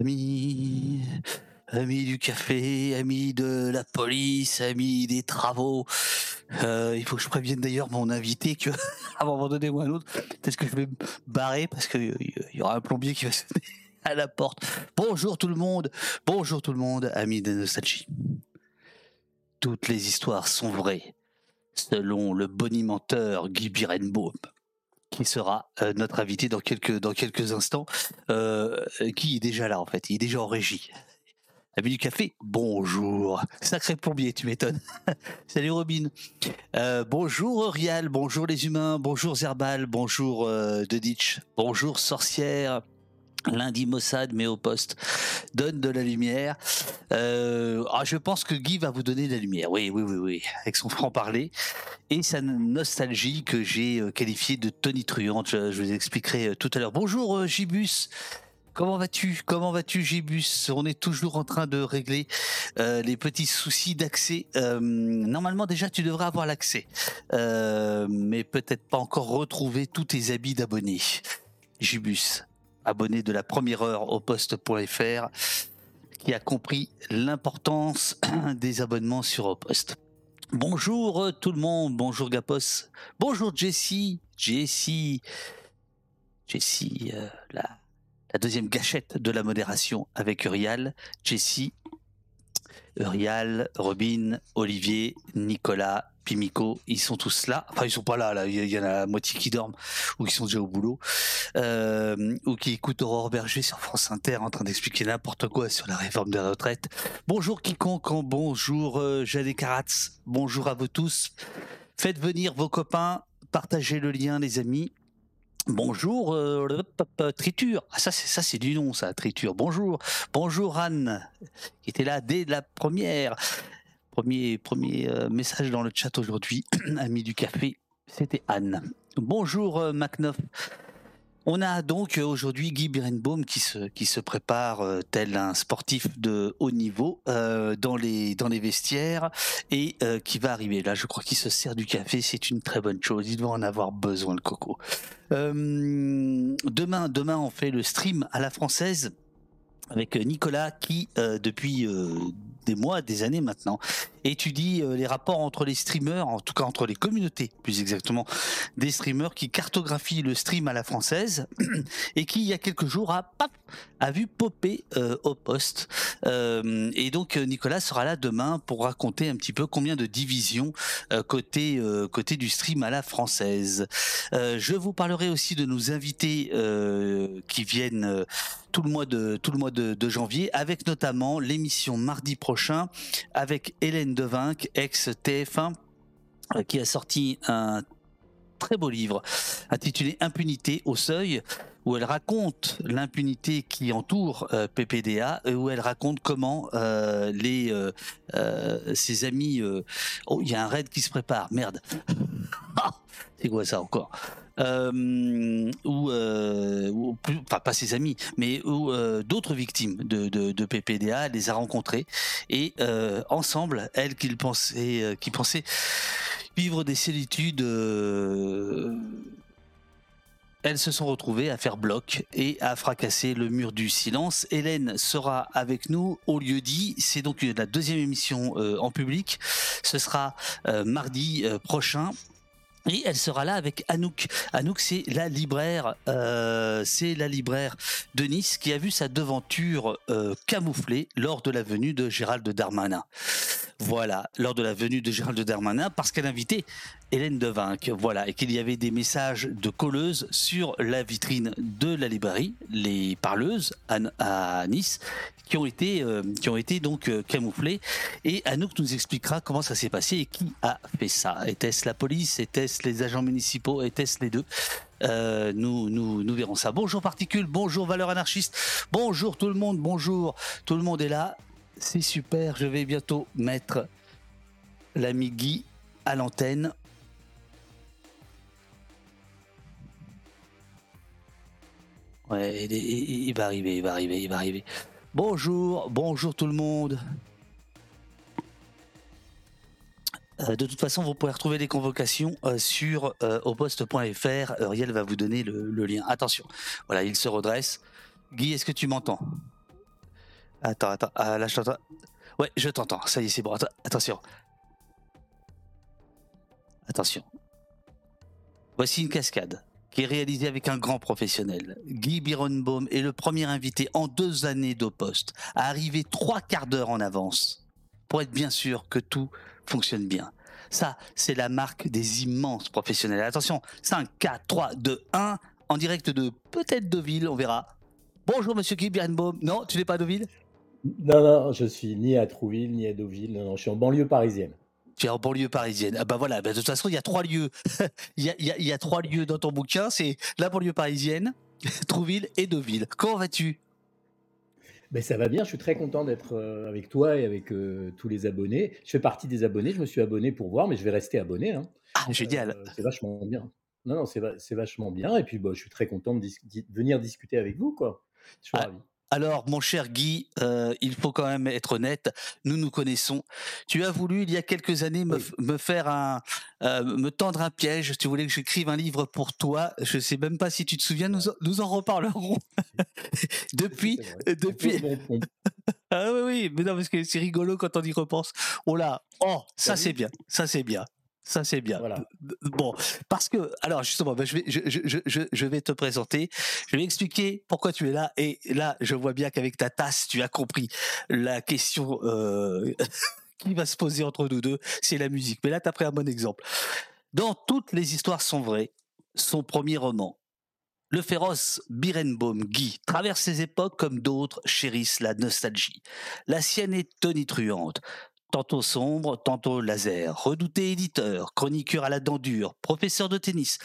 Amis, amis du café, amis de la police, amis des travaux. Euh, il faut que je prévienne d'ailleurs mon invité que, avant d'en donner moi un autre, peut-être que je vais me barrer parce qu'il y aura un plombier qui va sonner à la porte. Bonjour tout le monde, bonjour tout le monde, amis de Nostalgie. Toutes les histoires sont vraies, selon le bonimenteur Guy Birenbaum qui sera euh, notre invité dans quelques, instants, euh, qui est déjà là en fait, il est déjà en régie. Ami du café, bonjour. Sacré plombier, tu m'étonnes. Salut Robin. Euh, bonjour Rial, bonjour les humains, bonjour Zerbal, bonjour euh, Deditch, bonjour sorcière. Lundi Mossad, mais au poste, donne de la lumière. Euh, ah, je pense que Guy va vous donner de la lumière. Oui, oui, oui, oui, avec son franc-parler et sa nostalgie que j'ai euh, qualifiée de tonitruante. Je, je vous expliquerai euh, tout à l'heure. Bonjour Gibus. Comment vas-tu? Comment vas-tu Gibus? On est toujours en train de régler les petits soucis d'accès. Normalement déjà tu devrais avoir l'accès, mais peut-être pas encore retrouver tous tes habits d'abonné. Gibus, abonné de la première heure au poste.fr, qui a compris l'importance des abonnements sur au poste. Bonjour euh, tout le monde, bonjour Gapos, bonjour Jessie, Jessie, Jessie, euh, la, la deuxième gâchette de la modération avec Urial, Jessie, Urial, Robin, Olivier, Nicolas, Pimico, ils sont tous là. Enfin, ils sont pas là, là. Il y en a la moitié qui dorment ou qui sont déjà au boulot, euh, ou qui écoutent Aurore Berger sur France Inter en train d'expliquer n'importe quoi sur la réforme des retraites. Bonjour quiconque, bonjour euh, Jadé Karatz, bonjour à vous tous. Faites venir vos copains, partagez le lien, les amis. Bonjour, euh, Triture. Ah, ça, c'est ça, c'est du nom, ça, Triture. Bonjour, bonjour Anne, qui était là dès la première. Premier, premier euh, message dans le chat aujourd'hui, ami du café, c'était Anne. Bonjour euh, Macnoff. On a donc euh, aujourd'hui Guy Birenbaum qui se, qui se prépare euh, tel un sportif de haut niveau euh, dans, les, dans les vestiaires et qui va arriver. Là, je crois qu'il se sert du café, c'est une très bonne chose. Il doit en avoir besoin, le coco. Demain, demain, on fait le stream à la française avec Nicolas qui, depuis des mois, des années maintenant, étudie euh, les rapports entre les streamers, en tout cas entre les communautés, plus exactement, des streamers qui cartographient le stream à la française et qui, il y a quelques jours, a, a vu popper euh, au poste. Euh, et donc, Nicolas sera là demain pour raconter un petit peu combien de divisions côté, côté du stream à la française. Je vous parlerai aussi de nos invités qui viennent tout le mois de tout le mois de janvier, avec notamment l'émission mardi prochain avec Hélène Devinck, ex TF1, euh, qui a sorti un très beau livre intitulé Impunité au seuil où elle raconte l'impunité qui entoure euh, PPDA et où elle raconte comment euh, les ses amis oh il y a un raid qui se prépare. Merde c'est quoi ça encore? Euh, ou, euh, enfin pas ses amis, mais euh, d'autres victimes de, PPDA elle les a rencontrés et ensemble, elles qui pensaient, euh, qui pensaient vivre des solitudes, elles se sont retrouvées à faire bloc et à fracasser le mur du silence. Hélène sera avec nous au lieu dit. C'est donc la deuxième émission en public. Ce sera mardi prochain. Et elle sera là avec Anouk. Anouk, c'est la libraire, euh, c'est la libraire de Nice qui a vu sa devanture euh, camouflée lors de la venue de Gérald Darmanin. Voilà, lors de la venue de Gérald Darmanin, parce qu'elle invitait Hélène Devinck. Voilà, et qu'il y avait des messages de colleuses sur la vitrine de la librairie, les parleuses à, Nice, qui ont été, euh, qui ont été donc camouflés. Et Anouk nous expliquera comment ça s'est passé et qui a fait ça. Était-ce la police? Était-ce les agents municipaux Était-ce les deux euh, nous, nous, nous verrons ça. Bonjour Particule, bonjour Valeur Anarchiste, bonjour tout le monde, bonjour, tout le monde est là. C'est super, je vais bientôt mettre l'ami Guy à l'antenne. Ouais, il va arriver, il va arriver, il va arriver. Bonjour, bonjour tout le monde. Euh, de toute façon, vous pourrez retrouver les convocations euh, sur euh, auposte.fr. Uriel va vous donner le, le lien. Attention, voilà, il se redresse. Guy, est-ce que tu m'entends? Attends, attends, ah, là je t'entends. Ouais, je t'entends. Ça y est, c'est bon. attention. Attention. Voici une cascade qui est réalisée avec un grand professionnel. Guy Bironbaum est le premier invité en deux années d'au poste à arriver trois quarts d'heure en avance pour être bien sûr que tout fonctionne bien. Ça, c'est la marque des immenses professionnels. Attention, 5, 4, 3, 2, 1, en direct de peut-être Deauville, on verra. Bonjour Monsieur Guy Bironbaum. Non, tu n'es pas à Deauville? Non, non, je suis ni à Trouville, ni à Deauville. Non, non, je suis en banlieue parisienne. Tu es en banlieue parisienne. Ah bah voilà, bah de toute façon, il y a trois lieux. il, y a, il, y a, trois lieux dans ton bouquin. C'est la banlieue parisienne, Trouville et Deauville. Comment vas-tu? Ben ça va bien, je suis très content d'être euh, avec toi et avec euh, tous les abonnés. Je fais partie des abonnés, je me suis abonné pour voir, mais je vais rester abonné. Hein. Ah, génial. Euh, c'est vachement bien. Non, non, c'est vachement bien. Et puis, bon, je suis très content de, venir discuter avec vous, quoi. Je suis ah, ravi. Alors, mon cher Guy, euh, il faut quand même être honnête. Nous nous connaissons. Tu as voulu il y a quelques années me, faire un, euh, me tendre un piège. Tu voulais que j'écrive un livre pour toi. Je ne sais même pas si tu te souviens. Nous, nous en reparlerons. depuis, depuis. ah oui, oui, mais non parce que c'est rigolo quand on y repense. Oh là, oh, ça c'est bien, ça c'est bien. Ça, c'est bien. Voilà. Bon, parce que, alors justement, ben, je, vais, je, je, je, je, vais te présenter, je vais expliquer pourquoi tu es là. Et là, je vois bien qu'avec ta tasse, tu as compris la question euh, qui va se poser entre nous deux, c'est la musique. Mais là, tu as pris un bon exemple. Dans Toutes les histoires sont vraies, son premier roman, le féroce Birenbaum Guy traverse ses époques comme d'autres chérissent la nostalgie. La sienne est tonitruante tantôt sombre, tantôt laser, redouté éditeur, chroniqueur à la dent dure, professeur de tennis,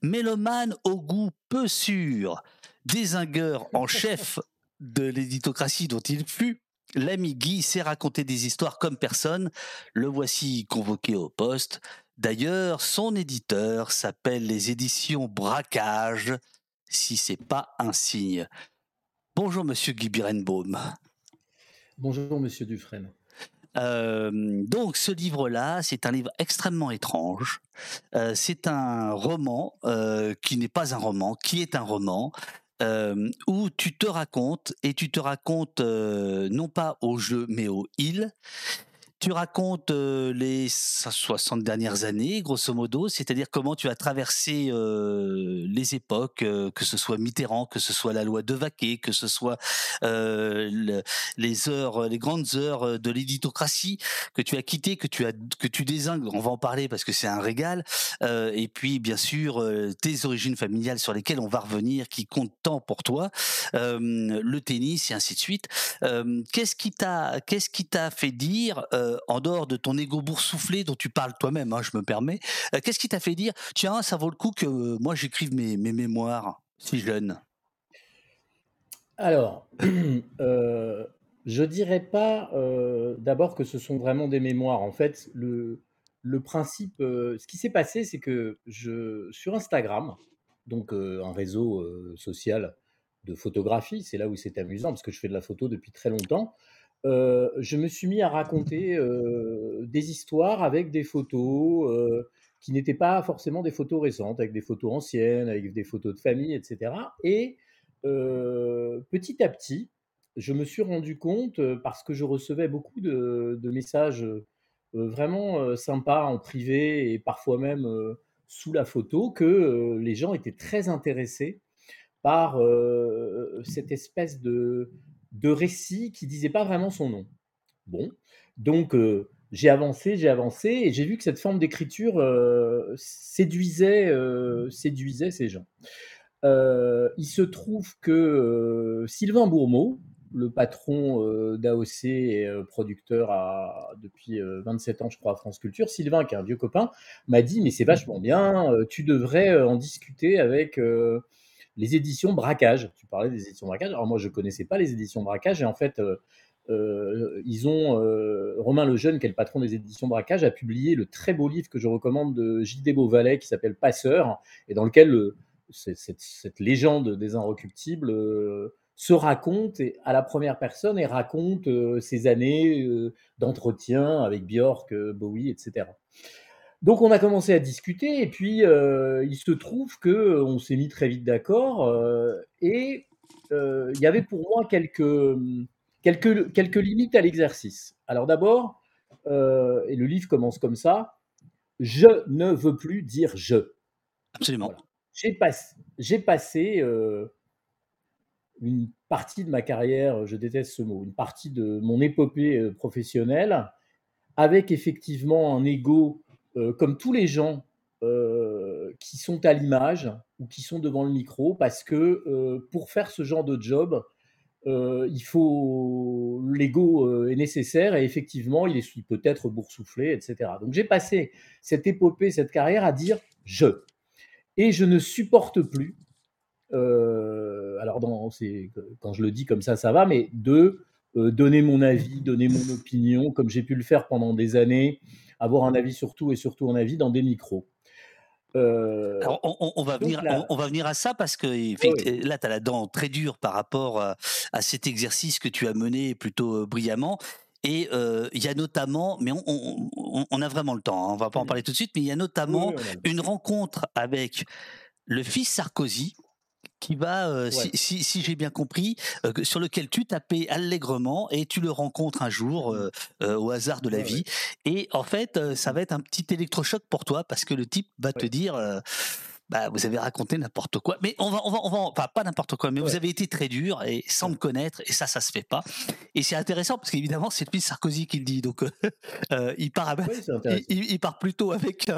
mélomane au goût peu sûr, désingueur en chef de l'éditocratie dont il fut, l'ami Guy sait raconter des histoires comme personne, le voici convoqué au poste. D'ailleurs, son éditeur s'appelle les éditions Braquage, si c'est pas un signe. Bonjour monsieur Guy Birenbaum. Bonjour monsieur Dufresne donc ce livre-là, c'est un livre extrêmement étrange. c'est un roman qui n'est pas un roman, qui est un roman. où tu te racontes et tu te racontes non pas au jeu mais au il tu racontes les 60 dernières années, grosso modo, c'est-à-dire comment tu as traversé les époques, que ce soit Mitterrand, que ce soit la loi de Vaquet, que ce soit les heures, les grandes heures de l'éditocratie que tu as quitté, que tu as, que tu désingues. On va en parler parce que c'est un régal. et puis, bien sûr, tes origines familiales sur lesquelles on va revenir, qui comptent tant pour toi, le tennis et ainsi de suite. qu'est-ce qui t'a, qu'est-ce qui t'a fait dire euh, en dehors de ton ego boursouflé dont tu parles toi-même, hein, je me permets, euh, qu'est-ce qui t'a fait dire tiens, ça vaut le coup que euh, moi j'écrive mes, mémoires si jeune? Alors, je dirais pas d'abord que ce sont vraiment des mémoires. En fait, le, le principe, ce qui s'est passé, c'est que je, sur Instagram, donc un réseau social de photographie, c'est là où c'est amusant parce que je fais de la photo depuis très longtemps. Euh, je me suis mis à raconter euh, des histoires avec des photos euh, qui n'étaient pas forcément des photos récentes, avec des photos anciennes, avec des photos de famille, etc. Et petit à petit, je me suis rendu compte, parce que je recevais beaucoup de, messages vraiment sympas en privé et parfois même sous la photo, que les gens étaient très intéressés par cette espèce de, de récits qui disaient pas vraiment son nom. Bon, donc euh, j'ai avancé, j'ai avancé, et j'ai vu que cette forme d'écriture euh, séduisait, euh, séduisait ces gens. il se trouve que Sylvain Bourmeau, le patron d'AOC et producteur depuis 27 ans, je crois, à France Culture, Sylvain, qui est un vieux copain, m'a dit Mais c'est vachement bien, tu devrais en discuter avec les éditions Braquage. Tu parlais des éditions Braquage. Alors moi, je connaissais pas les éditions Braquage et en fait, euh, euh, ils ont euh, Romain Lejeune, qui est le patron des éditions Braquage, a publié le très beau livre que je recommande de J.D. Beauvalet qui s'appelle Passeur et dans lequel cette, légende des inrecuptibles se raconte à la première personne et raconte ses années d'entretien avec Björk, Bowie, etc. Donc on a commencé à discuter et puis euh, il se trouve que euh, on s'est mis très vite d'accord euh, et il y avait pour moi quelques quelques, quelques limites à l'exercice. Alors d'abord, et le livre commence comme ça, je ne veux plus dire je. Absolument. J'ai passé euh, une partie de ma carrière, je déteste ce mot, une partie de mon épopée professionnelle avec effectivement un ego comme tous les gens qui sont à l'image ou qui sont devant le micro, parce que pour faire ce genre de job, il faut l'ego est nécessaire et effectivement il est peut-être boursouflé, etc. Donc j'ai passé cette épopée, cette carrière à dire je et je ne supporte plus. alors quand je le dis comme ça, ça va, mais de donner mon avis, donner mon opinion, comme j'ai pu le faire pendant des années, avoir un avis sur tout et surtout un avis dans des micros. Euh, on, va venir, on, va venir à ça parce que là, tu as la dent très dure par rapport à, cet exercice que tu as mené plutôt euh, brillamment. Et euh, il y a notamment, mais on, a vraiment le temps, hein, on va pas en parler tout de suite, mais il y a notamment une rencontre avec le fils Sarkozy, qui va, euh, si, j'ai bien compris, euh, sur lequel tu tapais allègrement et tu le rencontres un jour mmh. euh, au hasard de la vie. Et en fait, ça va être un petit électrochoc pour toi parce que le type va te dire. Bah, vous avez raconté n'importe quoi, mais on va, on va, on va, enfin pas n'importe quoi, mais vous avez été très dur et sans me connaître, et ça, ça se fait pas. Et c'est intéressant parce qu'évidemment, c'est lui Sarkozy qui le dit, donc il part, il, part plutôt avec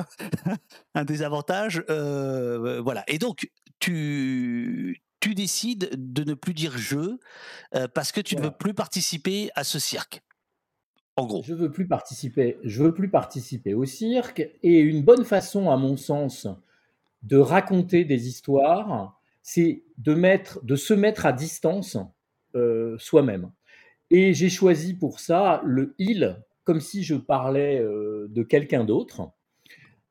un, désavantage, voilà. Et donc tu, tu décides de ne plus dire je parce que tu ne veux plus participer à ce cirque. En gros. Je veux plus participer. Je veux plus participer au cirque. Et une bonne façon, à mon sens, de raconter des histoires, c'est de mettre, de se mettre à distance soi-même. Et j'ai choisi pour ça le il, comme si je parlais de quelqu'un d'autre.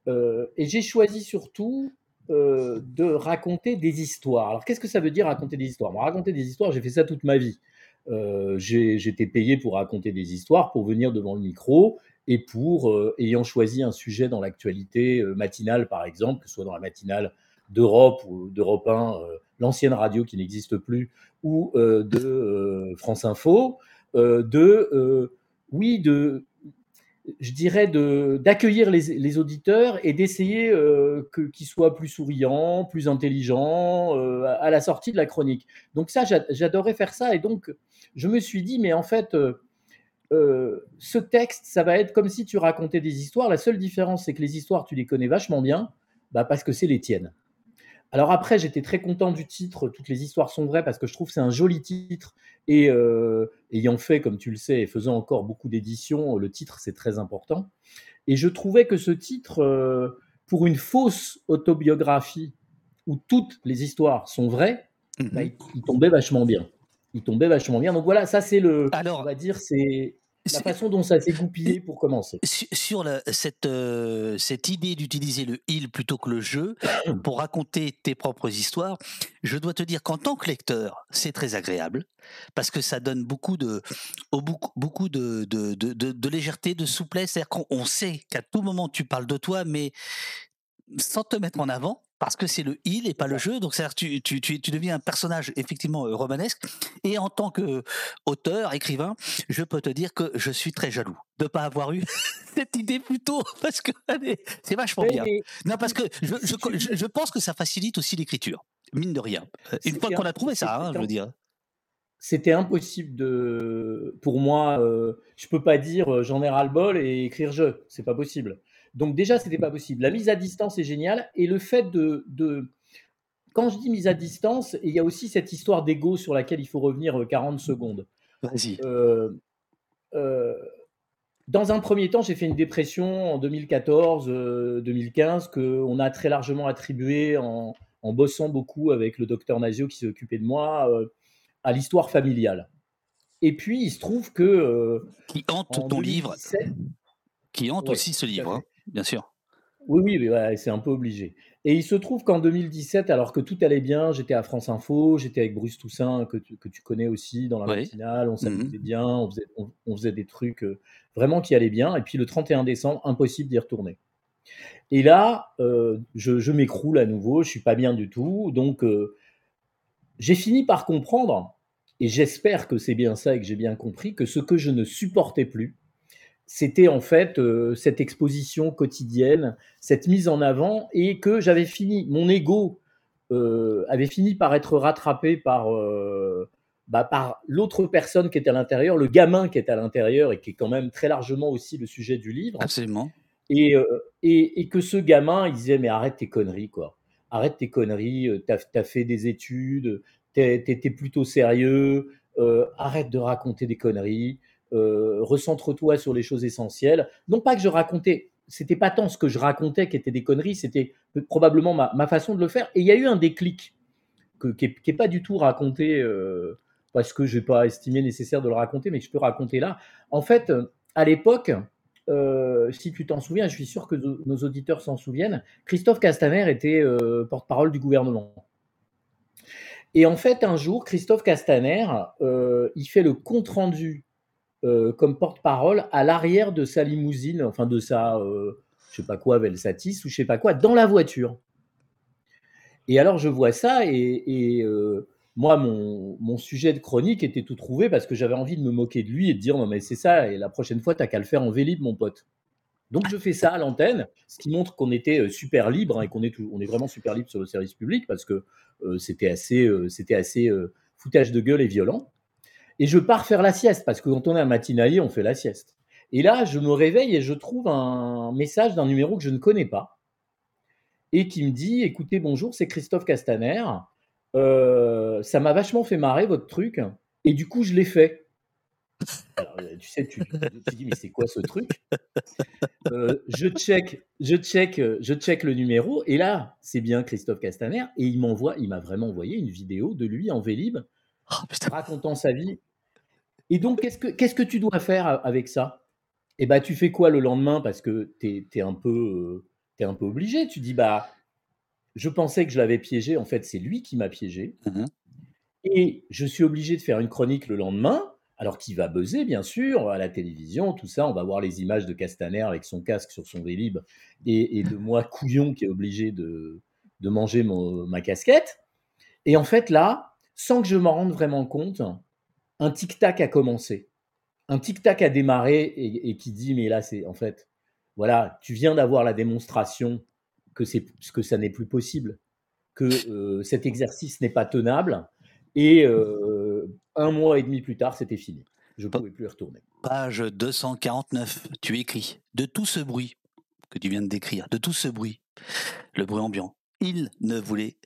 et j'ai choisi surtout euh, de raconter des histoires. Alors, qu'est-ce que ça veut dire raconter des histoires? Raconter des histoires, j'ai fait ça toute ma vie. Euh, J'étais payé pour raconter des histoires, pour venir devant le micro et pour, euh, ayant choisi un sujet dans l'actualité euh, matinale, par exemple, que ce soit dans la matinale d'Europe ou d'Europe 1, l'ancienne radio qui n'existe plus, ou de France Info, de, oui, de je dirais, d'accueillir les, auditeurs et d'essayer euh, qu'ils soient plus souriants, plus intelligents euh, à la sortie de la chronique. Donc ça, j'adorais faire ça. Et donc, je me suis dit, mais en fait, euh, ce texte, ça va être comme si tu racontais des histoires. La seule différence, c'est que les histoires, tu les connais vachement bien, bah, parce que c'est les tiennes. Alors après, j'étais très content du titre, Toutes les histoires sont vraies, parce que je trouve que c'est un joli titre. Et euh, ayant fait, comme tu le sais, et faisant encore beaucoup d'éditions, le titre, c'est très important. Et je trouvais que ce titre, euh, pour une fausse autobiographie où toutes les histoires sont vraies, bah, mhm. il, tombait vachement bien. Il tombait vachement bien. Donc voilà, ça c'est le, Alors, on va dire, c'est la façon dont ça s'est goupillé pour commencer. Sur cette, euh, cette idée d'utiliser le il plutôt que le je pour raconter tes propres histoires, je dois te dire qu'en tant que lecteur, c'est très agréable parce que ça donne beaucoup de, beaucoup, beaucoup de, de, de, de légèreté, de souplesse. C'est-à-dire qu'on sait qu'à tout moment tu parles de toi, mais sans te mettre en avant, parce que c'est le il et pas le jeu. Donc, c'est-à-dire tu, tu, tu, tu, deviens un personnage effectivement euh, romanesque. Et en tant que auteur, écrivain, je peux te dire que je suis très jaloux de pas avoir eu cette idée plus tôt, parce que c'est vachement bien. non, parce que je, je, je, pense que ça facilite aussi l'écriture, mine de rien. Euh, une fois qu'on a trouvé ça, hein, je veux dire c'était impossible de pour moi euh, je peux pas dire j'en ai ras le bol et écrire je c'est pas possible donc déjà, ce n'était pas possible. La mise à distance est géniale. Et le fait de, Quand je dis mise à distance, il y a aussi cette histoire d'ego sur laquelle il faut revenir 40 euh, secondes. Vas-y. Euh, euh, dans un premier temps, j'ai fait une dépression en 2014-2015 qu'on a très largement attribuée en, bossant beaucoup avec le docteur Nazio qui s'est occupé de moi à l'histoire familiale. Et puis, il se trouve que... qui hante ton livre. Qui hante aussi ce livre. Bien sûr. Oui, oui, c'est un peu obligé. Et il se trouve qu'en 2017, alors que tout allait bien, j'étais à France Info, j'étais avec Bruce Toussaint, que tu, que tu connais aussi dans la matinale, on mmh s'amusait bien, on faisait, on, faisait, des trucs euh, vraiment qui allaient bien. Et puis le 31 décembre, impossible d'y retourner. Et là, euh, je, m'écroule à nouveau, je suis pas bien du tout. Donc, euh, j'ai fini par comprendre Et j'espère que c'est bien ça et que j'ai bien compris que ce que je ne supportais plus, c'était en fait euh, cette exposition quotidienne, cette mise en avant, et que j'avais fini, mon ego euh, avait fini par être rattrapé par, euh, bah, par l'autre personne qui était à l'intérieur, le gamin qui est à l'intérieur et qui est quand même très largement aussi le sujet du livre. Absolument. Et, et, et, que ce gamin, il disait, mais arrête tes conneries, quoi. Arrête tes conneries, t'as as fait des études, t'étais plutôt sérieux, arrête de raconter des conneries. Euh, recentre-toi sur les choses essentielles. Non pas que je racontais, c'était pas tant ce que je racontais qui était des conneries, c'était probablement ma, façon de le faire. Et il y a eu un déclic qui n'est pas du tout raconté euh, parce que je n'ai pas estimé nécessaire de le raconter, mais que je peux raconter là. En fait, à l'époque, euh, si tu t'en souviens, je suis sûr que nos auditeurs s'en souviennent, Christophe Castaner était porte-parole du gouvernement. Et en fait, un jour, Christophe Castaner, il fait le compte-rendu euh, comme porte-parole à l'arrière de sa limousine, enfin de sa, euh, je sais pas quoi, Velsatis ou je sais pas quoi, dans la voiture. Et alors je vois ça et, euh, moi mon, sujet de chronique était tout trouvé parce que j'avais envie de me moquer de lui et de dire non mais c'est ça et la prochaine fois t'as qu'à le faire en vélib mon pote. Donc je fais ça à l'antenne, ce qui montre qu'on était super libre et qu'on est, on est vraiment super libre sur le service public parce que c'était assez, c'était assez foutage de gueule et violent. Et je pars faire la sieste, parce que quand on est un matinalier, on fait la sieste. Et là, je me réveille et je trouve un message d'un numéro que je ne connais pas, et qui me dit, écoutez, bonjour, c'est Christophe Castaner, euh, ça m'a vachement fait marrer votre truc, et du coup, je l'ai fait. Alors, euh, tu sais, tu, te dis, mais c'est quoi ce truc? Euh, Je check, je check, je check le numéro, et là, c'est bien Christophe Castaner, et il m'envoie, il m'a vraiment envoyé une vidéo de lui en Vélib, oh, racontant sa vie et donc, qu'est-ce que, qu'est-ce que tu dois faire avec ça? Eh ben, tu fais quoi le lendemain? Parce que tu es, un peu, un peu obligé. Tu dis, bah, je pensais que je l'avais piégé. En fait, c'est lui qui m'a piégé. Mmh Et je suis obligé de faire une chronique le lendemain. Alors qui va buzzer, bien sûr, à la télévision, tout ça. On va voir les images de Castaner avec son casque sur son vélib et, et de moi, couillon, qui est obligé de, de manger mon, ma casquette. Et en fait, là, sans que je m'en rende vraiment compte, un tic-tac a commencé. Un tic-tac a démarré et, qui dit, mais là, c'est en fait, voilà, tu viens d'avoir la démonstration que, que ça n'est plus possible, que euh, cet exercice n'est pas tenable. Et euh, un mois et demi plus tard, c'était fini. Je ne pouvais plus y retourner. Page 249, tu écris De tout ce bruit que tu viens de décrire, de tout ce bruit, le bruit ambiant, il ne voulait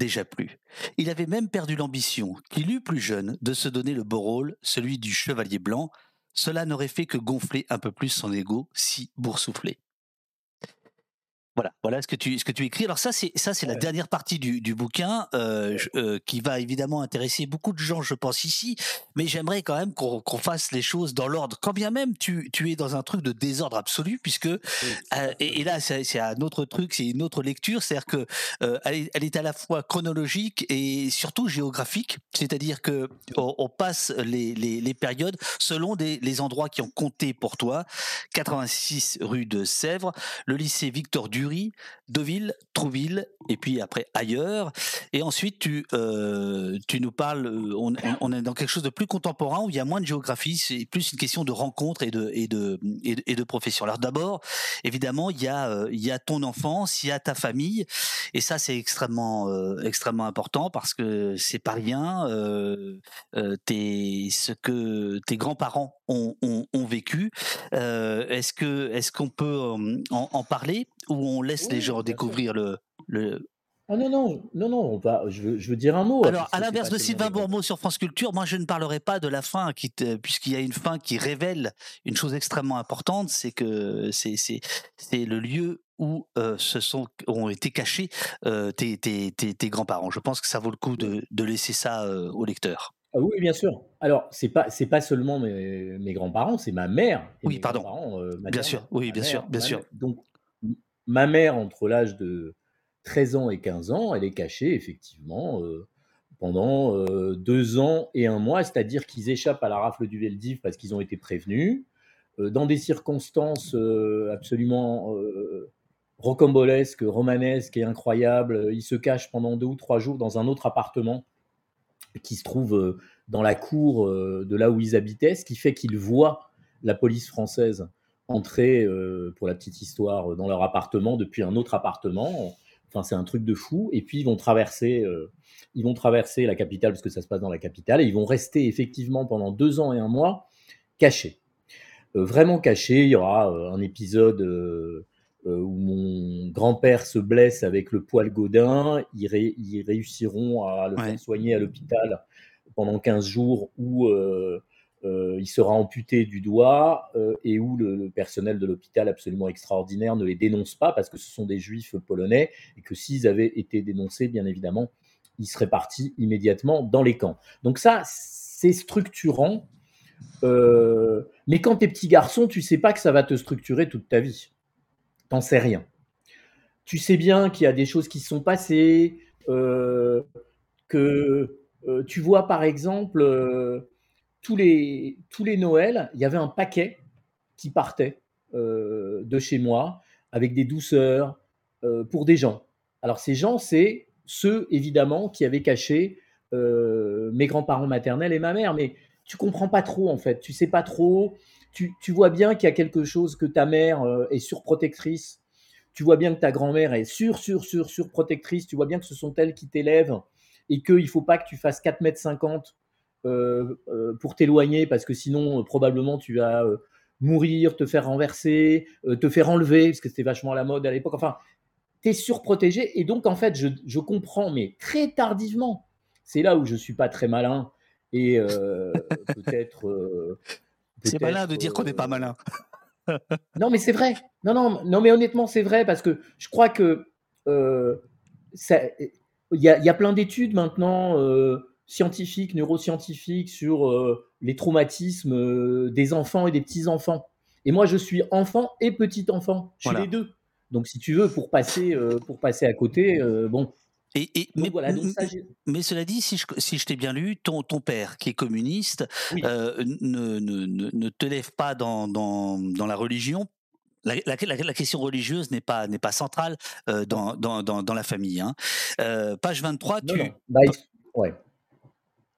déjà plus. Il avait même perdu l'ambition, qu'il eut plus jeune, de se donner le beau rôle, celui du chevalier blanc. Cela n'aurait fait que gonfler un peu plus son ego, si boursouflé. Voilà, voilà ce que tu ce que tu écris. Alors ça c'est ça c'est la dernière partie du, du bouquin euh, euh, qui va évidemment intéresser beaucoup de gens, je pense ici. Mais j'aimerais quand même qu'on fasse les choses dans l'ordre. Quand bien même tu, tu es dans un truc de désordre absolu, puisque euh, et, là c'est un autre truc, c'est une autre lecture, c'est-à-dire que elle est, elle, est, à la fois chronologique et surtout géographique, c'est-à-dire que on, passe les, les, les, périodes selon des, les endroits qui ont compté pour toi. 86 rue de Sèvres, le lycée Victor Dury Deauville, Trouville, et puis après ailleurs. Et ensuite, tu, euh, tu nous parles, euh, on, est dans quelque chose de plus contemporain où il y a moins de géographie, c'est plus une question de rencontre et de, et de, et de, profession. Alors d'abord, évidemment, il y, a, euh, il y a ton enfance, il y a ta famille, et ça c'est extrêmement, extrêmement important parce que c'est pas rien. ce que tes grands-parents ont, ont, vécu. est-ce que est-ce qu'on peut en, en parler ou on laisse les gens découvrir le, le... Ah non, non, non, non, on va, je, veux, je veux dire un mot. Alors, à l'inverse de Sylvain Bourmeau sur France Culture, moi, je ne parlerai pas de la fin, puisqu'il y a une fin qui révèle une chose extrêmement importante, c'est que c'est le lieu où euh, se sont, ont été cachés euh, tes, tes, tes, grands-parents. Je pense que ça vaut le coup de, de laisser ça euh, au lecteur. Ah oui, bien sûr. Alors, c'est pas c'est pas seulement mes, mes grands-parents, c'est ma mère. oui, pardon. bien sûr. Oui, bien sûr, bien sûr. Donc, ma mère, entre l'âge de 13 ans et 15 ans, elle est cachée, effectivement, euh, pendant euh, deux ans et un mois, c'est-à-dire qu'ils échappent à la rafle du Veldiv parce qu'ils ont été prévenus, euh, dans des circonstances absolument rocambolesques, romanesques et incroyables. Ils se cachent pendant deux ou trois jours dans un autre appartement qui se trouve dans la cour de là où ils habitaient, ce qui fait qu'ils voient la police française entrer, pour la petite histoire, dans leur appartement depuis un autre appartement. Enfin, c'est un truc de fou. Et puis, ils vont traverser, ils vont traverser la capitale, parce que ça se passe dans la capitale, et ils vont rester effectivement pendant deux ans et un mois cachés. vraiment cachés. Il y aura un épisode euh, où mon grand-père se blesse avec le poil godin, ils, réussiront à le faire soigner à l'hôpital pendant 15 jours où euh, euh, il sera amputé du doigt et où le, personnel de l'hôpital absolument extraordinaire ne les dénonce pas parce que ce sont des juifs polonais et que s'ils avaient été dénoncés, bien évidemment, ils seraient partis immédiatement dans les camps. Donc ça, c'est structurant. mais quand tu es petit garçon, tu sais pas que ça va te structurer toute ta vie. T'en sais rien. Tu sais bien qu'il y a des choses qui se sont passées, euh, que euh, tu vois par exemple euh, tous les tous les Noëls, il y avait un paquet qui partait de chez moi avec des douceurs pour des gens. Alors ces gens, c'est ceux évidemment qui avaient caché mes grands-parents maternels et ma mère, mais tu comprends pas trop en fait, tu sais pas trop tu, vois bien qu'il y a quelque chose que ta mère euh, est surprotectrice, tu vois bien que ta grand-mère est sur, sur, sur, surprotectrice, tu vois bien que ce sont elles qui t'élèvent et qu'il ne faut pas que tu fasses 4 mètres 50 euh, euh, pour t'éloigner parce que sinon, probablement, tu vas mourir, te faire renverser, te faire enlever, parce que c'était vachement la mode à l'époque. Enfin, tu es surprotégé. Et donc, en fait, je, je comprends, mais très tardivement. C'est là où je ne suis pas très malin. Et peut-être c'est malin de dire qu'on n'est pas malin. non, mais c'est vrai. Non, non, non, mais honnêtement, c'est vrai parce que je crois que euh, il y, a plein d'études maintenant euh, scientifiques, neuroscientifiques sur euh, les traumatismes des enfants et des petits enfants. Et moi, je suis enfant et petit enfant. Je suis les deux. Donc, si tu veux, pour passer, pour passer à côté, bon, et, mais, cela dit, si je, si je t'ai bien lu, ton, ton père, qui est communiste, euh, ne, ne, ne, te lève pas dans, dans, dans la religion. La, la, la, question religieuse n'est pas, centrale euh, dans, la famille. Hein. Euh, page 23, tu. Bah, ouais.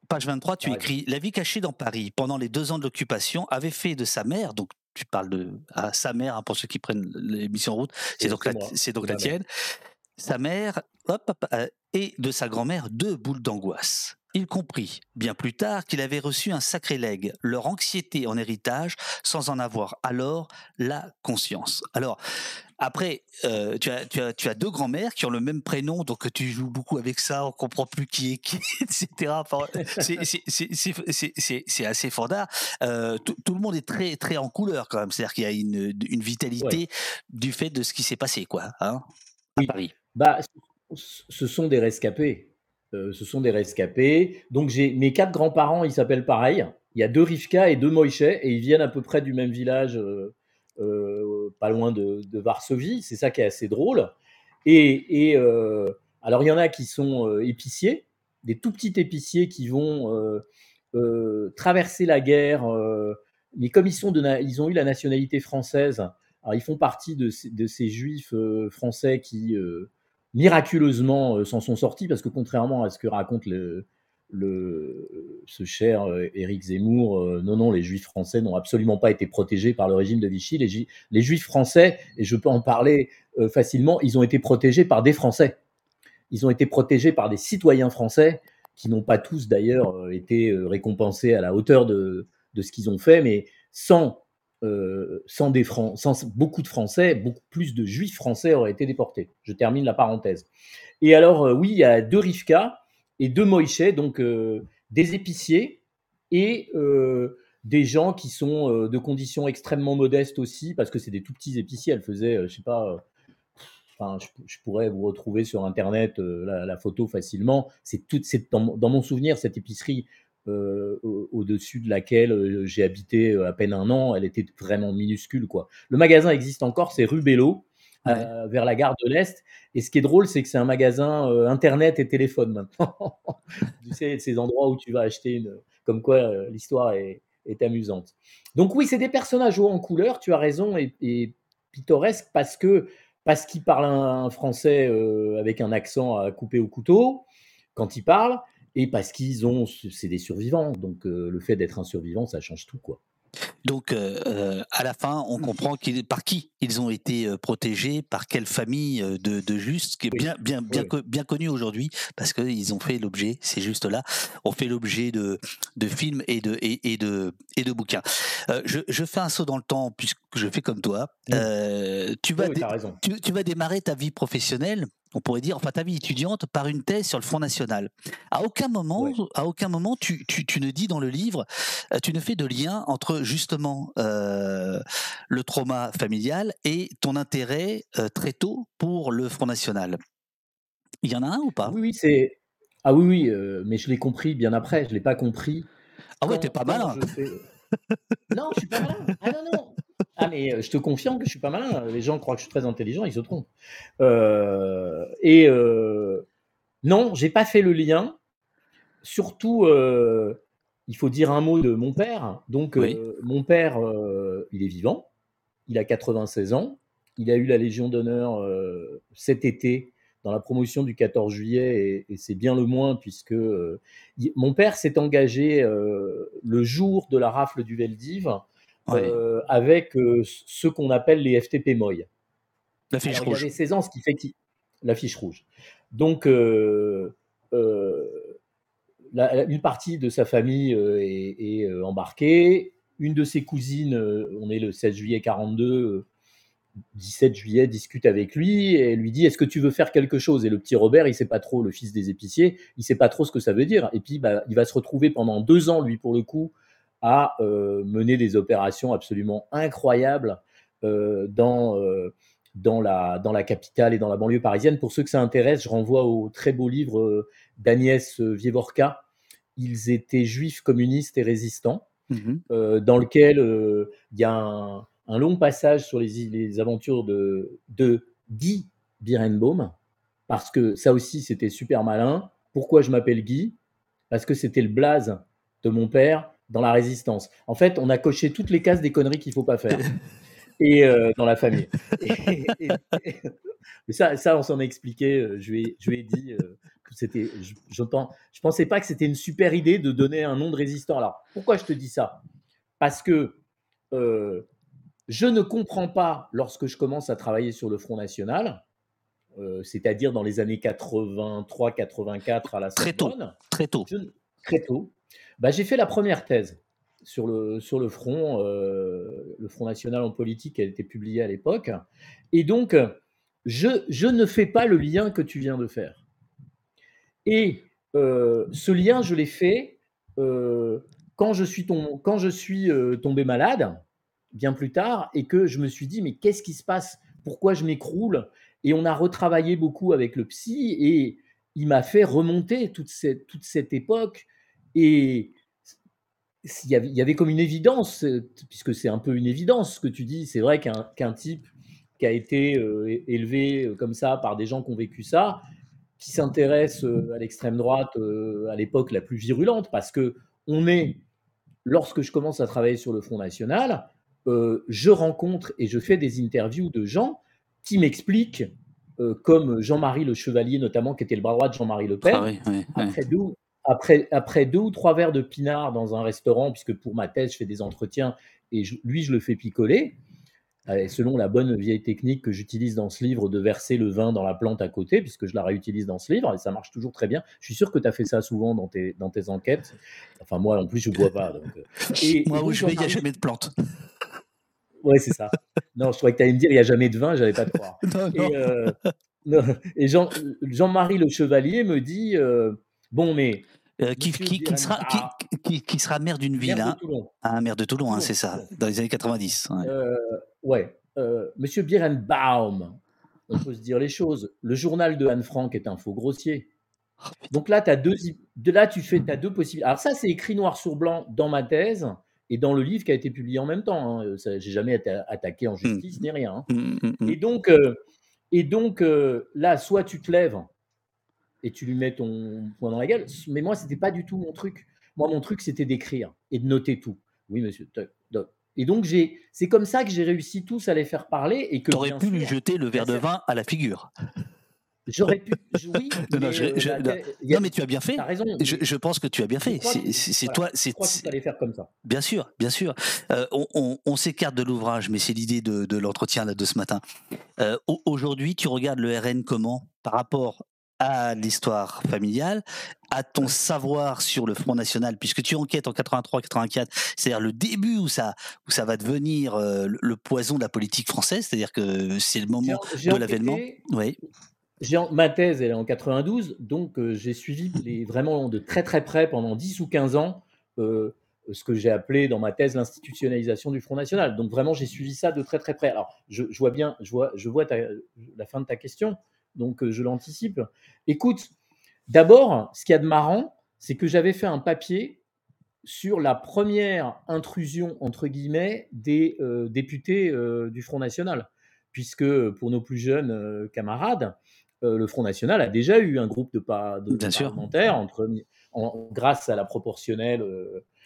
Page 23, tu écris La vie cachée dans Paris pendant les deux ans de l'occupation avait fait de sa mère, donc tu parles de à sa mère, hein, pour ceux qui prennent l'émission en route, c'est donc, la, c'est donc la tienne sa mère hop, euh, et de sa grand-mère deux boules d'angoisse. Il comprit, bien plus tard, qu'il avait reçu un sacré legs, leur anxiété en héritage, sans en avoir alors la conscience. Alors, après, euh, tu, as, tu, as, tu as deux grands-mères qui ont le même prénom, donc tu joues beaucoup avec ça, on comprend plus qui est qui, etc. c'est assez fondard. Euh, tout, le monde est très, très en couleur quand même, c'est-à-dire qu'il y a une, une vitalité du fait de ce qui s'est passé, quoi, hein, à Paris. Bah, ce sont des rescapés. Euh, ce sont des rescapés. Donc, j'ai mes quatre grands-parents, ils s'appellent pareil. Il y a deux Rivka et deux Moïse, et ils viennent à peu près du même village, euh, euh, pas loin de, Varsovie. C'est ça qui est assez drôle. Et, alors, il y en a qui sont épiciers, des tout petits épiciers qui vont traverser la guerre. mais comme ils, sont de ils ont eu la nationalité française, alors ils font partie de, de ces juifs français qui miraculeusement euh, s'en sont sortis parce que contrairement à ce que raconte le, ce cher euh, Éric Zemmour, euh, non, non, les juifs français n'ont absolument pas été protégés par le régime de Vichy. Les, juifs français, et je peux en parler facilement, ils ont été protégés par des Français. Ils ont été protégés par des citoyens français qui n'ont pas tous d'ailleurs été récompensés à la hauteur de, de ce qu'ils ont fait, mais sans euh, sans, beaucoup de Français, beaucoup plus de Juifs français auraient été déportés. Je termine la parenthèse. Et alors, euh, oui, il y a deux Rivka et deux Moïse, donc euh, des épiciers et des gens qui sont de conditions extrêmement modestes aussi, parce que c'est des tout petits épiciers. Elles faisaient, je sais pas, je, pourrais vous retrouver sur Internet la, photo facilement. C'est dans, mon souvenir, cette épicerie euh, au-dessus de laquelle euh, j'ai habité euh, à peine un an, elle était vraiment minuscule. Quoi. Le magasin existe encore, c'est rue Bello, vers la gare de l'Est. Et ce qui est drôle, c'est que c'est un magasin Internet et téléphone maintenant. tu sais, ces endroits où tu vas acheter une... Comme quoi, l'histoire est, amusante. Donc oui, c'est des personnages hauts en couleur, tu as raison, et, et pittoresques parce que parce qu'ils parlent un, français avec un accent à couper au couteau quand ils parlent, et parce qu'ils ont, c'est des survivants. Donc le fait d'être un survivant, ça change tout, quoi. Donc, euh, euh, à la fin, on comprend par qui? Ils ont été euh, protégés, par quelle famille de, de Juste, qui est bien, bien, bien, bien connue aujourd'hui, parce qu'ils ont fait l'objet, c'est juste là, ont fait l'objet de, de films et de, et, de, et de bouquins. je, je, fais un saut dans le temps, puisque je fais comme toi. tu, vas tu, tu vas démarrer ta vie professionnelle on pourrait dire, enfin ta vie étudiante, par une thèse sur le Front National. À aucun moment, à aucun moment, tu, ne dis dans le livre, euh, tu ne fais de lien entre justement euh, le trauma familial et ton intérêt euh, très tôt pour le Front National. Il y en a un ou pas? Oui, oui, c'est. Ah oui, oui, mais je l'ai compris bien après. Je l'ai pas compris. Ah ouais, t'es pas malin. non, je suis pas malin. Ah non, non. Ah, mais euh, je te confirme que je suis pas malin. Les gens croient que je suis très intelligent, ils se trompent. Euh, et euh, non, j'ai pas fait le lien. Surtout, euh, il faut dire un mot de mon père. Donc, mon père, il est vivant. Il a 96 ans. Il a eu la Légion d'honneur cet été dans la promotion du 14 juillet, et, c'est bien le moins, puisque mon père s'est engagé le jour de la rafle du Veldiv euh, avec euh, ce qu'on appelle les FTP MOI. La fiche rouge. Il avait 16 ans, ce qui fait qu'il. La fiche rouge. Donc, euh, une partie de sa famille est, embarquée. Une de ses cousines, on est le 16 juillet 42, 17 juillet, discute avec lui et lui dit Est-ce que tu veux faire quelque chose? Et le petit Robert, il sait pas trop, le fils des épiciers, il sait pas trop ce que ça veut dire. Et puis, bah, il va se retrouver pendant deux ans, lui, pour le coup, à euh, mener des opérations absolument incroyables euh, dans, euh, dans, la, dans la capitale et dans la banlieue parisienne. Pour ceux que ça intéresse, je renvoie au très beau livre d'Agnès Vievorka, Ils étaient juifs, communistes et résistants, mmh dans lequel il y a un, long passage sur les, les aventures de, de Guy Birenbaum, parce que ça aussi c'était super malin. Pourquoi je m'appelle Guy? Parce que c'était le blaze de mon père dans la résistance. En fait, on a coché toutes les cases des conneries qu'il ne faut pas faire. et euh, dans la famille. Et, ça, ça, on s'en a expliqué. Euh, je lui ai, je lui ai dit euh, c'était. Je, je, pensais pas que c'était une super idée de donner un nom de résistant. Alors, pourquoi je te dis ça? Parce que je ne comprends pas lorsque je commence à travailler sur le Front National, c'est-à-dire dans les années 83-84 à la Très tôt. Très tôt. très tôt. Bah, j'ai fait la première thèse sur le, sur le front, euh, le Front National en politique, a été publiée à l'époque. Et donc, je, je, ne fais pas le lien que tu viens de faire. Et euh, ce lien, je l'ai fait euh, quand je suis, suis tombé malade, bien plus tard, et que je me suis dit, mais qu'est-ce qui se passe? Pourquoi je m'écroule? Et on a retravaillé beaucoup avec le psy, et il m'a fait remonter toute cette, époque. Et il y, avait, comme une évidence, puisque c'est un peu une évidence ce que tu dis, c'est vrai qu'un type qui a été euh, élevé euh, comme ça par des gens qui ont vécu ça, qui s'intéresse euh, à l'extrême droite à l'époque la plus virulente, parce que on est, lorsque je commence à travailler sur le Front National, je rencontre et je fais des interviews de gens qui m'expliquent, comme Jean-Marie Le Chevalier notamment, qui était le bras droit de Jean-Marie Le Pen, ah après après, après deux ou trois verres de pinard dans un restaurant, puisque pour ma thèse, je fais des entretiens et lui, je le fais picoler, euh, selon la bonne vieille technique que j'utilise dans ce livre de verser le vin dans la plante à côté, puisque je la réutilise dans ce livre, et ça marche toujours très bien. Je suis sûr que tu as fait ça souvent dans tes, dans tes enquêtes. Enfin, moi, en plus, je ne bois pas. Donc... Euh. Et, moi, où je vais, il n'y a jamais de plantes. Ouais, c'est ça. Non, je croyais que tu allais me dire, il n'y a jamais de vin, j'avais pas de croire. Et, euh, et Jean, Jean-Marie Le Chevalier me dit, bon, mais euh, qui, sera, qui, sera, maire d'une ville. Maire hein. de Toulon. Ah, maire de Toulon, hein, c'est ça, dans les années 90. Ouais. Euh, euh, Monsieur Birenbaum, on peut se dire les choses. Le journal de Anne Frank est un faux grossier. Oh, Donc là, as deux, de là, tu fais, as deux possibilités. Alors ça, c'est écrit noir sur blanc dans ma thèse et dans le livre qui a été publié en même temps. Hein. J'ai jamais été attaqué en justice mmh. ni rien. Hein. Mmh, mmh, et donc, et donc là, soit tu te lèves et tu lui mets ton poing dans la gueule. Mais moi, c'était pas du tout mon truc. Moi, mon truc, c'était d'écrire et de noter tout. Oui, monsieur. Et donc, j'ai, c'est comme ça que j'ai réussi tous à les faire parler. Et que aurais pu lui jeter le verre de vin à la figure. J'aurais pu, oui, Non, non, mais je- je- la non, tu as bien fait. t'as raison. Je, pense que tu as bien fait. C'est voilà, toi, c'est faire comme ça. bien sûr, bien sûr. Euh, on on- on s'écarte de l'ouvrage, mais c'est l'idée de, de l'entretien de ce matin. Euh, au- Aujourd'hui, tu regardes le RN comment par rapport à l'histoire familiale, à ton savoir sur le Front National, puisque tu enquêtes en 83-84, c'est-à-dire le début où ça, où ça va devenir euh, le, poison de la politique française, c'est-à-dire que c'est le moment de l'avènement. Oui, ma thèse, elle est en 92, donc euh, j'ai suivi les, vraiment de très très près pendant 10 ou 15 ans euh, ce que j'ai appelé dans ma thèse l'institutionnalisation du Front National. Donc vraiment, j'ai suivi ça de très très près. Alors, je, je vois bien, je vois, je vois ta- la fin de ta question, donc euh, je l'anticipe. Écoute, d'abord, ce qu'il y a de marrant, c'est que j'avais fait un papier sur la première intrusion, entre guillemets, des euh, députés euh, du Front National. Puisque pour nos plus jeunes euh, camarades, le Front National a déjà eu un groupe de, de- bien parlementaires entre, en- grâce à la proportionnelle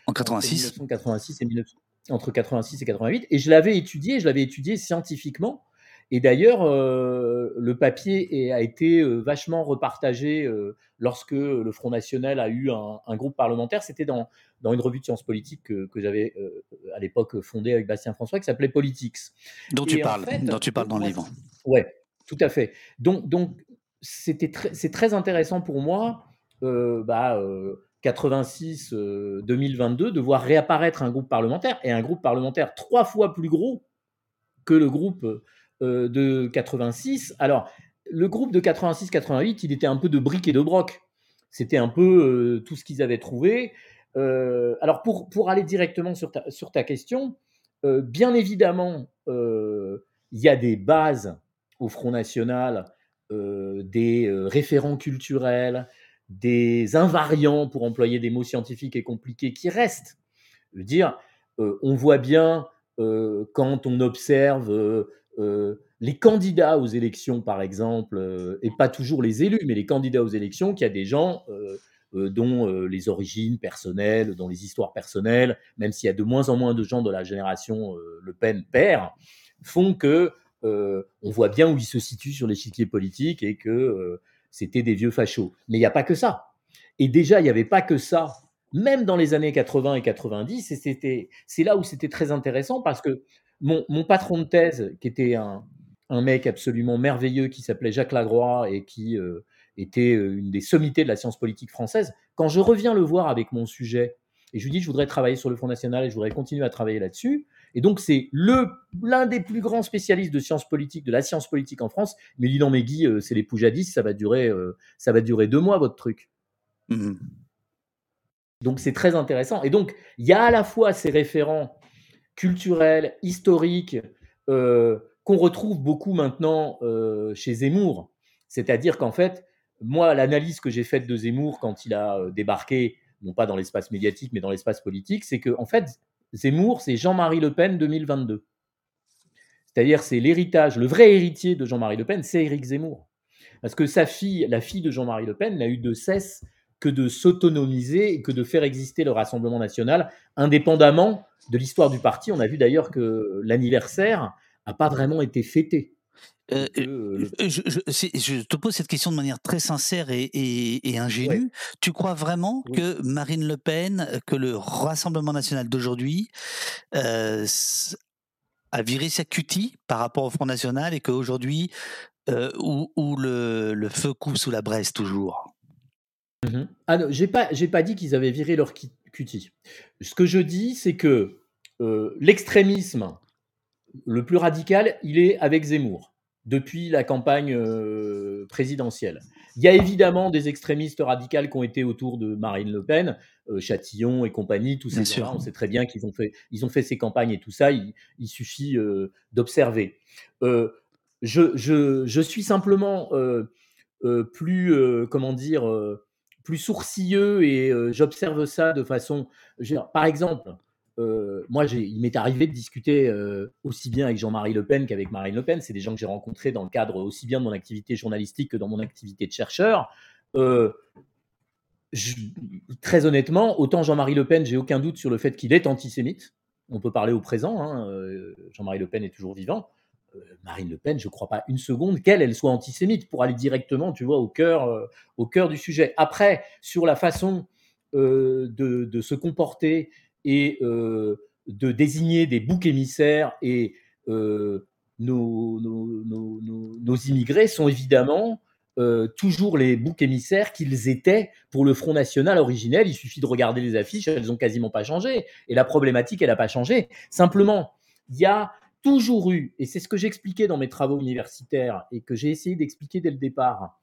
En entre 86. 1986 et 19 entre 86 et 88. Et je l'avais étudié, je l'avais étudié scientifiquement. Et d'ailleurs, euh, le papier a été euh, vachement repartagé euh, lorsque le Front National a eu un, un groupe parlementaire. C'était dans, dans une revue de sciences politiques que, que j'avais euh, à l'époque fondée avec Bastien François, qui s'appelait Politics. dont tu parles, fait, dont tu parles dans le livre. Ouais, tout à fait. Donc, donc c'était c'est très intéressant pour moi, euh, bah, 86, 2022, de voir réapparaître un groupe parlementaire et un groupe parlementaire trois fois plus gros que le groupe euh, de 86. Alors, le groupe de 86-88, il était un peu de briques et de broc. C'était un peu euh, tout ce qu'ils avaient trouvé. Euh, alors, pour, pour aller directement sur ta, sur ta question, bien évidemment, il y a des bases au Front National, des référents culturels, des invariants, pour employer des mots scientifiques et compliqués, qui restent. Je veux dire, on voit bien quand on observe euh, les candidats aux élections, par exemple, euh, et pas toujours les élus, mais les candidats aux élections, qu'il y a des gens euh, dont les origines personnelles, dont les histoires personnelles, même s'il y a de moins en moins de gens de la génération Le Pen père, font que on voit bien où ils se situent sur l'échiquier politique et que c'était des vieux fachos. Mais il n'y a pas que ça. Et déjà, il n'y avait pas que ça, même dans les années 80 et 90. Et c'était, c'est là où c'était très intéressant parce que mon, mon patron de thèse, qui était un, un mec absolument merveilleux qui s'appelait Jacques Lagroix et qui euh, était euh, une des sommités de la science politique française, quand je reviens le voir avec mon sujet et je lui dis je voudrais travailler sur le Front National et je voudrais continuer à travailler là-dessus, et donc c'est le l'un des plus grands spécialistes de sciences politiques, de la science politique en France, il me dit non mais Guy, euh, c'est les Poujadis, ça va durer, ça va durer deux mois votre truc. Mhm. Donc c'est très intéressant. Et donc il y a à la fois ces référents culturels, historiques, euh, qu'on retrouve beaucoup maintenant euh, chez Zemmour. C'est-à-dire qu'en fait, moi, l'analyse que j'ai faite de Zemmour quand il a euh, débarqué, non pas dans l'espace médiatique, mais dans l'espace politique, c'est que en fait, Zemmour, c'est Jean-Marie Le Pen 2022. C'est-à-dire, c'est l'héritage, le vrai héritier de Jean-Marie Le Pen, c'est Éric Zemmour. Parce que sa fille, la fille de Jean-Marie Le Pen, n'a eu de cesse que de s'autonomiser et que de faire exister le Rassemblement national, indépendamment de l'histoire du parti. On a vu d'ailleurs que l'anniversaire n'a pas vraiment été fêté. Euh, euh, le- je, je- c'est- je te pose cette question de manière très sincère et, et- et ingénue. Tu crois vraiment Oui. que Marine Le Pen, que le Rassemblement national d'aujourd'hui euh, a viré sa cutie par rapport au Front National et qu'aujourd'hui, euh, où, où le, le feu coupe sous la braise toujours? Mhm. Ah non, j'ai pas, j'ai pas dit qu'ils avaient viré leur cutie. Ce que je dis, c'est que euh, l'extrémisme le plus radical, il est avec Zemmour depuis la campagne euh, présidentielle. Il y a évidemment des extrémistes radicaux qui ont été autour de Marine Le Pen, euh, Châtillon et compagnie, tous ces gens-là. sûr. On sait très bien qu'ils ont fait, ils ont fait ces campagnes et tout ça. Il, il suffit euh, d'observer. Euh, je, je, je suis simplement euh, euh, plus, euh, comment dire, euh, plus sourcilleux et euh, j'observe ça de façon. par exemple, euh, moi, il m'est arrivé de discuter euh, aussi bien avec Jean-Marie Le Pen qu'avec Marine Le Pen. C'est des gens que j'ai rencontrés dans le cadre aussi bien de mon activité journalistique que dans mon activité de chercheur. Très honnêtement, autant Jean-Marie Le Pen, j'ai aucun doute sur le fait qu'il est antisémite. On peut parler au présent. hein, Jean-Marie Le Pen est toujours vivant. Marine Le Pen, je ne crois pas une seconde qu'elle, elle soit antisémite pour aller directement, tu vois, au cœur, au cœur du sujet. Après, sur la façon de, de, se comporter et de désigner des boucs émissaires et nos, immigrés sont évidemment euh, toujours les boucs émissaires qu'ils étaient pour le Front National originel. Il suffit de regarder les affiches, elles n'ont quasiment pas changé. Et la problématique, elle n'a pas changé. Simplement, il y a toujours eu, et c'est ce que j'expliquais dans mes travaux universitaires et que j'ai essayé d'expliquer dès le départ,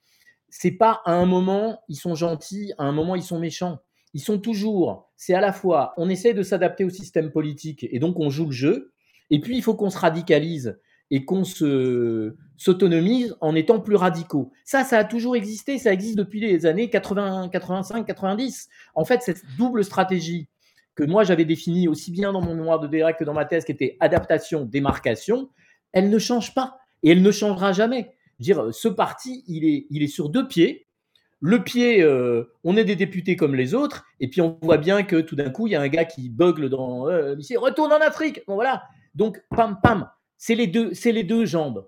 c'est pas à un moment ils sont gentils, à un moment ils sont méchants. Ils sont toujours, c'est à la fois, on essaie de s'adapter au système politique et donc on joue le jeu, et puis il faut qu'on se radicalise et qu'on se, s'autonomise en étant plus radicaux. Ça, ça a toujours existé, ça existe depuis les années 80, 85, 90. En fait, cette double stratégie que moi j'avais définie aussi bien dans mon mémoire de direct que dans ma thèse, qui était adaptation, démarcation, elle ne change pas et elle ne changera jamais. Dire, ce parti, il est, il est sur deux pieds. Le pied, euh, on est des députés comme les autres, et puis on voit bien que tout d'un coup, il y a un gars qui bugle dans euh, ici, retourne en Afrique. Bon voilà. Donc, pam, pam c'est les deux, c'est les deux jambes.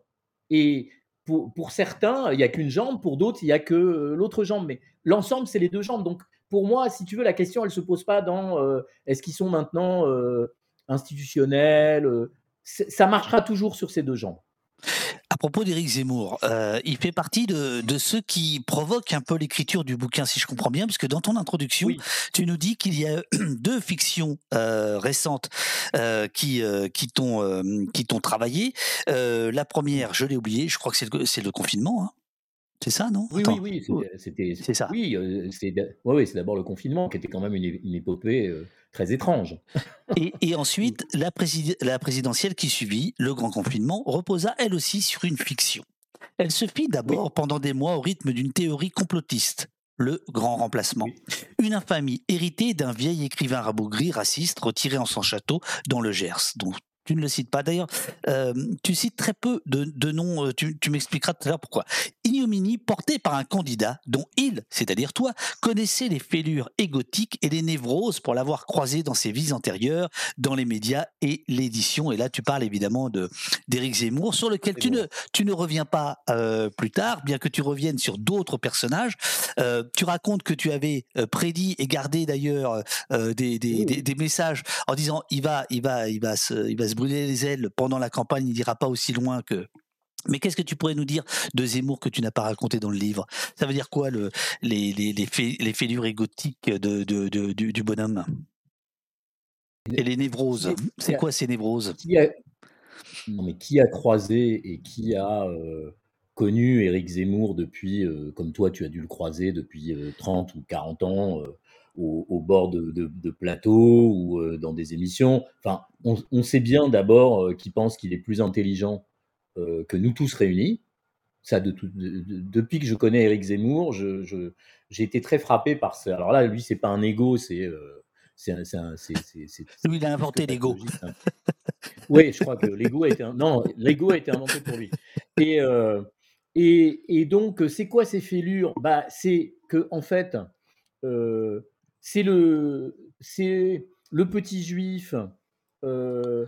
Et pour, pour certains, il n'y a qu'une jambe, pour d'autres, il n'y a que euh, l'autre jambe. Mais l'ensemble, c'est les deux jambes. Donc, pour moi, si tu veux, la question, elle ne se pose pas dans euh, est-ce qu'ils sont maintenant euh, institutionnels. ça marchera toujours sur ces deux jambes. À propos d'Éric Zemmour, euh, il fait partie de, ceux qui provoquent un peu l'écriture du bouquin, si je comprends bien, parce que dans ton introduction, tu nous dis qu'il y a deux fictions euh, récentes euh, qui qui t'ont qui t'ont travaillé. la première, je l'ai oublié, je crois que c'est le, le confinement. Hein. C'est ça, non? Oui, oui, oui, c'était c'est ça. Oui, c'est ouais, d'abord le confinement qui était quand même une, épopée très étrange. et, ensuite, la, la présidentielle qui suivit, le grand confinement, reposa elle aussi sur une fiction. Elle se fit d'abord pendant des mois au rythme d'une théorie complotiste, le grand remplacement. Une infamie héritée d'un vieil écrivain rabougri raciste retiré en son château dans le Gers, dont tu ne le cites pas. D'ailleurs, euh, tu cites très peu de, noms, euh, tu, m'expliqueras tout à l'heure pourquoi. Ignominie portée par un candidat dont il, c'est-à-dire toi, connaissait les fêlures égotiques et les névroses pour l'avoir croisé dans ses vies antérieures, dans les médias et l'édition. Et là, tu parles évidemment de d'Éric Zemmour, sur lequel tu ne, tu ne reviens pas euh, plus tard, bien que tu reviennes sur d'autres personnages. tu racontes que tu avais prédit et gardé d'ailleurs des, des, des, messages en disant il va, il va, il va se, il va se brûler les ailes pendant la campagne, il n'ira pas aussi loin que, mais qu'est-ce que tu pourrais nous dire de Zemmour que tu n'as pas raconté dans le livre? Ça veut dire quoi le, les, les, les, les fêlures égotiques de, de, de, du, bonhomme? Et les névroses. C'est quoi ces névroses? qui a, non, mais qui a croisé et qui a euh, connu Éric Zemmour depuis, euh, comme toi tu as dû le croiser depuis 30 euh, ou 40 ans au, bord de, de, plateaux ou euh, dans des émissions. Enfin, on, sait bien d'abord euh, qu'il pense qu'il est plus intelligent euh, que nous tous réunis. Ça, de, depuis que je connais Eric Zemmour, j'ai je, j'ai été très frappé par ça. Alors là, lui, c'est pas un ego, c'est c'est lui, il a inventé l'ego. Hein. oui, je crois que l'ego a été non, l'ego a été inventé pour lui. Et et, et donc, c'est quoi ces fêlures? Bah, c'est que en fait, c'est le, c'est le petit juif euh,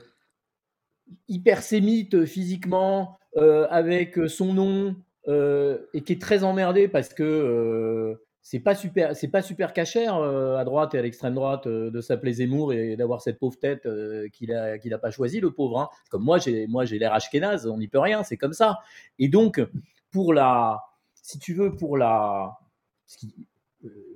hyper sémite physiquement, euh, avec son nom, euh, et qui est très emmerdé parce que c'est pas super, c'est pas super cachère à droite et à l'extrême droite de s'appeler Zemmour et d'avoir cette pauvre tête qu'il a, qu'il a pas choisi, le pauvre. Hein. Comme moi, j'ai, moi, j'ai l'air ashkénaze, on n'y peut rien, c'est comme ça. Et donc, pour la, si tu veux, pour la,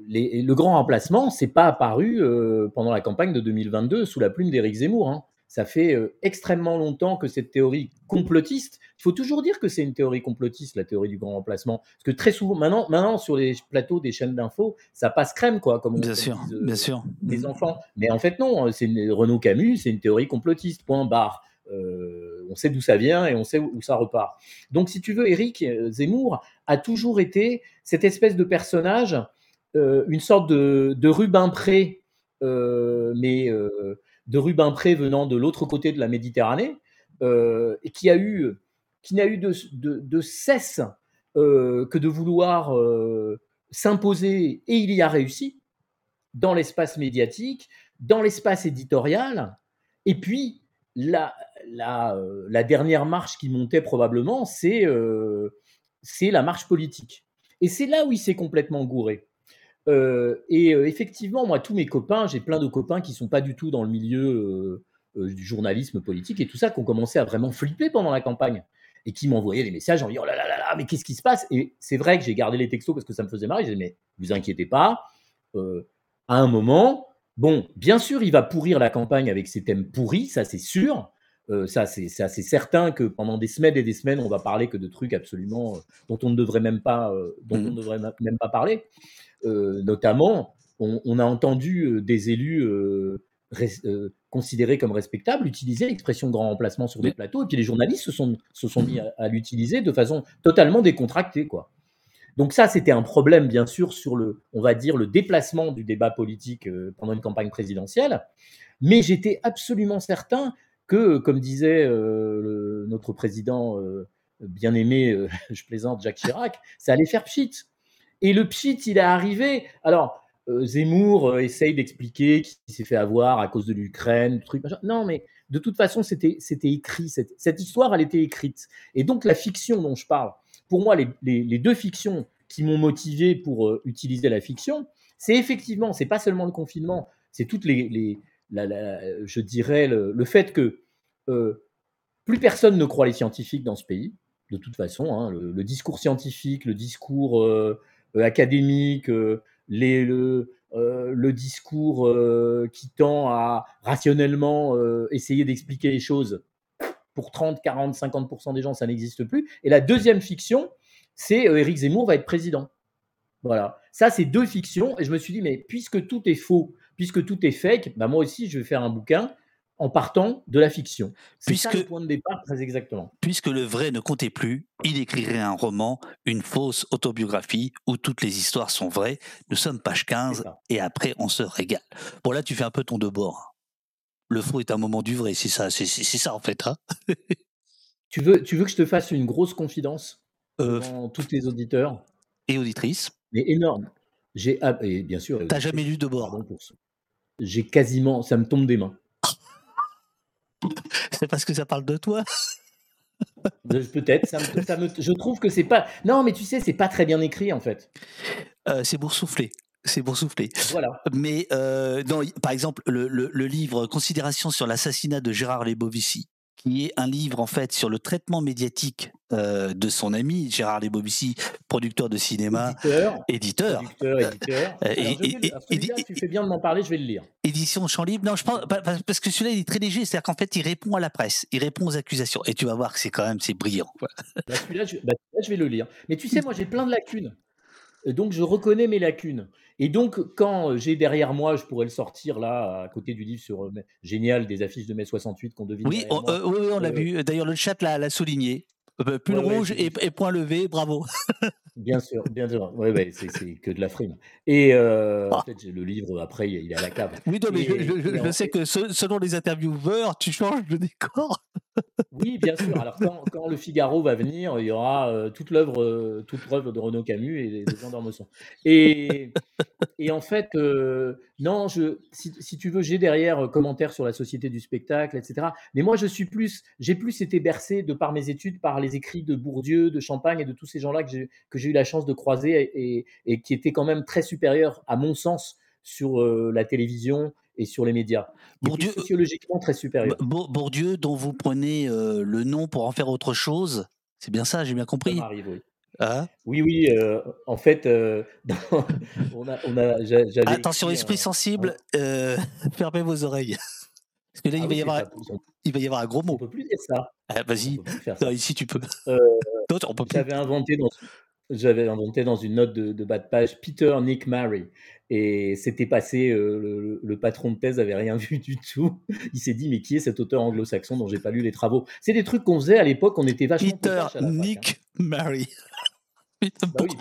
le grand remplacement, c'est pas apparu euh, pendant la campagne de 2022 sous la plume d'Éric Zemmour. Hein. Ça fait euh, extrêmement longtemps que cette théorie complotiste, il faut toujours dire que c'est une théorie complotiste, la théorie du grand remplacement. Parce que très souvent, maintenant, maintenant sur les plateaux des chaînes d'infos, ça passe crème, quoi, comme on bien sûr, euh, bien sûr. les enfants. Mais en fait, non, c'est Renaud Camus, c'est une théorie complotiste, point barre. on sait d'où ça vient et on sait où, ça repart. Donc, si tu veux, Éric Zemmour a toujours été cette espèce de personnage une sorte de, Rubempré, euh, mais euh, de Rubempré venant de l'autre côté de la Méditerranée, qui n'a eu de, cesse que de vouloir s'imposer, et il y a réussi, dans l'espace médiatique, dans l'espace éditorial, et puis la, la, euh, dernière marche qui montait probablement, euh, c'est la marche politique. Et c'est là où il s'est complètement gouré. Euh, et euh, effectivement, moi, tous mes copains, j'ai plein de copains qui sont pas du tout dans le milieu euh, du journalisme politique et tout ça, qui ont commencé à vraiment flipper pendant la campagne et qui m'envoyaient des messages en disant oh là là là là, mais qu'est-ce qui se passe? Et c'est vrai que j'ai gardé les textos parce que ça me faisait marrer. J'ai dit mais vous inquiétez pas, à un moment, bon, bien sûr, il va pourrir la campagne avec ses thèmes pourris, ça c'est sûr. Euh, ça, c'est c'est certain que pendant des semaines et des semaines, on va parler que de trucs absolument euh, dont on ne devrait même pas, euh, dont on Mhm. ne devrait même pas parler. Notamment, on, on a entendu des élus res- considérés comme respectables utiliser l'expression grand remplacement sur des plateaux, et puis les journalistes se sont, se sont mis à, à l'utiliser de façon totalement décontractée, quoi. Donc ça, c'était un problème, bien sûr, sur le, on va dire, le déplacement du débat politique pendant une campagne présidentielle. Mais j'étais absolument certain que, comme disait euh, notre président euh, bien aimé, euh, je plaisante, Jacques Chirac, ça allait faire pchit. Et le pchit, il est arrivé. Alors, euh, Zemmour euh, essaye d'expliquer qu'il s'est fait avoir à cause de l'Ukraine, truc. Non, mais de toute façon, c'était écrit. Cette, histoire, elle était écrite. Et donc, la fiction dont je parle, pour moi, les, deux fictions qui m'ont motivé pour euh, utiliser la fiction, c'est effectivement, c'est pas seulement le confinement, c'est toutes les- je dirais le, fait que euh, plus personne ne croit les scientifiques dans ce pays, de toute façon. hein, le, discours scientifique, le discours euh, euh, académique, les- le, le discours qui tend à rationnellement essayer d'expliquer les choses, pour 30, 40, 50% des gens, ça n'existe plus. Et la deuxième fiction, c'est Éric Zemmour va être président. Voilà. Ça, c'est deux fictions. Et je me suis dit, mais puisque tout est faux, puisque tout est fake, bah moi aussi, je vais faire un bouquin en partant de la fiction. C'est ça le Puisque, point de départ, très exactement. puisque le vrai ne comptait plus, il écrirait un roman, une fausse autobiographie où toutes les histoires sont vraies. Nous sommes page C'est 15 ça. et après on se régale. Bon là tu fais un peu ton de bord. Le faux est un moment du vrai, c'est ça, c'est c'est- c'est ça en fait. Hein Tu veux, tu veux que je te fasse une grosse confidence Euh, devant tous les auditeurs? Et auditrice, Mais énorme. J'ai, ah, et bien sûr, t'as jamais auditrices, lu de bord. pour. J'ai quasiment, ça me tombe des mains. C'est parce que ça parle de toi. Peut-être, ça me, ça me- je trouve que c'est pas. Non, mais tu sais, c'est pas très bien écrit en fait. Euh, c'est boursouflé. C'est boursouflé. Voilà. Mais euh, non, par exemple, le, le- le livre Considération sur l'assassinat de Gérard Lebovici, qui est un livre en fait sur le traitement médiatique euh, de son ami Gérard Lebovici, producteur de cinéma, Éditeur, éditeur, producteur, éditeur. euh, et, et- et- celui-là, tu fais bien de m'en parler, je vais le lire. édition Champ Libre. Non, je pense pa- pa- parce que celui-là il est très léger, c'est-à-dire qu'en fait il répond à la presse, il répond aux accusations, et tu vas voir que c'est quand même c'est brillant. quoi. Bah, celui-là, je, bah, celui-là, je vais le lire. Mais tu sais, moi, j'ai plein de lacunes. Donc, je reconnais mes lacunes. Et donc, quand j'ai derrière moi, je pourrais le sortir là, à côté du livre sur euh, génial des affiches de mai 68 qu'on devine Oui, on, euh, oui, oui, on l'a Euh, vu. D'ailleurs le chat l'a souligné. Euh, Pull Ouais, ouais, rouge et, point levé, bravo. Bien sûr, bien sûr. Ouais, ouais, c'est que de la frime. Et euh, en Ah. fait, j'ai le livre, après, il est à la cave. Oui, non, mais je, Et, je- je- et je en- sais que se- selon les intervieweurs, tu changes de décor. Oui, bien sûr. Alors, quand, le Figaro va venir, il y aura euh, toute l'œuvre, euh, de Renaud Camus et de Jean d'Ormesson. Et, en fait, euh, non, je, si, tu veux, j'ai derrière commentaires sur la société du spectacle, etc. Mais moi, je suis plus, j'ai plus été bercé de par mes études, par les écrits de Bourdieu, de Champagne et de tous ces gens-là que j'ai eu la chance de croiser et, qui étaient quand même très supérieurs, à mon sens, sur la télévision et sur les médias. Bourdieu, sociologiquement très supérieurs. Bour- Bourdieu, dont vous prenez euh, le nom pour en faire autre chose, c'est bien ça, j'ai bien Ça compris. m'arrive, oui. Hein? Oui, oui, euh, en fait, euh, on a, on a, Attention, écrit esprit sensible, fermez vos oreilles. Parce que là, Ah il, va oui, y avoir, on, il va y avoir un gros on mot. peut plus dire ça. Ah, On Vas-y, ici tu peux. D'autres, on peut plus. J'avais inventé dans, j'avais inventé dans une note de, de bas de page Peter Nick Mary. Et c'était passé, euh, le, le patron de thèse avait rien vu du tout. Il s'est dit, mais qui est cet auteur anglo-saxon dont j'ai pas lu les travaux? C'est des trucs qu'on faisait à l'époque, on était vachement Peter, fac, hein. Nick, Mary. Putain, Bah oui,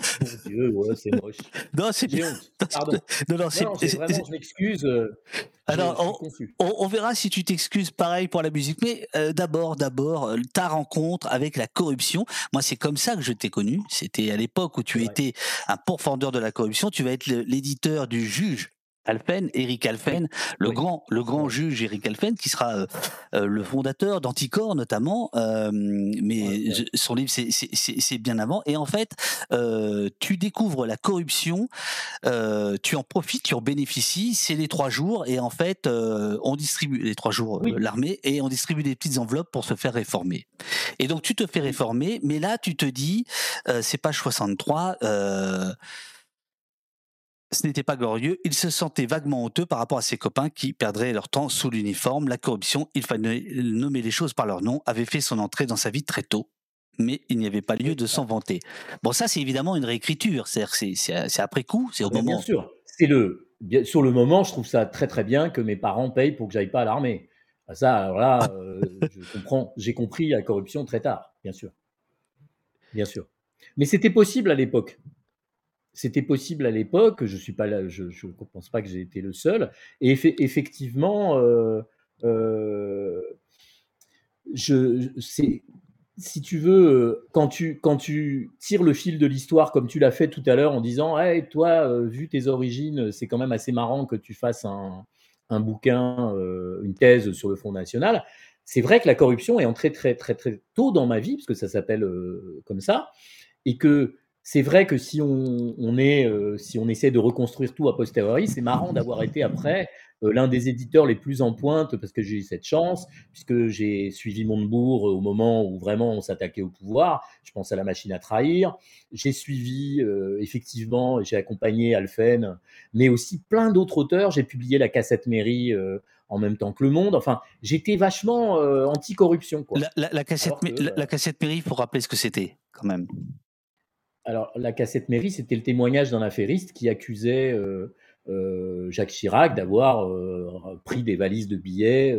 Dieu, ouais, c'est moche. Non, c'est bien. Pardon. Non, non, Non, c'est- non, c'est- vraiment, je m'excuse. euh, Alors, on- confus. On, on verra si tu t'excuses pareil pour la musique. Mais euh, d'abord, d'abord, euh, ta rencontre avec la corruption. Moi, c'est comme ça que je t'ai connu. C'était à l'époque où tu C'est étais un pourfendeur de la corruption. Tu vas être l'éditeur du juge Alphen, Eric Alphen, le grand, le grand juge Eric Alphen, qui sera le fondateur d'Anticor notamment. mais son livre, c'est bien avant. Et en fait, tu découvres la corruption, tu en profites, tu en bénéficies. C'est les trois jours, et en fait, on distribue les trois jours l'armée et on distribue des petites enveloppes pour se faire réformer. Et donc tu te fais réformer, mais là tu te dis, c'est page 63 ce n'était pas glorieux, il se sentait vaguement honteux par rapport à ses copains qui perdraient leur temps sous l'uniforme. La corruption, il fallait nommer les choses par leur nom, avait fait son entrée dans sa vie très tôt, mais il n'y avait pas lieu de s'en vanter. Bon, ça, c'est évidemment une réécriture, c'est après coup, c'est au moment. Bien sûr, c'est le. Sur le moment, je trouve ça très très bien que mes parents payent pour que j'aille pas à l'armée. Ah, ça, alors là, euh, je comprends, j'ai compris la corruption très tard, bien sûr. Bien sûr. Mais c'était possible à l'époque. C'était possible à l'époque, je suis pas là, je ne pense pas que j'ai été le seul. Et effectivement, euh, euh, je, si tu veux, quand tu, quand tu tires le fil de l'histoire comme tu l'as fait tout à l'heure en disant hey, toi, euh, vu tes origines, c'est quand même assez marrant que tu fasses un, un bouquin, une thèse sur le Front National. C'est vrai que la corruption est entrée très, très, très tôt dans ma vie, parce que ça s'appelle comme ça, et que c'est vrai que si on, est, euh, si on essaie de reconstruire tout a posteriori, c'est marrant d'avoir été après euh, l'un des éditeurs les plus en pointe parce que j'ai eu cette chance, puisque j'ai suivi Montebourg euh, au moment où vraiment on s'attaquait au pouvoir. Je pense à la machine à trahir. J'ai suivi effectivement, j'ai accompagné Alphen, mais aussi plein d'autres auteurs. J'ai publié la cassette mairie en même temps que Le Monde. Enfin, j'étais vachement anti-corruption. La, cassette, la, cassette mairie, pour rappeler ce que c'était quand même. Alors, la cassette mairie, c'était le témoignage d'un affairiste qui accusait euh, euh, Jacques Chirac d'avoir euh, pris des valises de billets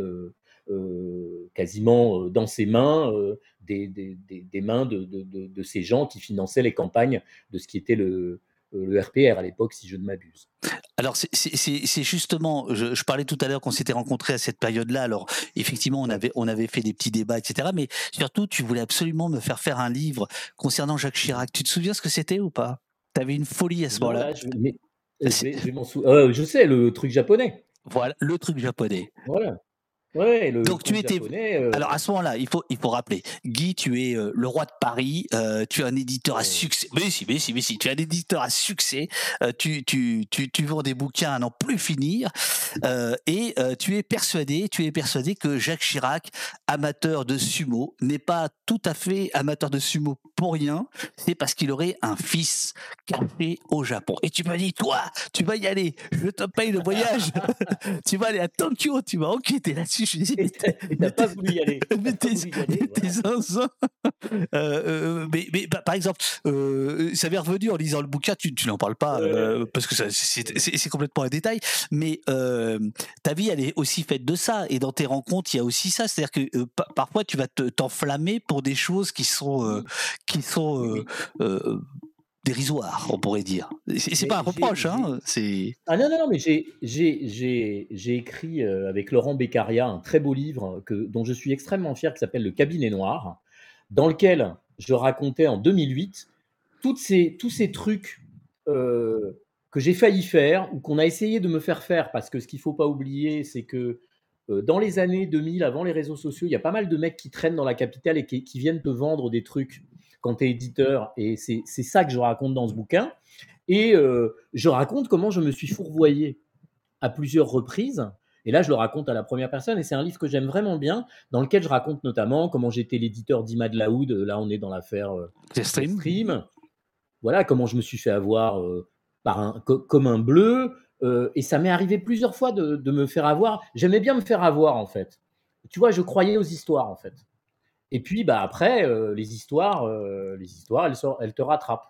quasiment dans ses mains, des, mains de, ces gens qui finançaient les campagnes de ce qui était le, le RPR à l'époque, si je ne m'abuse. Alors c'est justement, je, parlais tout à l'heure qu'on s'était rencontrés à cette période-là. Alors effectivement, on avait on avait fait des petits débats, etc. Mais surtout, tu voulais absolument me faire faire un livre concernant Jacques Chirac. Tu te souviens ce que c'était ou pas? Tu avais une folie à ce moment-là. Je, euh, je sais le truc japonais. Voilà, le truc japonais. Voilà. Donc tu étais. Euh, Alors à ce moment-là, il faut il faut rappeler, Guy, tu es euh, le roi de Paris, euh, tu es un éditeur à succès. Mais si, mais si, mais si, tu es un éditeur à succès. tu, tu tu tu vends des bouquins à n'en plus finir, et tu es persuadé, tu es persuadé que Jacques Chirac, amateur de sumo, n'est pas tout à fait amateur de sumo pour rien. C'est parce qu'il aurait un fils caché au Japon. Et tu m'as dit, toi, tu vas y aller. Je te paye le voyage. tu vas aller à Tokyo. Tu vas enquêter là-dessus je dis, mais t'as pas voulu y aller. Mais t'es euh, euh, mais, bah, par exemple, euh, ça m'est revenu en lisant le bouquin, tu, tu n'en parles pas parce que c'est complètement un détail, mais ta vie elle est aussi faite de ça et dans tes rencontres il y a aussi ça, c'est-à-dire que parfois tu vas t'enflammer pour des choses qui sont qui sont dérisoire, on pourrait dire. C'est pas un reproche, hein. Ah non, non, non mais j'ai écrit euh, avec Laurent Beccaria un très beau livre que, dont je suis extrêmement fier, qui s'appelle Le Cabinet Noir, dans lequel je racontais en 2008 toutes ces, tous ces trucs euh, que j'ai failli faire ou qu'on a essayé de me faire faire, parce que ce qu'il faut pas oublier, c'est que euh, dans les années 2000, avant les réseaux sociaux, il y a pas mal de mecs qui traînent dans la capitale et qui, qui viennent te vendre des trucs quand tu es éditeur. Et c'est ça que je raconte dans ce bouquin. Et euh, je raconte comment je me suis fourvoyé à plusieurs reprises. Et là, je le raconte à la première personne. Et c'est un livre que j'aime vraiment bien, dans lequel je raconte notamment comment j'étais l'éditeur d'Imad Laoud. Là, on est dans l'affaire euh, Stream. Voilà, comment je me suis fait avoir euh, par un, comme un bleu. et ça m'est arrivé plusieurs fois de, de me faire avoir. J'aimais bien me faire avoir, en fait. Tu vois, je croyais aux histoires, en fait. Et puis, bah, après, euh, les histoires, euh, les histoires elles, elles, te rattrapent.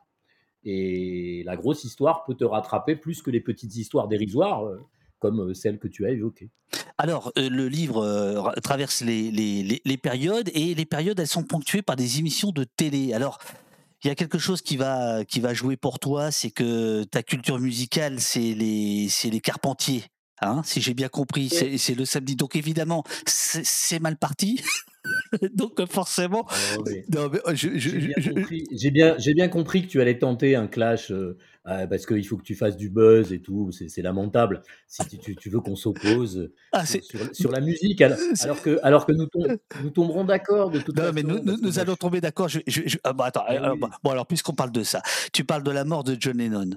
Et la grosse histoire peut te rattraper plus que les petites histoires dérisoires, euh, comme celle que tu as évoquée. Alors, le livre traverse les, les, les, périodes, et les périodes, elles sont ponctuées par des émissions de télé. Alors, il y a quelque chose qui va, qui va jouer pour toi, c'est que ta culture musicale, c'est les, les Carpentiers. Hein, si j'ai bien compris, c'est le samedi. Donc évidemment, c'est mal parti. Donc euh, forcément, Oh, euh, j'ai bien bien compris que tu allais tenter un clash, heu, ah, parce qu'il faut que tu fasses du buzz et tout, c'est lamentable. Si tu tu tu veux qu'on s'oppose, ah, sur sur sur la musique alors que alors que nous tom nous tomberons d'accord de toute non, façon mais nous, allons tomber d'accord. Je, je- je- ah, bah, attends, mais alors, bah, bon alors puisqu'on parle de ça, tu parles de la mort de John Lennon.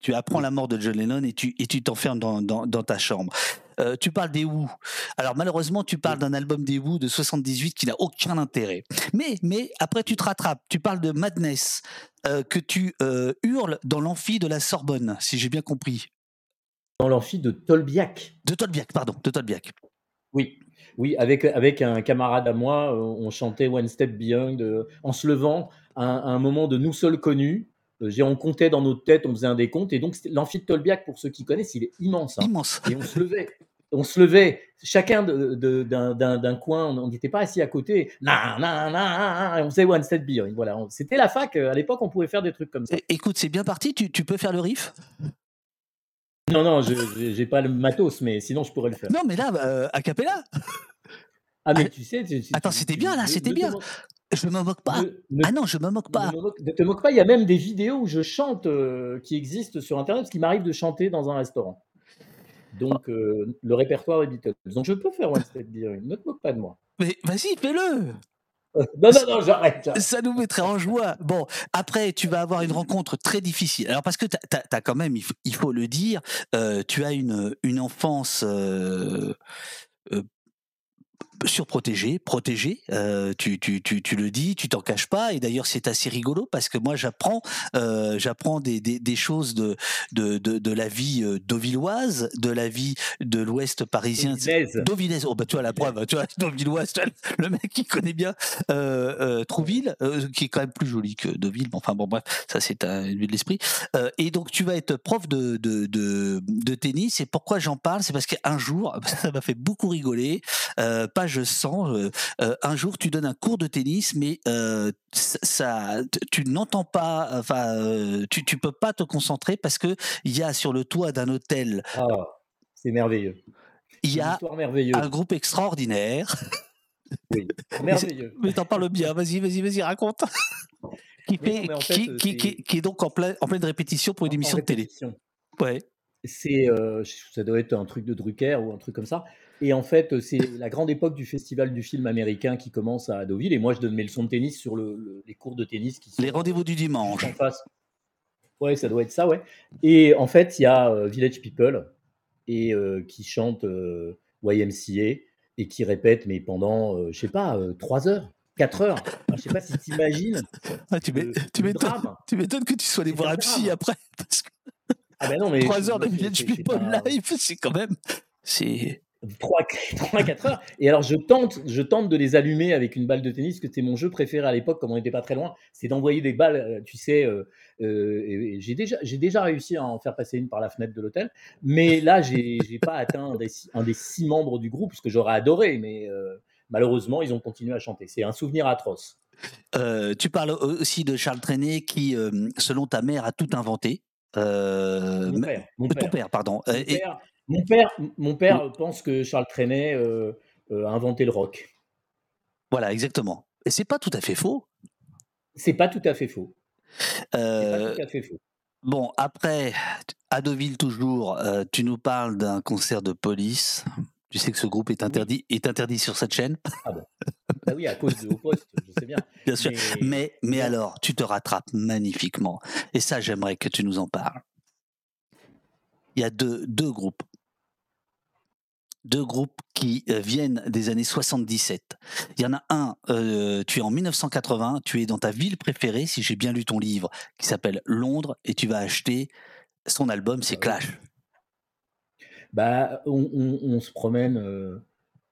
Tu apprends la mort de John Lennon et tu et tu t'enfermes dans, dans, dans ta chambre. Euh, tu parles des Who. Alors malheureusement, tu parles d'un album des Who de 78 qui n'a aucun intérêt. Mais mais après tu te rattrapes. Tu parles de Madness euh, que tu euh, hurles dans l'amphi de la Sorbonne, si j'ai bien compris. Dans l'amphi de Tolbiac. De Tolbiac, pardon, de Tolbiac. Oui, oui, avec, avec un camarade à moi, on chantait One Step Beyond, en se levant à un à un moment de Nous seuls connus. J'ai on comptait dans notre tête, on faisait un décompte et donc l'amphi de Tolbiac, pour ceux qui connaissent, il est immense, hein Immense. et on se levait on se levait chacun d'un coin, on n'était pas assis à côté. On faisait One Step Beyond, voilà, c'était la fac, heu, à l'époque, on pouvait faire des trucs comme ça. Écoute, c'est bien parti. Tu, tu peux faire le riff? Non, non, je j'ai j'ai pas le matos, mais sinon je pourrais le faire. Non, mais là, euh, a cappella. Ah, Ah, mais tu sais, tu tu Attends, c'était bien là, c'était bien. Je me moque pas. ne ne Ah non, je me moque pas. moque- ne te moque pas, il y a même des vidéos où je chante euh, qui existent sur Internet, parce qu'il m'arrive de chanter dans un restaurant. Donc, euh, le répertoire des Beatles. Donc, je peux faire One Step Beyond. Ne te moque pas de moi. Mais vas-y, fais-le. Euh, non, non, non, j'arrête. Ça nous mettrait en joie. Bon, après, tu vas avoir une rencontre très difficile. Alors, parce que tu as, quand même, il faut, il faut le dire, euh, tu as une, une enfance euh, surprotégée, protégée. euh, tu, tu, tu, tu le dis, tu t'en caches pas. Et d'ailleurs, c'est assez rigolo parce que moi, j'apprends euh, j'apprends des, des, des choses de, de, de, de la vie euh, dauvilloise, de la vie de l'Ouest parisien. Dauvillaise. Oh, bah, tu vois la preuve, tu vois, Dauvilloise, le mec qui connaît bien euh, Trouville, qui est quand même plus joli que Deauville. mais Enfin bon, bref, ça c'est un- de l'esprit. Et donc tu vas être prof de, de, de, de tennis. Et pourquoi j'en parle? C'est parce qu'un jour, ça m'a fait beaucoup rigoler. Pas je sens. euh, euh, un jour, tu donnes un cours de tennis, mais euh, ça, tu n'entends pas. Enfin, tu, tu peux pas te concentrer parce que il y a sur le toit d'un hôtel, Ah, c'est merveilleux. il y a un groupe extraordinaire. Oui, merveilleux. mais t'en parles bien. Vas-y, vas-y, vas-y, raconte. qui, Mais non, fait, mais en fait, qui, qui, qui, c'est qui est donc en, plein, en pleine répétition pour une en, en émission de télé. Ouais. C'est, ça doit être un truc de Drucker ou un truc comme ça. Et en fait, c'est la grande époque du festival du film américain qui commence à Deauville. Et moi, je donne mes leçons de tennis sur le- le- les cours de tennis qui Les sont rendez-vous euh, du dimanche. en face. Ouais, ça doit être ça, ouais. Et en fait, il y a euh, Village People et euh, qui chantent euh, YMCA et qui répètent, mais pendant, euh, je sais pas, euh, 3 heures, 4 heures. Alors, je sais pas si tu imagines Ah, tu m'étonnes que tu sois allé voir un psy après. Parce que Ah ben non, mais 3 je- heures de Village People pas. live, c'est quand même. C'est. 3, 4 heures. Et alors, je tente, je tente de les allumer avec une balle de tennis, que c'était mon jeu préféré à l'époque, comme on n'était pas très loin. C'est d'envoyer des balles, euh, tu sais. euh, euh, j'ai déjà, j'ai déjà réussi à en faire passer une par la fenêtre de l'hôtel. Mais là, j'ai j'ai pas atteint un des, six- un des six membres du groupe, ce que j'aurais adoré. Mais euh, malheureusement, ils ont continué à chanter. C'est un souvenir atroce. Tu parles aussi de Charles Trenet qui, selon ta mère, a tout inventé. Mon père, mon ton père. pardon. Et- mon père, mon père pense que Charles Trenet euh, euh, a inventé le rock. voilà, exactement. Et c'est pas tout à fait faux. C'est pas tout à fait faux. C'est pas Euh, tout à fait faux. bon, après, à Deauville toujours, euh, tu nous parles d'un concert de police. Tu sais que ce groupe est Oui. interdit, est interdit sur cette chaîne, Ah bon. Bah oui, à cause de Au Poste, je sais bien. bien sûr. Mais alors, tu te rattrapes magnifiquement. Et ça, j'aimerais que tu nous en parles. Il y a deux, deux groupes. Deux groupes qui euh, viennent des années 77. Il y en a un, euh, tu es en 1980, tu es dans ta ville préférée, si j'ai bien lu ton livre, qui s'appelle Londres, et tu vas acheter son album, c'est oui. Clash. Bah, on, on- on se promène, euh,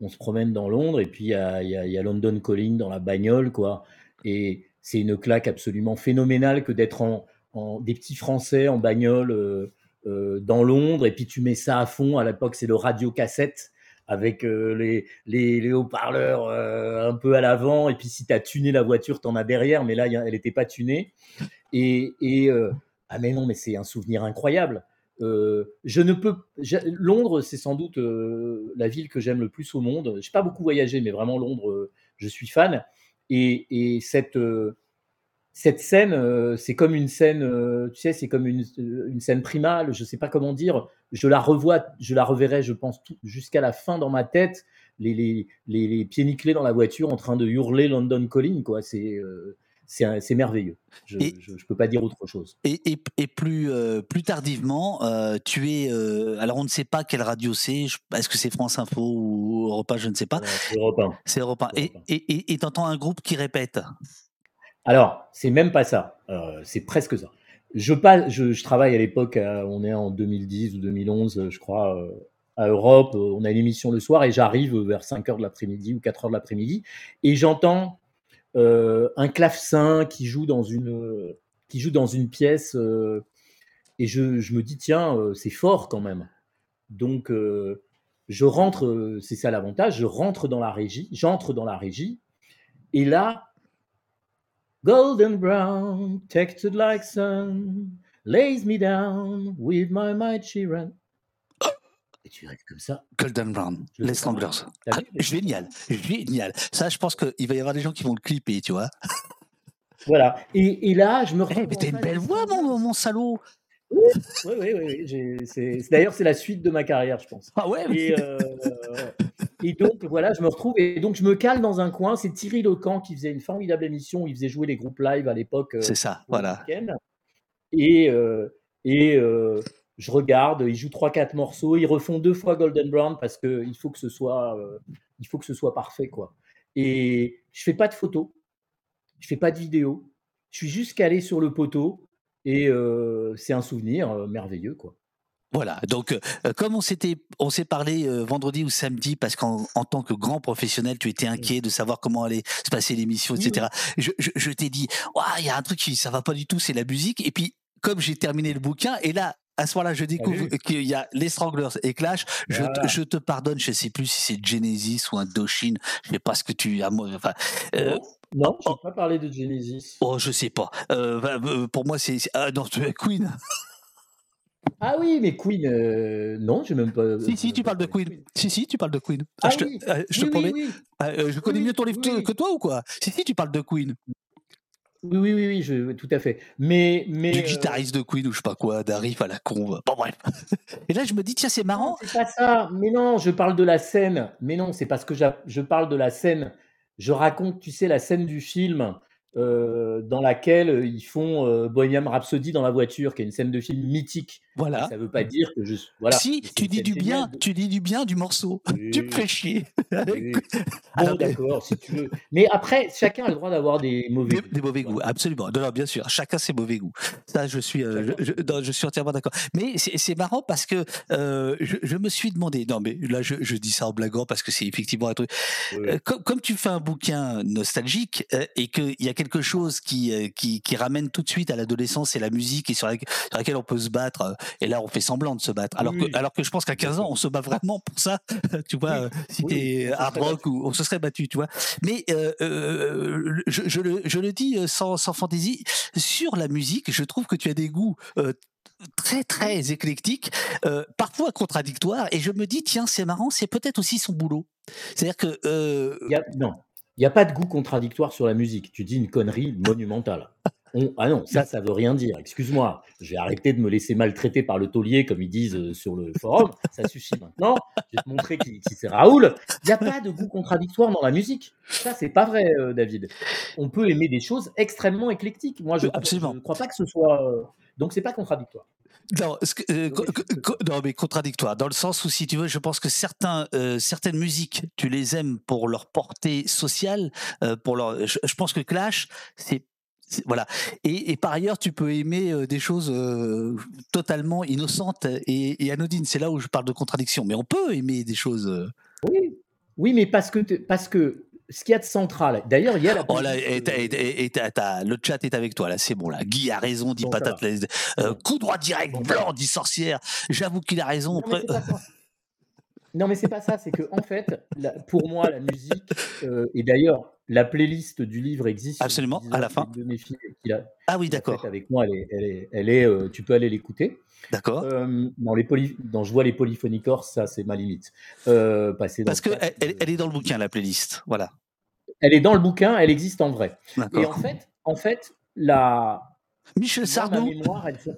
on se promène dans Londres et puis il y a, il y a- il y a London Calling dans la bagnole, quoi. Et c'est une claque absolument phénoménale que d'être en, en- des petits Français en bagnole euh, dans Londres et puis tu mets ça à fond. À l'époque, c'est le radio cassette avec euh, les, les, les haut-parleurs euh, un peu à l'avant et puis si tu as tuné la voiture, tu en as derrière, mais là, elle n'était pas tunée. Et, euh, ah mais non, mais c'est un souvenir incroyable. Euh, je ne peux. Londres, c'est sans doute euh, la ville que j'aime le plus au monde. J'ai pas beaucoup voyagé, mais vraiment Londres, euh, je suis fan. Et, et cette, euh, cette scène, euh, c'est comme une scène, euh, tu sais, c'est comme une, une, scène primale, je sais pas comment dire. Je la revois, je la reverrai, je pense, jusqu'à la fin dans ma tête, les, les, les, les, pieds nickelés dans la voiture en train de hurler London Calling, quoi. C'est c'est merveilleux. Je ne peux pas dire autre chose. Et, et, et plus, euh, plus tardivement, euh, tu es. Euh, alors, on ne sait pas quelle radio c'est. Est-ce que c'est France Info ou Europe 1 Je ne sais pas. c'est Europe 1. C'est Europe 1. Et tu entends un groupe qui répète Alors, c'est même pas ça. c'est presque ça. Je, pas, je, je travaille à l'époque, on est en 2010 ou 2011, je crois, à Europe. On a une émission le soir et j'arrive vers 5 h de l'après-midi ou 4 h de l'après-midi et j'entends euh, un clavecin qui joue dans une, qui joue dans une pièce. Euh, et je, me dis, tiens, euh, c'est fort quand même. Donc, je rentre, c'est ça l'avantage, je rentre dans la régie, j'entre dans la régie, et là, Golden brown, textured like sun, lays me down with my might she ran. Et tu restes comme ça. Golden Brown, les Stranglers. Ah, génial, génial. Ça, je pense qu'il va y avoir des gens qui vont le clipper, tu vois. Voilà. Et, et là, je me retrouve. Eh, mais t'as une belle voix, mon, mon salaud. Oui, oui, oui. oui, D'ailleurs, c'est la suite de ma carrière, je pense. Ah ouais. Et, euh, et, donc, voilà, je me retrouve et donc je me cale dans un coin. C'est Thierry Lecan qui faisait une formidable émission où il faisait jouer les groupes live à l'époque. Euh, c'est ça, voilà. Et, euh, et je regarde, ils jouent 3-4 morceaux, ils refont deux fois Golden Brown parce qu'il faut que ce soit, euh, il faut que ce soit parfait quoi. Et je fais pas de photos, je fais pas de vidéos, je suis juste calé sur le poteau et euh, c'est un souvenir euh, merveilleux quoi. Voilà, donc comme on s'était, on s'est parlé vendredi ou samedi, parce qu'en tant que grand professionnel, tu étais inquiet de savoir comment allait se passer l'émission, etc. Je, je, t'ai dit, il y a un truc qui ça va pas du tout, c'est la musique. Et puis comme j'ai terminé le bouquin, et là à ce moment-là, je découvre qu'il y a les Stranglers et Clash. Je, je, te pardonne, je sais plus si c'est Genesis ou un Doshin. Je sais pas ce que tu as. Enfin, euh, non, je n'ai oh. pas parlé de Genesis. Oh, je sais pas. Euh, euh pour moi, c'est ah, non, Queen. Ah oui, mais Queen, euh, non, je même pas. Si, si, tu parles de Queen. Si, si, tu parles de Queen. Ah, je te, oui. je te promets. je connais mieux ton livre que toi ou quoi? Si, si, tu parles de Queen. Oui, oui, oui, je, tout à fait. Mais, mais du euh, guitariste de Queen ou je sais pas quoi, d'arrive à la con. Bon bref. Et là, je me dis tiens, c'est marrant. C'est pas ça. Mais non, je parle de la scène. Mais non, c'est parce que je parle de la scène. Je raconte, tu sais, la scène du film euh, dans laquelle euh, ils font euh, Bohemian Rhapsody dans la voiture, qui est une scène de film mythique. Voilà. Ça veut pas dire que je. Voilà. Si, tu dis du bien, tu dis du bien du morceau. tu me fais chier. Bon, d'accord, si tu veux. Mais après, chacun a le droit d'avoir des mauvais goûts. Des mauvais goûts, absolument. Non, bien sûr, chacun ses mauvais goûts. Ça, je suis, je, je, suis entièrement d'accord. Mais c'est marrant parce que je, je, me suis demandé. Non, mais là, je, dis ça en blaguant parce que c'est effectivement un truc. Comme, comme, tu fais un bouquin nostalgique et qu'il y a quelque chose qui, qui, qui ramène tout de suite à l'adolescence, c'est la musique et sur, sur laquelle on peut se battre et là, on fait semblant de se battre. Alors, que, alors que je pense qu'à 15 ans, on se bat vraiment pour ça. tu vois, euh, si t'es hard rock ou on se serait battu, tu vois. Mais euh, euh, je, je, le, je, le, dis sans, sans fantaisie, sur la musique, je trouve que tu as des goûts très très éclectiques, parfois contradictoires, et je me dis tiens c'est marrant, c'est peut-être aussi son boulot. C'est-à-dire que non, il n'y a pas de goût contradictoire sur la musique. Tu dis une connerie monumentale. Ah non, ça, ça veut rien dire. Excuse-moi, je vais arrêter de me laisser maltraiter par le taulier, comme ils disent euh, sur le forum. Ça suffit maintenant. Je vais te montrer qui, c'est Raoul. Il n'y a pas de goût contradictoire dans la musique. Ça, c'est pas vrai, euh, David. On peut aimer des choses extrêmement éclectiques. Moi, je ne crois pas que ce soit. Euh, donc, c'est pas contradictoire. Non, non, mais contradictoire, dans le sens où, si tu veux, je pense que certains, certaines musiques, tu les aimes pour leur portée sociale, pour leur, je, pense que Clash, c'est voilà. Et, par ailleurs, tu peux aimer euh, des choses euh, totalement innocentes et, anodines. C'est là où je parle de contradiction. Mais on peut aimer des choses. Euh, oui, oui, mais parce que parce que ce qu'il y a de central. D'ailleurs, il y a la. Oh là, et, le chat est avec toi là. C'est bon là. Guy a raison, dit patate. coup droit direct, blanc, dit sorcière. J'avoue qu'il a raison. Non, mais c'est pas ça. C'est que en fait, pour moi, la musique et d'ailleurs la playlist du livre existe. Absolument, à la fin. De mes filles ah oui, d'accord. Avec moi, elle est, elle est, euh, tu peux aller l'écouter. D'accord. Euh, dans les poly, dans je vois les polyphonies corses, ça c'est ma limite. Euh, Parce que elle, est dans le bouquin la playlist, voilà. elle est dans le bouquin, elle existe en vrai. Et en fait, en fait, la, Michel moi, Sardou? mémoire, elle fait.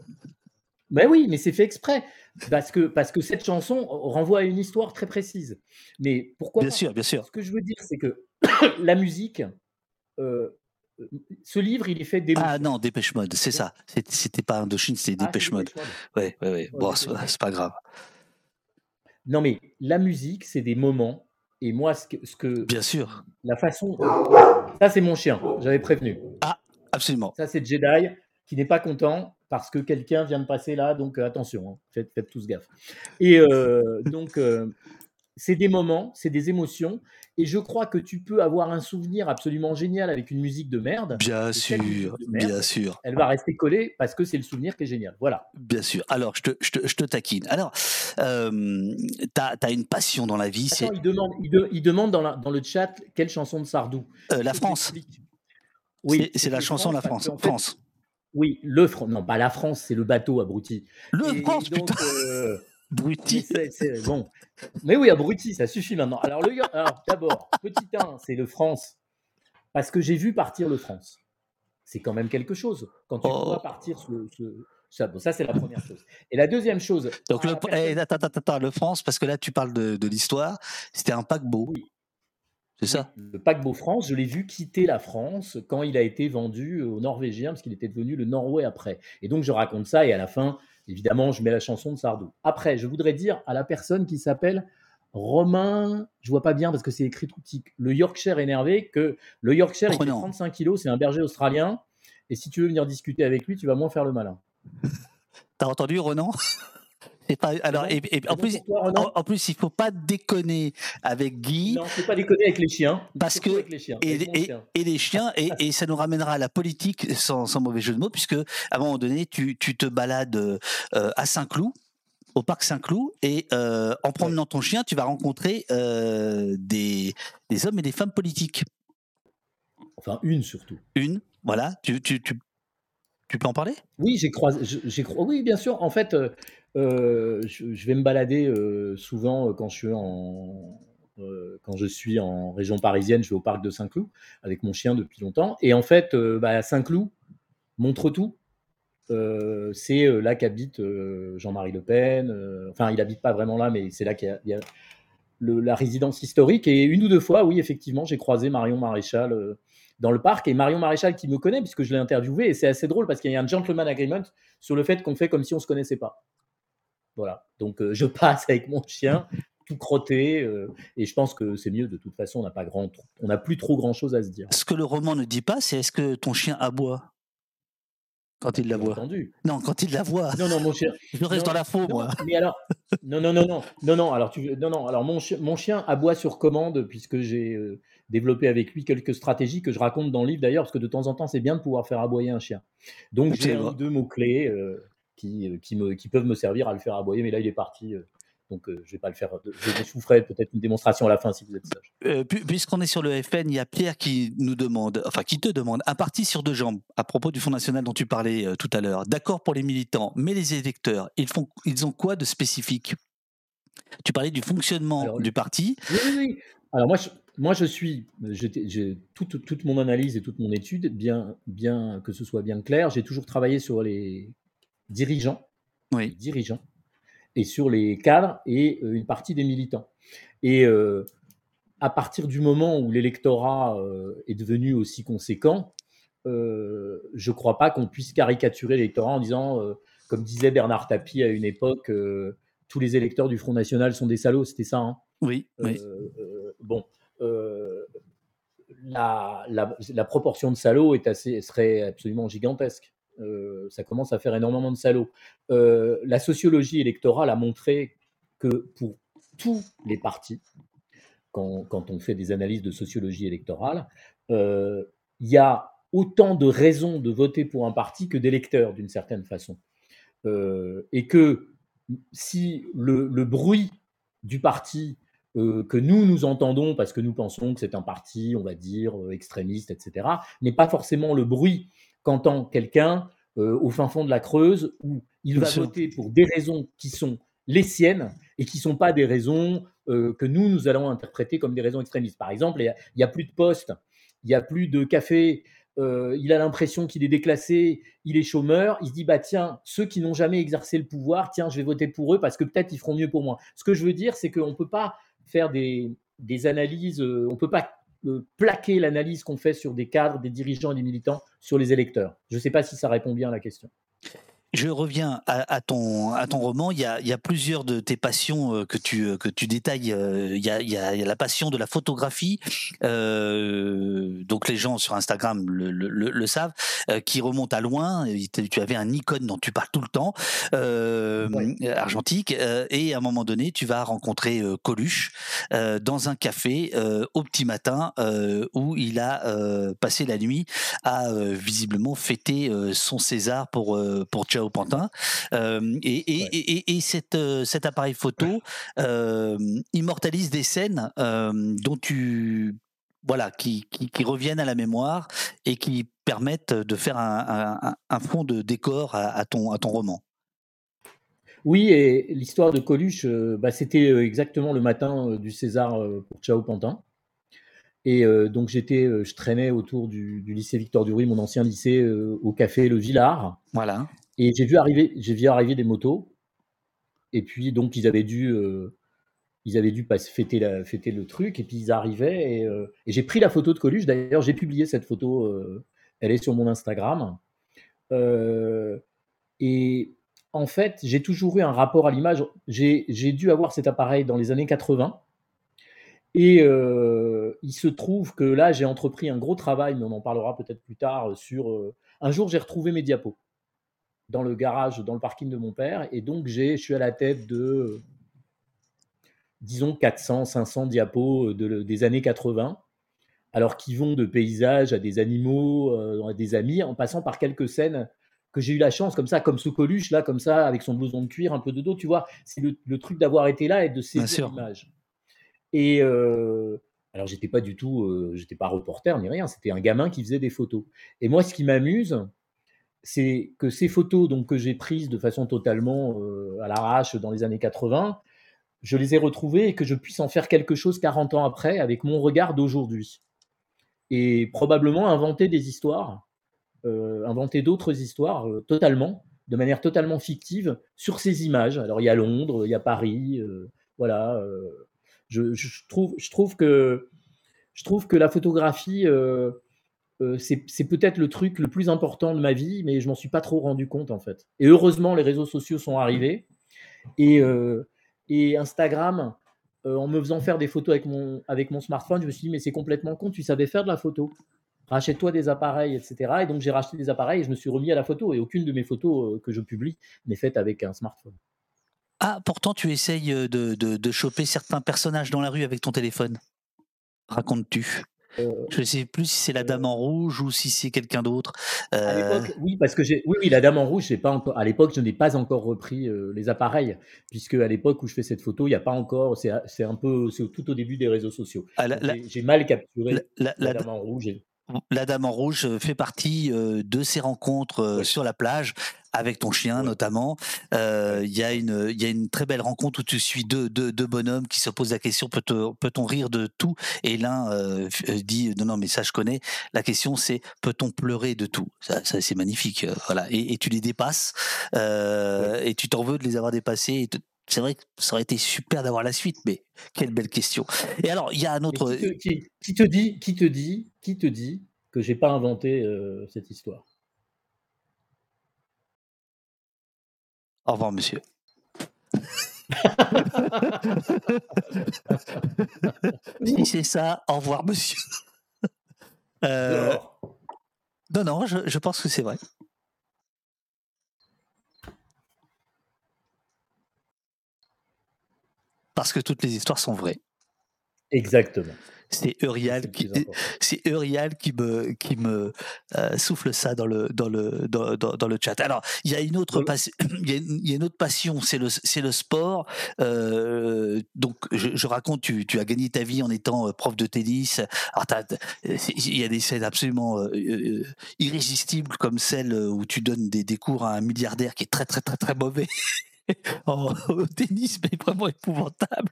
Mais oui, mais c'est fait exprès. Parce que, parce que cette chanson renvoie à une histoire très précise. Mais pourquoi Bien pas sûr, bien sûr. Ce que je veux dire, c'est que la musique, euh, ce livre, il est fait Ah d'émotions. non, Dépêche Mode, c'est ça. C'était pas Indochine, c'était Ah, Dépêche Mode. Dépêche Mode. Ouais, ouais, ouais. Bon, Dépêche c'est pas grave. Non, mais la musique, c'est des moments. Et moi, ce que, ce que Bien sûr. la façon. Ça, c'est mon chien. J'avais prévenu. Absolument. Ça, c'est Jedi qui n'est pas content parce que quelqu'un vient de passer là. Donc, euh, attention, hein, faites, faites tous gaffe. Et euh, donc, euh, c'est des moments, c'est des émotions. Et je crois que tu peux avoir un souvenir absolument génial avec une musique de merde. Bien sûr, de merde, bien sûr, elle va rester collée parce que c'est le souvenir qui est génial. Voilà. bien sûr. Alors, je te, je te, je te taquine. Alors, euh, t'as as une passion dans la vie, Attends, il demande, il, de- il demande dans, la- dans le chat quelle chanson de Sardou. euh, la France. t'explique. C'est- la chanson La France. fait, France. oui, le France. Non, pas la France, c'est le bateau abruti. Le Et France, donc, putain, euh, mais Bruti. c'est- c'est- bon. Mais oui, abruti, ça suffit maintenant. Alors, le, alors d'abord, petit 1, c'est le France. Parce que j'ai vu partir le France. C'est quand même quelque chose. Quand tu Oh. vois partir ce. ce- ça, bon, ça, c'est la première chose. Et la deuxième chose. Donc, le, la personne- eh, attends, attends, attends, le France, parce que là, tu parles de, de l'histoire, c'était un paquebot. Oui. C'est ça? Le paquebot France, je l'ai vu quitter la France quand il a été vendu aux Norvégiens, parce qu'il était devenu le Norway après. Et donc, je raconte ça, et à la fin, évidemment, je mets la chanson de Sardou. Après, je voudrais dire à la personne qui s'appelle Romain, je vois pas bien parce que c'est écrit tout petit, le Yorkshire énervé, que le Yorkshire, il fait Renan. 35 kilos, c'est un berger australien, et si tu veux venir discuter avec lui, tu vas moins faire le malin. T'as entendu, Renan Pas. Alors, et, et en plus, en, en plus, il faut pas déconner avec Guy. Non, faut pas déconner avec les chiens. Parce que- avec les chiens, et, les chiens, et, ça nous ramènera à la politique sans, sans mauvais jeu de mots, puisque à un moment donné, tu, tu te balades euh, à Saint-Cloud, au parc Saint-Cloud, et euh, en promenant ton chien, tu vas rencontrer euh, des, des hommes et des femmes politiques. Enfin, une surtout. Une, voilà, tu, tu, tu, tu peux en parler? Oui, j'ai croisé. J'ai oui, bien sûr. En fait, euh, je, vais me balader euh, souvent euh, quand je suis en région parisienne. Je vais au parc de Saint-Cloud avec mon chien depuis longtemps. Et en fait, bah, Saint-Cloud, Montretout, euh, c'est là qu'habite Jean-Marie Le Pen. enfin, il habite pas vraiment là, mais c'est là qu'il y a, la résidence historique. Et une ou deux fois, oui, effectivement, j'ai croisé Marion Maréchal dans le parc. Et Marion Maréchal qui me connaît, puisque je l'ai interviewé. Et c'est assez drôle parce qu'il y a un gentleman agreement sur le fait qu'on fait comme si on se connaissait pas. Voilà. Donc, euh, je passe avec mon chien, tout crotté. euh, et je pense que c'est mieux. De toute façon, on n'a pas grand, on n'a plus trop grand chose à se dire. Ce que le roman ne dit pas, c'est est-ce que ton chien aboie quand il l'aboie entendu. Non, quand il l'aboie. Non, non, mon chien. Je reste Non, dans la faux, moi. Mais alors, non, non, non, non, non, non. Alors, tu, non, non. Alors, mon chien, mon chien aboie sur commande puisque j'ai euh, développé avec lui quelques stratégies que je raconte dans le livre d'ailleurs, parce que de temps en temps, c'est bien de pouvoir faire aboyer un chien. Donc, j'ai deux mots clés euh, qui, euh, qui me, qui peuvent me servir à le faire aboyer. Mais là, il est parti. euh, donc, euh, je vais pas le faire. Je vous ferai peut-être une démonstration à la fin si vous êtes sage. Euh, pu- Puisqu'on est sur le FN, il y a Pierre qui nous demande, enfin qui te demande, un parti sur deux jambes à propos du Front National dont tu parlais euh, tout à l'heure. D'accord pour les militants, mais les électeurs, ils font, ils ont quoi de spécifique? Tu parlais du fonctionnement Alors, du parti. Oui, oui, oui. Alors moi, je, moi, je suis, j'ai toute, toute mon analyse et toute mon étude, bien, bien que ce soit bien clair, j'ai toujours travaillé sur les dirigeants, Oui, dirigeants, et sur les cadres et euh, une partie des militants. Et euh, à partir du moment où l'électorat euh, est devenu aussi conséquent, euh, je ne crois pas qu'on puisse caricaturer l'électorat en disant, comme disait Bernard Tapie à une époque, tous les électeurs du Front National sont des salauds, c'était ça. Hein? Oui, oui. bon, la, la- la proportion de salauds est assez, serait absolument gigantesque. Euh, ça commence à faire énormément de salauds. Euh, la sociologie électorale a montré que pour tous les partis, quand, on fait des analyses de sociologie électorale, euh, il y a autant de raisons de voter pour un parti que d'électeurs, d'une certaine façon. Et que si le, bruit du parti que nous, nous entendons, parce que nous pensons que c'est un parti, on va dire, extrémiste, etc., n'est pas forcément le bruit qu'entend quelqu'un euh, au fin fond de la Creuse, où il va voter pour des raisons qui sont les siennes et qui ne sont pas des raisons euh, que nous, nous allons interpréter comme des raisons extrémistes. Par exemple, il n'y a, il y a plus de postes il n'y a plus de café, euh, il a l'impression qu'il est déclassé, il est chômeur, il se dit bah tiens, ceux qui n'ont jamais exercé le pouvoir, tiens, je vais voter pour eux parce que peut-être ils feront mieux pour moi. Ce que je veux dire, c'est qu'on ne peut pas faire des, des analyses, on ne peut pas plaquer l'analyse qu'on fait sur des cadres, des dirigeants et des militants sur les électeurs. Je ne sais pas si ça répond bien à la question. Je reviens à, ton, à ton roman. Il y, a, il y a plusieurs de tes passions euh, que tu, euh, que tu détailles. Euh, il y a, il y a, la passion de la photographie, euh, donc les gens sur Instagram le, le, le savent, qui remonte à loin. Tu avais un icône dont tu parles tout le temps, euh, argentique, et à un moment donné, tu vas rencontrer Coluche dans un café au petit matin où il a passé la nuit à visiblement fêter son César pour, pour au Pantin. Euh, et, et, cette, euh, cet appareil photo euh, immortalise des scènes dont tu voilà, qui, qui, reviennent à la mémoire et qui permettent de faire un, un, fond de décor à, ton, à ton roman. Oui, et l'histoire de Coluche, bah, c'était exactement le matin du César pour Ciao Pantin. Et donc j'étais, je traînais autour du, du, lycée Victor Duruy, mon ancien lycée, au café Le Villard. Voilà. Et j'ai vu arriver, j'ai vu arriver des motos. Et puis donc ils avaient dû, euh, ils avaient dû passer, fêter, le truc. Et puis ils arrivaient et, euh, j'ai pris la photo de Coluche. D'ailleurs j'ai publié cette photo. Euh, elle est sur mon Instagram. et en fait j'ai toujours eu un rapport à l'image. J'ai, j'ai dû avoir cet appareil dans les années 80. Et il se trouve que là, j'ai entrepris un gros travail, mais on en parlera peut-être plus tard, sur... un jour, j'ai retrouvé mes diapos dans le garage, dans le parking de mon père. Et donc, je suis à la tête de, disons, 400, 500 diapos de, des années 80. Alors qui vont de paysages à des animaux, euh, à des amis, en passant par quelques scènes que j'ai eu la chance, comme ça, comme ce Coluche, là, comme ça, avec son blouson de cuir, un peu de dos, tu vois. C'est le, truc d'avoir été là et de saisir l'image. Et euh, alors, j'étais pas du tout, euh, j'étais pas reporter ni rien, c'était un gamin qui faisait des photos. Et moi, ce qui m'amuse, c'est que ces photos donc, que j'ai prises de façon totalement euh, à l'arrache dans les années 80, je les ai retrouvées et que je puisse en faire quelque chose 40 ans après avec mon regard d'aujourd'hui. Et probablement inventer des histoires, euh, inventer d'autres histoires euh, totalement, de manière totalement fictive sur ces images. Alors il y a Londres, il y a Paris, voilà. Je, trouve, je, trouve que, je trouve que la photographie euh, c'est peut-être le truc le plus important de ma vie, mais je m'en suis pas trop rendu compte en fait. Et heureusement, les réseaux sociaux sont arrivés. Et, euh, Instagram, euh, en me faisant faire des photos avec mon, avec mon smartphone, je me suis dit, mais c'est complètement con, tu savais faire de la photo. Rachète-toi des appareils, etc. Et donc j'ai racheté des appareils et je me suis remis à la photo. Et aucune de mes photos que je publie n'est faite avec un smartphone. Ah, pourtant tu essayes de, de, de choper certains personnages dans la rue avec ton téléphone. Racontes-tu je ne sais plus si c'est la Dame en rouge ou si c'est quelqu'un d'autre. Euh, oui, parce que j'ai, oui, oui, la Dame en rouge, pas encore. À l'époque, je n'ai pas encore repris euh, les appareils, puisque à l'époque où je fais cette photo, il n'y a pas encore. C'est, un peu, c'est tout au début des réseaux sociaux. Ah, j'ai, mal capturé la, Dame en rouge. La Dame en rouge fait partie de ces rencontres sur la plage avec ton chien notamment. Euh, il y, a une, y a une très belle rencontre où tu suis deux, deux, deux bonhommes qui se posent la question peut-on peut rire de tout? Et l'un euh, euh, dit non, non, mais ça je connais. La question c'est peut-on pleurer de tout? Ça, ça c'est magnifique. voilà. Et, et, tu les dépasses et tu t'en veux de les avoir dépassés. C'est vrai que ça aurait été super d'avoir la suite, mais quelle belle question. Et alors, il y a un autre. Qui te, qui, te, dit, qui te dit, qui te dit que j'ai pas inventé cette histoire? Au revoir, monsieur. si c'est ça, au revoir, monsieur. Euh, non, non, je, je pense que c'est vrai. Parce que toutes les histoires sont vraies. Exactement. C'est Urial qui, c'est Urial qui me, qui me euh, souffle ça dans le, dans le, dans, dans, le chat. Alors, il y a une autre, passion, il, y a une, autre passion, c'est le, c'est le sport. Euh, donc, je, je, raconte, tu, tu as gagné ta vie en étant euh, prof de tennis. Alors, il y a des scènes absolument irrésistibles comme celle où tu donnes des, des cours à un milliardaire qui est très, très, très, très mauvais. au tennis, mais vraiment épouvantable,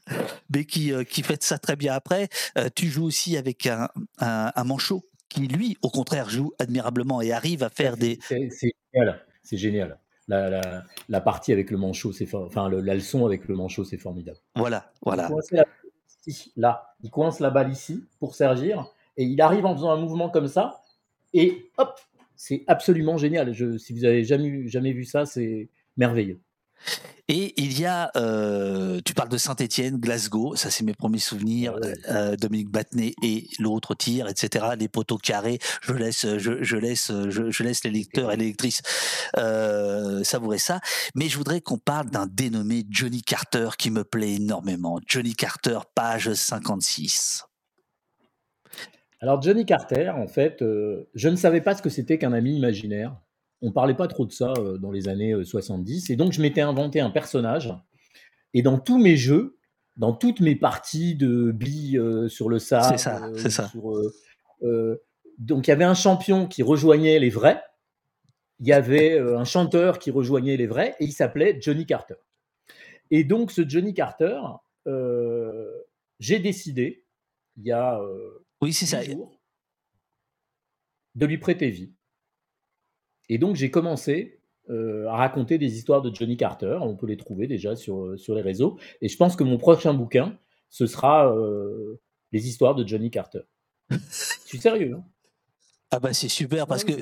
mais qui, euh, qui fait ça très bien après. Euh, tu joues aussi avec un, un, manchot qui lui, au contraire, joue admirablement et arrive à faire des. C'est génial, c'est génial. La, partie avec le manchot, c'est enfin la leçon avec le manchot, c'est formidable. Voilà, voilà. là, il coince la balle ici pour Sergir et il arrive en faisant un mouvement comme ça et hop, c'est absolument génial. Je, si vous avez jamais, jamais vu ça, c'est merveilleux. Et il y a, euh, tu parles de Saint-Étienne, Glasgow, ça c'est mes premiers souvenirs. Euh, Dominique Battenet et l'autre tir, etc. Les poteaux carrés. Je laisse, je, laisse, je, laisse les lecteurs et les lectrices euh, savourer ça. Mais je voudrais qu'on parle d'un dénommé Johnny Carter qui me plaît énormément. Johnny Carter, page 56. Alors Johnny Carter, en fait, je ne savais pas ce que c'était qu'un ami imaginaire on parlait pas trop de ça euh, dans les années 70. Euh, et donc, je m'étais inventé un personnage. Et dans tous mes jeux, dans toutes mes parties de billes euh, sur le sable, c'est ça, c'est ça. donc, il y avait un champion qui rejoignait les vrais. Il y avait un chanteur qui rejoignait les vrais et il s'appelait Johnny Carter. Et donc, ce Johnny Carter, j'ai décidé, il y a oui, c'est ça. de lui prêter vie. Et donc, j'ai commencé euh, à raconter des histoires de Johnny Carter. On peut les trouver déjà sur, euh, sur les réseaux. Et je pense que mon prochain bouquin, ce sera euh, les histoires de Johnny Carter. je suis sérieux. Hein ah bah c'est super parce que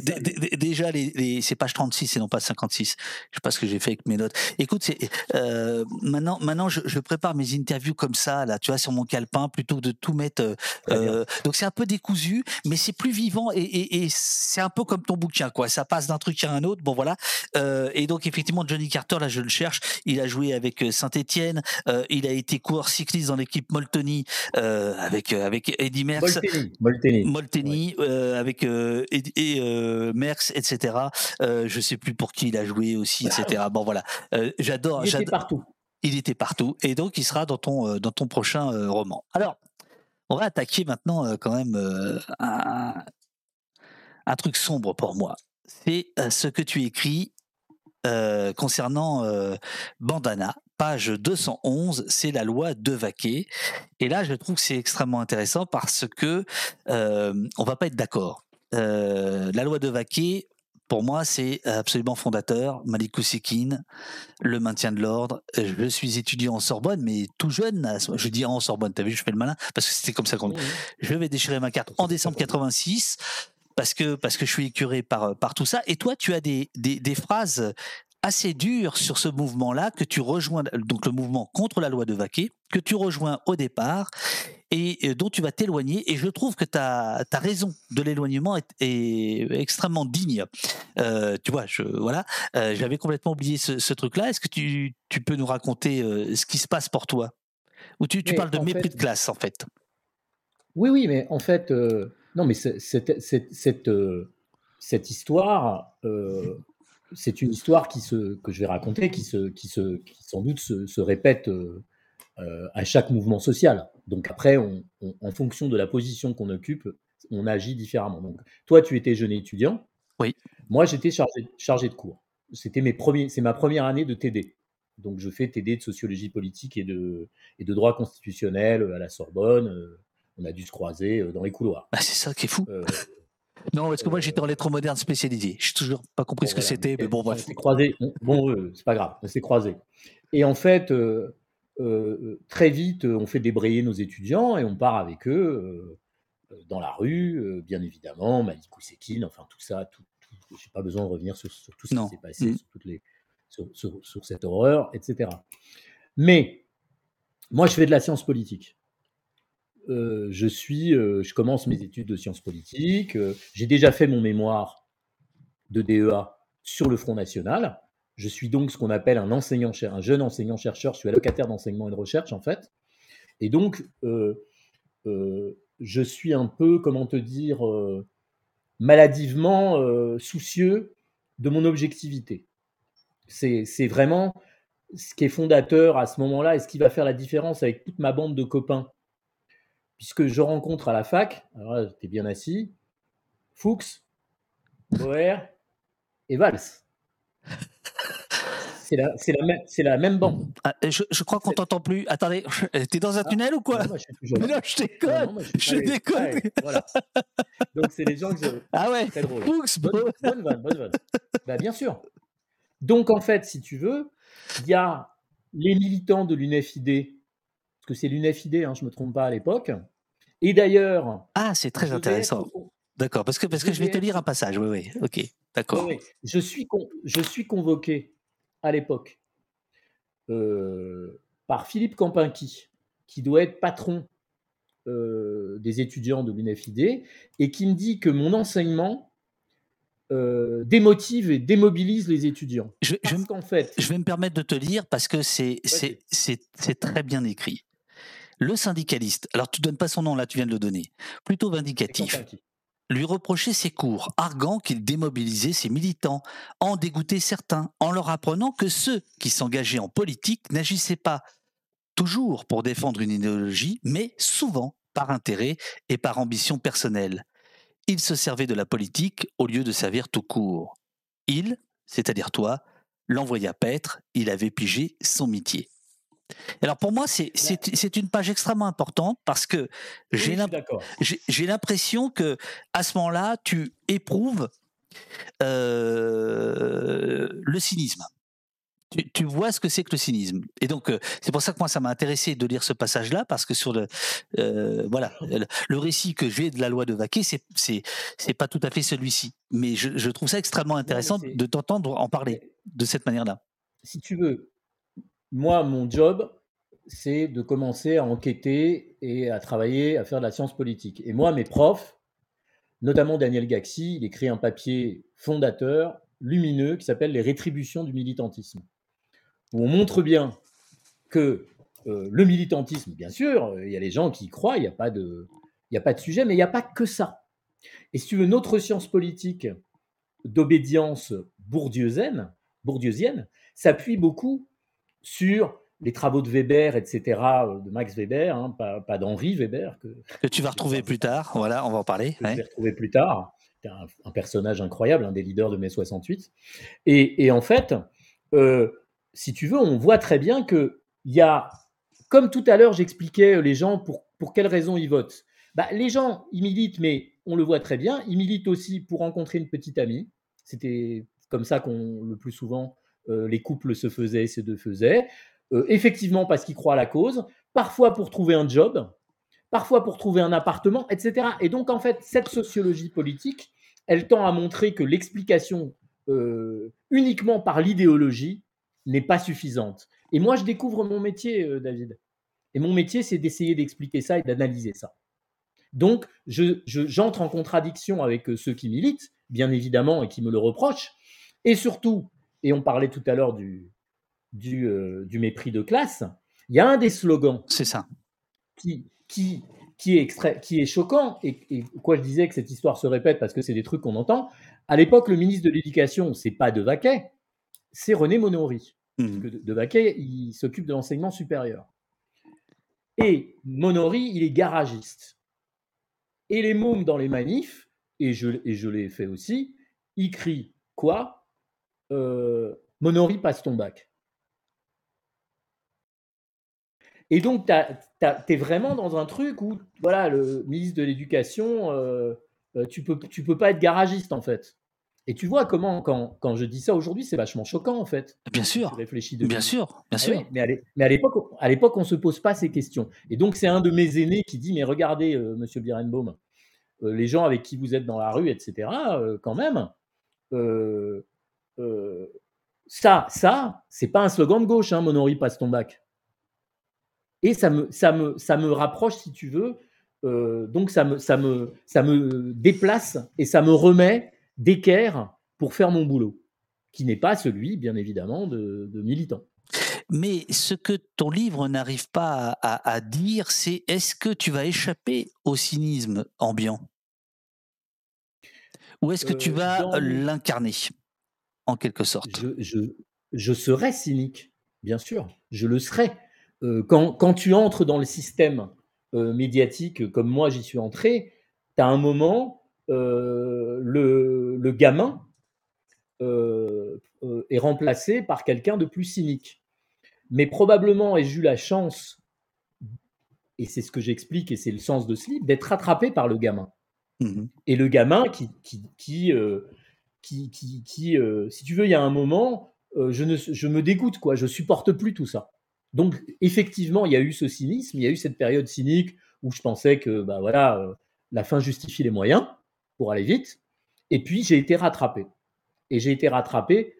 déjà les, c'est page 36 et non pas 56. Je sais pas ce que j'ai fait avec mes notes. Écoute, c'est euh, maintenant maintenant je, je, prépare mes interviews comme ça là, tu vois sur mon calepin plutôt que de tout mettre. Euh, euh donc c'est un peu décousu, mais c'est plus vivant et, et, et c'est un peu comme ton bouquin quoi. Ça passe d'un truc à un autre. Bon voilà. Euh, et donc effectivement Johnny Carter là je le cherche. Il a joué avec Saint-Étienne. Il a été coureur cycliste dans l'équipe Molteni avec avec Eddie Merckx. Molteni. Molteni, avec euh, et, et euh, Merckx, etc. Euh, je sais plus pour qui il a joué aussi, etc. Bon voilà, j'adore. Il était partout. Il était partout, et donc il sera dans ton dans ton prochain roman. Alors, on va attaquer maintenant quand même un, un, truc sombre pour moi. C'est ce que tu écris concernant Bandana page 211, c'est la loi de Vaquet. Et là, je trouve que c'est extrêmement intéressant parce que euh, on va pas être d'accord. Euh, la loi de Vaquet, pour moi, c'est absolument fondateur. Malik Ousekine, le maintien de l'ordre. Je suis étudiant en Sorbonne, mais tout jeune. Je dis en Sorbonne, t'as vu, je fais le malin parce que c'était comme ça qu'on. Je vais déchirer ma carte en décembre 86 parce que parce que je suis écuré par par tout ça. Et toi, tu as des des, des phrases assez dures sur ce mouvement-là que tu rejoins, donc le mouvement contre la loi de Vaquet, que tu rejoins au départ et euh, dont tu vas t'éloigner. Et je trouve que ta, raison de l'éloignement est, extrêmement digne. Euh, tu vois, je, voilà, euh, j'avais complètement oublié ce, truc-là. Est-ce que tu, tu, peux nous raconter ce qui se passe pour toi? Ou tu, tu parles de mépris de classe, en fait? Oui, oui, mais en fait, non, mais cette, cette, cette histoire, c'est une histoire qui se, que je vais raconter, qui, se, qui, se, qui sans doute se, se répète euh, à chaque mouvement social. Donc après, on, en fonction de la position qu'on occupe, on agit différemment. Donc toi, tu étais jeune étudiant. Oui. Moi, j'étais chargé, chargé de cours. C'était mes premiers, c'est ma première année de TD. Donc je fais TD de sociologie politique et de, et de droit constitutionnel à la Sorbonne. Euh, on a dû se croiser euh, dans les couloirs. Bah, c'est ça qui est fou. Non, parce que moi j'étais en lettres modernes spécialisées. Je n'ai toujours pas compris ce que c'était, mais bon bref. On s'est croisés. Bon, c'est pas grave, on s'est croisés. Et en fait, euh, très vite, on fait débrayer nos étudiants et on part avec eux euh, dans la rue, bien évidemment, Malik Ousekine, enfin tout ça, tout, tout, j'ai pas besoin de revenir sur, tout ce qui s'est passé, mmh. sur, toutes les, sur, sur, cette horreur, etc. Mais moi, je fais de la science politique. Euh, je suis, je commence mes études de sciences politiques. j'ai déjà fait mon mémoire de DEA sur le Front National. Je suis donc ce qu'on appelle un enseignant, un jeune enseignant-chercheur. Je suis allocataire d'enseignement et de recherche, en fait. Et donc, euh, euh, je suis un peu, comment te dire, euh, maladivement soucieux de mon objectivité. C'est vraiment ce qui est fondateur à ce moment-là et ce qui va faire la différence avec toute ma bande de copains. Puisque je rencontre à la fac, alors là, es bien assis, Fuchs, Boer et Valls C'est la, c'est la, même, c'est la même bande. Ah, je, je crois qu'on t'entend plus. Attendez, t'es dans un Ah, tunnel ou quoi? Non, je non, déconne. non, je déconne. voilà. Donc, c'est les gens que je. Ah ouais. Très drôle. Fuchs, Bonne, bon. bonne vanne, bonne vanne. Bah, bien sûr. Donc, en fait, si tu veux, il y a les militants de l'UNFID, parce que c'est l'UNFID, hein, je ne me trompe pas à l'époque. Et d'ailleurs, Ah, c'est très intéressant. être- D'accord, parce que parce je que je vais te lire un passage. Oui, oui. Ok, d'accord. Oui. Je, suis con- je suis convoqué à l'époque euh, par Philippe Campinki, qui doit être patron euh, des étudiants de l'UNFID, et qui me dit que mon enseignement euh, démotive et démobilise les étudiants. Je, je, Parce qu'en fait, je vais me permettre de te lire parce que c'est très bien écrit. Le syndicaliste, alors tu donnes pas son nom là, tu viens de le donner, plutôt vindicatif, lui reprochait ses cours, arguant qu'il démobilisait ses militants, en dégoûtait certains, en leur apprenant que ceux qui s'engageaient en politique n'agissaient pas toujours pour défendre une idéologie, mais souvent par intérêt et par ambition personnelle. Il se servait de la politique au lieu de servir tout court. Il, c'est-à-dire toi, l'envoya paître, il avait pigé son métier. Alors pour moi, c'est une page extrêmement importante parce que j'ai l'impression que à ce moment-là, tu éprouves euh, le cynisme. Tu, tu vois ce que c'est que le cynisme. Et donc, euh, c'est pour ça que moi, ça m'a intéressé de lire ce passage-là, parce que sur le, euh, voilà, le, le récit que j'ai de la loi de Vaquet, c'est c'est pas tout à fait celui-ci. Mais je, je trouve ça extrêmement intéressant de t'entendre en parler de cette manière-là. si tu veux, moi, mon job, c'est de commencer à enquêter et à travailler, à faire de la science politique. Et moi, mes profs, notamment Daniel Gaxi, il écrit un papier fondateur, lumineux, qui s'appelle Les rétributions du militantisme, où on montre bien que euh, le militantisme, bien sûr, il y a les gens qui y croient, il n'y a, pas de- il y a pas de sujet, mais il n'y a pas que ça. Et si tu veux, notre science politique d'obédience bourdieusienne, bourdieusienne s'appuie beaucoup sur les travaux de Weber, etc., de Max Weber, hein, pas, pas d'Henri Weber, que, Que tu vas retrouver plus tard. Voilà, on va en parler. que je ouais. vais retrouver plus tard. C'est un, un personnage incroyable, un des leaders de mai 68. Et, et en fait, euh, si tu veux, on voit très bien que il y a, comme tout à l'heure, j'expliquais euh, les gens pour, pour quelles raisons ils votent. Bah, les gens, ils militent, mais on le voit très bien, ils militent aussi pour rencontrer une petite amie. C'était comme ça qu'on, le plus souvent, les couples se faisaient, se deux faisaient. Euh, effectivement, parce qu'ils croient à la cause, parfois pour trouver un job, parfois pour trouver un appartement, etc. Et donc, en fait, cette sociologie politique, elle tend à montrer que l'explication euh, uniquement par l'idéologie n'est pas suffisante. Et moi, je découvre mon métier, euh, David. Et mon métier, c'est d'essayer d'expliquer ça et d'analyser ça. Donc, je- je- j'entre en contradiction avec euh, ceux qui militent, bien évidemment, et qui me le reprochent. Et surtout, et on parlait tout à l'heure du, du, euh, du mépris de classe, il y a un des slogans C'est ça. qui, qui, qui, est, extrait, qui est choquant, et, et quoi je disais que cette histoire se répète parce que c'est des trucs qu'on entend. À l'époque, le ministre de l'Éducation, c'est pas De Vaquet, c'est René Monori. Parce que De, de Vaquet, il s'occupe de l'enseignement supérieur. Et Monori, il est garagiste. Et les mômes dans les manifs, et je, et je l'ai fait aussi, ils crient quoi? Euh, Monori passe ton bac. Et donc, tu es vraiment dans un truc où, voilà, le ministre de l'Éducation, euh, euh, tu peux, tu peux pas être garagiste, en fait. Et tu vois comment, quand, quand je dis ça aujourd'hui, c'est vachement choquant, en fait. Bien Tu sûr. réfléchis depuis. Bien sûr. Bien Ah sûr. oui, mais à l'époque, on ne se pose pas ces questions. Et donc, c'est un de mes aînés qui dit, mais regardez, euh, monsieur Birenbaum, euh, les gens avec qui vous êtes dans la rue, etc., quand même, ça, ça, c'est pas un slogan de gauche, hein, Monori passe ton bac. Et ça me, ça me, ça me rapproche, si tu veux, euh, donc ça me, ça, me, ça me déplace et ça me remet d'équerre pour faire mon boulot, qui n'est pas celui, bien évidemment, de, de militant. Mais ce que ton livre n'arrive pas à, à- à dire, c'est est-ce que tu vas échapper au cynisme ambiant? Ou est-ce que tu Euh, vas dans l'incarner, en quelque sorte je, je, je serai cynique, bien sûr, je le serai. Euh, quand, quand tu entres dans le système euh, médiatique comme moi j'y suis entré, tu as un moment, euh, le, le gamin, euh, est remplacé par quelqu'un de plus cynique. Mais probablement ai-je eu la chance, et c'est ce que j'explique, et c'est le sens de ce livre, d'être rattrapé par le gamin. Mmh et le gamin qui, qui, qui, qui, qui si tu veux, il y a un moment, je, ne, je me dégoûte, quoi, je supporte plus tout ça. Donc, effectivement, il y a eu ce cynisme, il y a eu cette période cynique où je pensais que, bah voilà, la fin justifie les moyens pour aller vite. Et puis, j'ai été rattrapé. Et j'ai été rattrapé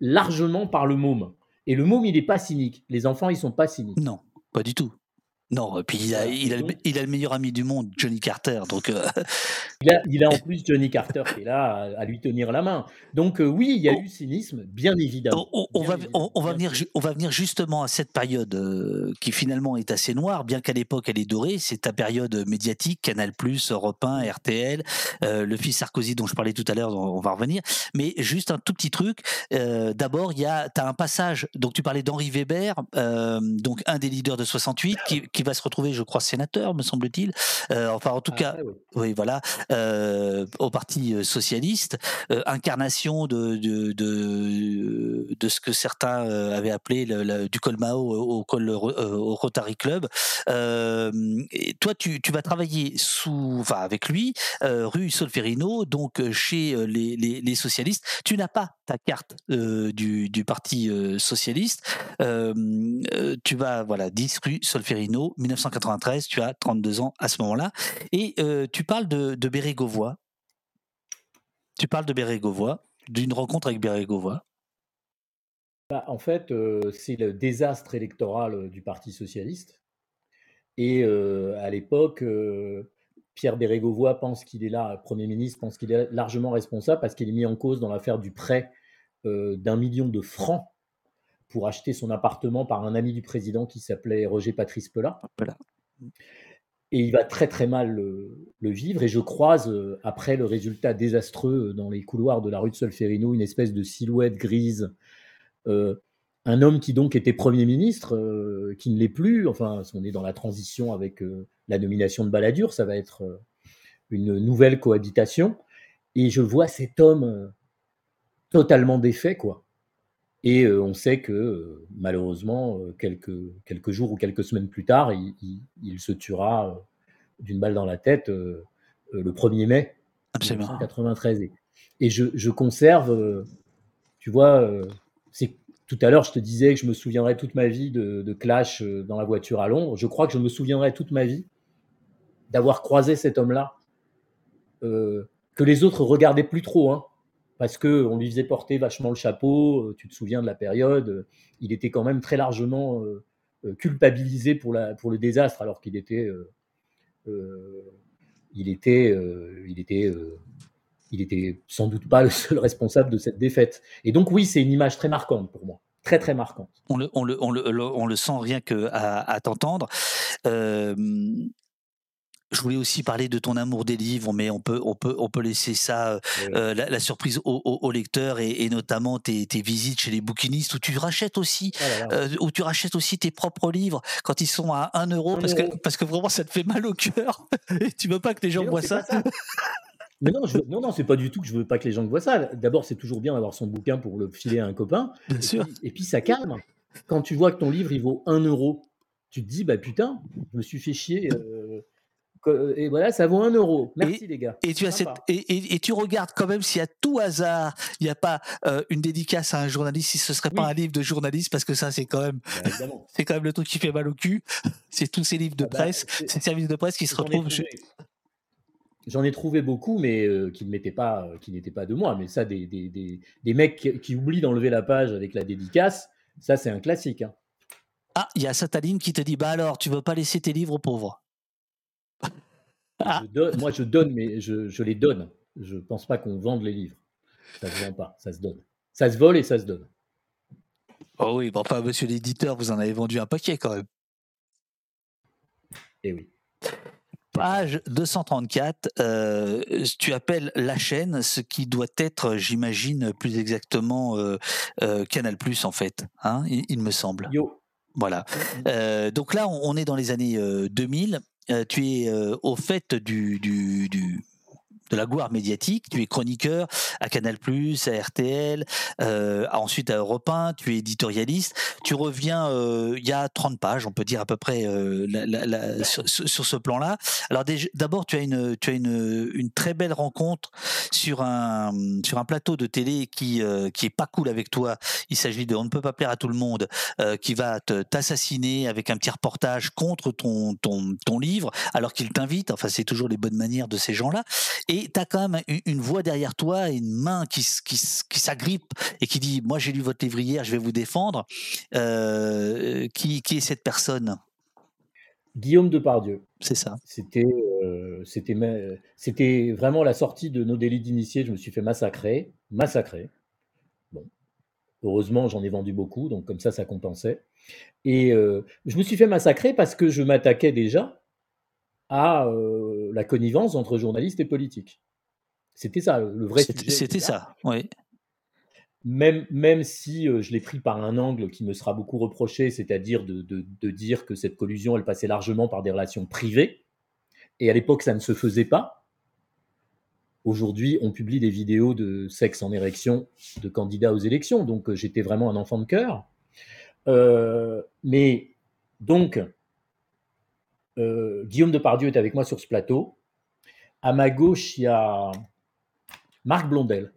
largement par le môme. Et le môme, il n'est pas cynique. Les enfants, ils sont pas cyniques. Non, pas du tout. Non, puis il a, il, a le, meilleur ami du monde, Johnny Carter. Donc euh, il, a, en plus Johnny Carter qui est là à, lui tenir la main. Donc euh, oui, il y a eu cynisme, bien évidemment. On, va, on, va venir, on va venir justement à cette période euh, qui finalement est assez noire, bien qu'à l'époque elle est dorée. C'est ta période médiatique, Canal+, Europe 1, RTL, le fils Sarkozy dont je parlais tout à l'heure, on va revenir. Mais juste un tout petit truc. D'abord, il y a, as un passage. Donc tu parlais d'Henri Weber, donc un des leaders de 68 qui qui va se retrouver, je crois, sénateur, me semble-t-il. Euh, enfin, en tout ah, cas, oui. voilà, euh, au Parti euh, socialiste, incarnation de de, de, ce que certains avaient appelé le, du col Mao au, col au Rotary Club. et toi, tu, tu, vas travailler sous, enfin, avec lui, rue Solferino, donc chez les, les, les socialistes. Tu n'as pas ta carte du, Parti socialiste. tu vas, voilà, 10 rue Solferino 1993, tu as 32 ans à ce moment-là. Et tu parles de, de. Tu parles de Bérégovoy, d'une rencontre avec Bérégovoy. Bah, en fait, c'est le désastre électoral du Parti socialiste. Et à l'époque, Pierre Bérégovoy pense qu'il est là, Premier ministre, pense qu'il est largement responsable parce qu'il est mis en cause dans l'affaire du prêt d'un million de francs pour acheter son appartement par un ami du président qui s'appelait Roger Patrice Pellat. Et il va très très mal le, vivre. Et je croise, euh, après le résultat désastreux dans les couloirs de la rue de Solferino, une espèce de silhouette grise. Euh, un homme qui donc était Premier ministre, euh, qui ne l'est plus. Enfin, on est dans la transition avec la nomination de Balladur, ça va être une nouvelle cohabitation. Et je vois cet homme totalement défait, quoi. Et on sait que malheureusement, quelques, quelques jours ou quelques semaines plus tard, il, se tuera d'une balle dans la tête le 1er mai 1993. Et je, je conserve, tu vois, c'est tout à l'heure, je te disais que je me souviendrai toute ma vie de, Clash dans la voiture à Londres. Je crois que je me souviendrai toute ma vie d'avoir croisé cet homme-là, que les autres regardaient plus trop. Hein parce qu'on lui faisait porter vachement le chapeau. Euh, tu te souviens de la période, euh, il était quand même très largement euh, culpabilisé pour, la, pour le désastre, alors qu'il était, il était, il était, il était sans doute pas le seul responsable de cette défaite. Et donc oui, c'est une image très marquante pour moi très très marquante. On le, on le, on le, on le sent rien que à, t'entendre. Je voulais aussi parler de ton amour des livres, mais on peut, on peut, on peut laisser ça, euh, euh, la, surprise au, au, lecteur et, notamment tes, tes, visites chez les bouquinistes où tu rachètes aussi, euh, où tu rachètes aussi tes propres livres quand ils sont à 1 euro parce que, parce que vraiment ça te fait mal au cœur et tu veux pas que les gens voient ça? Mais non, je, non, non, c'est pas du tout que je veux pas que les gens voient ça. D'abord, c'est toujours bien d'avoir son bouquin pour le filer à un copain. Bien et sûr. Puis, et puis ça calme. Quand tu vois que ton livre il vaut 1 euro, tu te dis bah putain, je me suis fait chier et voilà, ça vaut un euro. Merci les gars. Et tu, as cette, et, et, tu regardes quand même s'il y a tout hasard, il n'y a pas euh, une dédicace à un journaliste, si ce serait pas un livre de journaliste, parce que ça c'est quand même, bah, c'est quand même le truc qui fait mal au cul. C'est tous ces livres de ah bah, presse, ces services de presse qui se retrouvent. J'en ai trouvé beaucoup, mais euh, qui ne m'étaient pas, qui n'étaient pas de moi. Mais ça, des, des, des, des mecs qui, oublient d'enlever la page avec la dédicace, ça c'est un classique. Hein. Ah, il y a Sataline qui te dit, bah alors, tu veux pas laisser tes livres aux pauvres ah. moi, je donne, mais je, les donne. Je ne pense pas qu'on vende les livres. Ça se vend pas, ça se donne. Ça se vole et ça se donne. Oh oui, bon, enfin, monsieur l'éditeur, vous en avez vendu un paquet quand même. Eh oui. Page 234, euh, tu appelles la chaîne, ce qui doit être, j'imagine, plus exactement euh, euh, Canal Plus en fait, hein, il, me semble. Yo. Voilà. Donc là, on, est dans les années 2000 tu es au fait du, du, de la gloire médiatique. Tu es chroniqueur à Canal+, à RTL, euh, ensuite à Europe 1, tu es éditorialiste. Tu reviens euh, il y a 30 pages, on peut dire à peu près euh, sur, ce plan-là. Alors d'abord, tu as une tu as une, une très belle rencontre sur un sur un plateau de télé qui qui est pas cool avec toi. Il s'agit de on ne peut pas plaire à tout le monde qui va t'assassiner avec un petit reportage contre ton ton ton livre alors qu'il t'invite. Enfin, c'est toujours les bonnes manières de ces gens-là. Tu as quand même une, voix derrière toi, une main qui, qui, qui s'agrippe et qui dit Moi, j'ai lu votre livre hier, je vais vous défendre. Euh, qui, qui est cette personne? Guillaume Depardieu. C'est ça. C'était euh, c'était vraiment la sortie de nos délits d'initiés. Je me suis fait massacrer. Massacrer. Bon. Heureusement, j'en ai vendu beaucoup, donc comme ça, ça compensait. Et euh, je me suis fait massacrer parce que je m'attaquais déjà à la connivence entre journalistes et politiques. C'était ça, le vrai sujet. C'était ça, oui. Même, même si je l'ai pris par un angle qui me sera beaucoup reproché, c'est-à-dire de, de, dire que cette collusion, elle passait largement par des relations privées. Et à l'époque, ça ne se faisait pas. Aujourd'hui, on publie des vidéos de sexe en érection de candidats aux élections. Donc, j'étais vraiment un enfant de cœur. mais donc, euh, Guillaume Depardieu est avec moi sur ce plateau. À ma gauche, il y a Marc Blondel,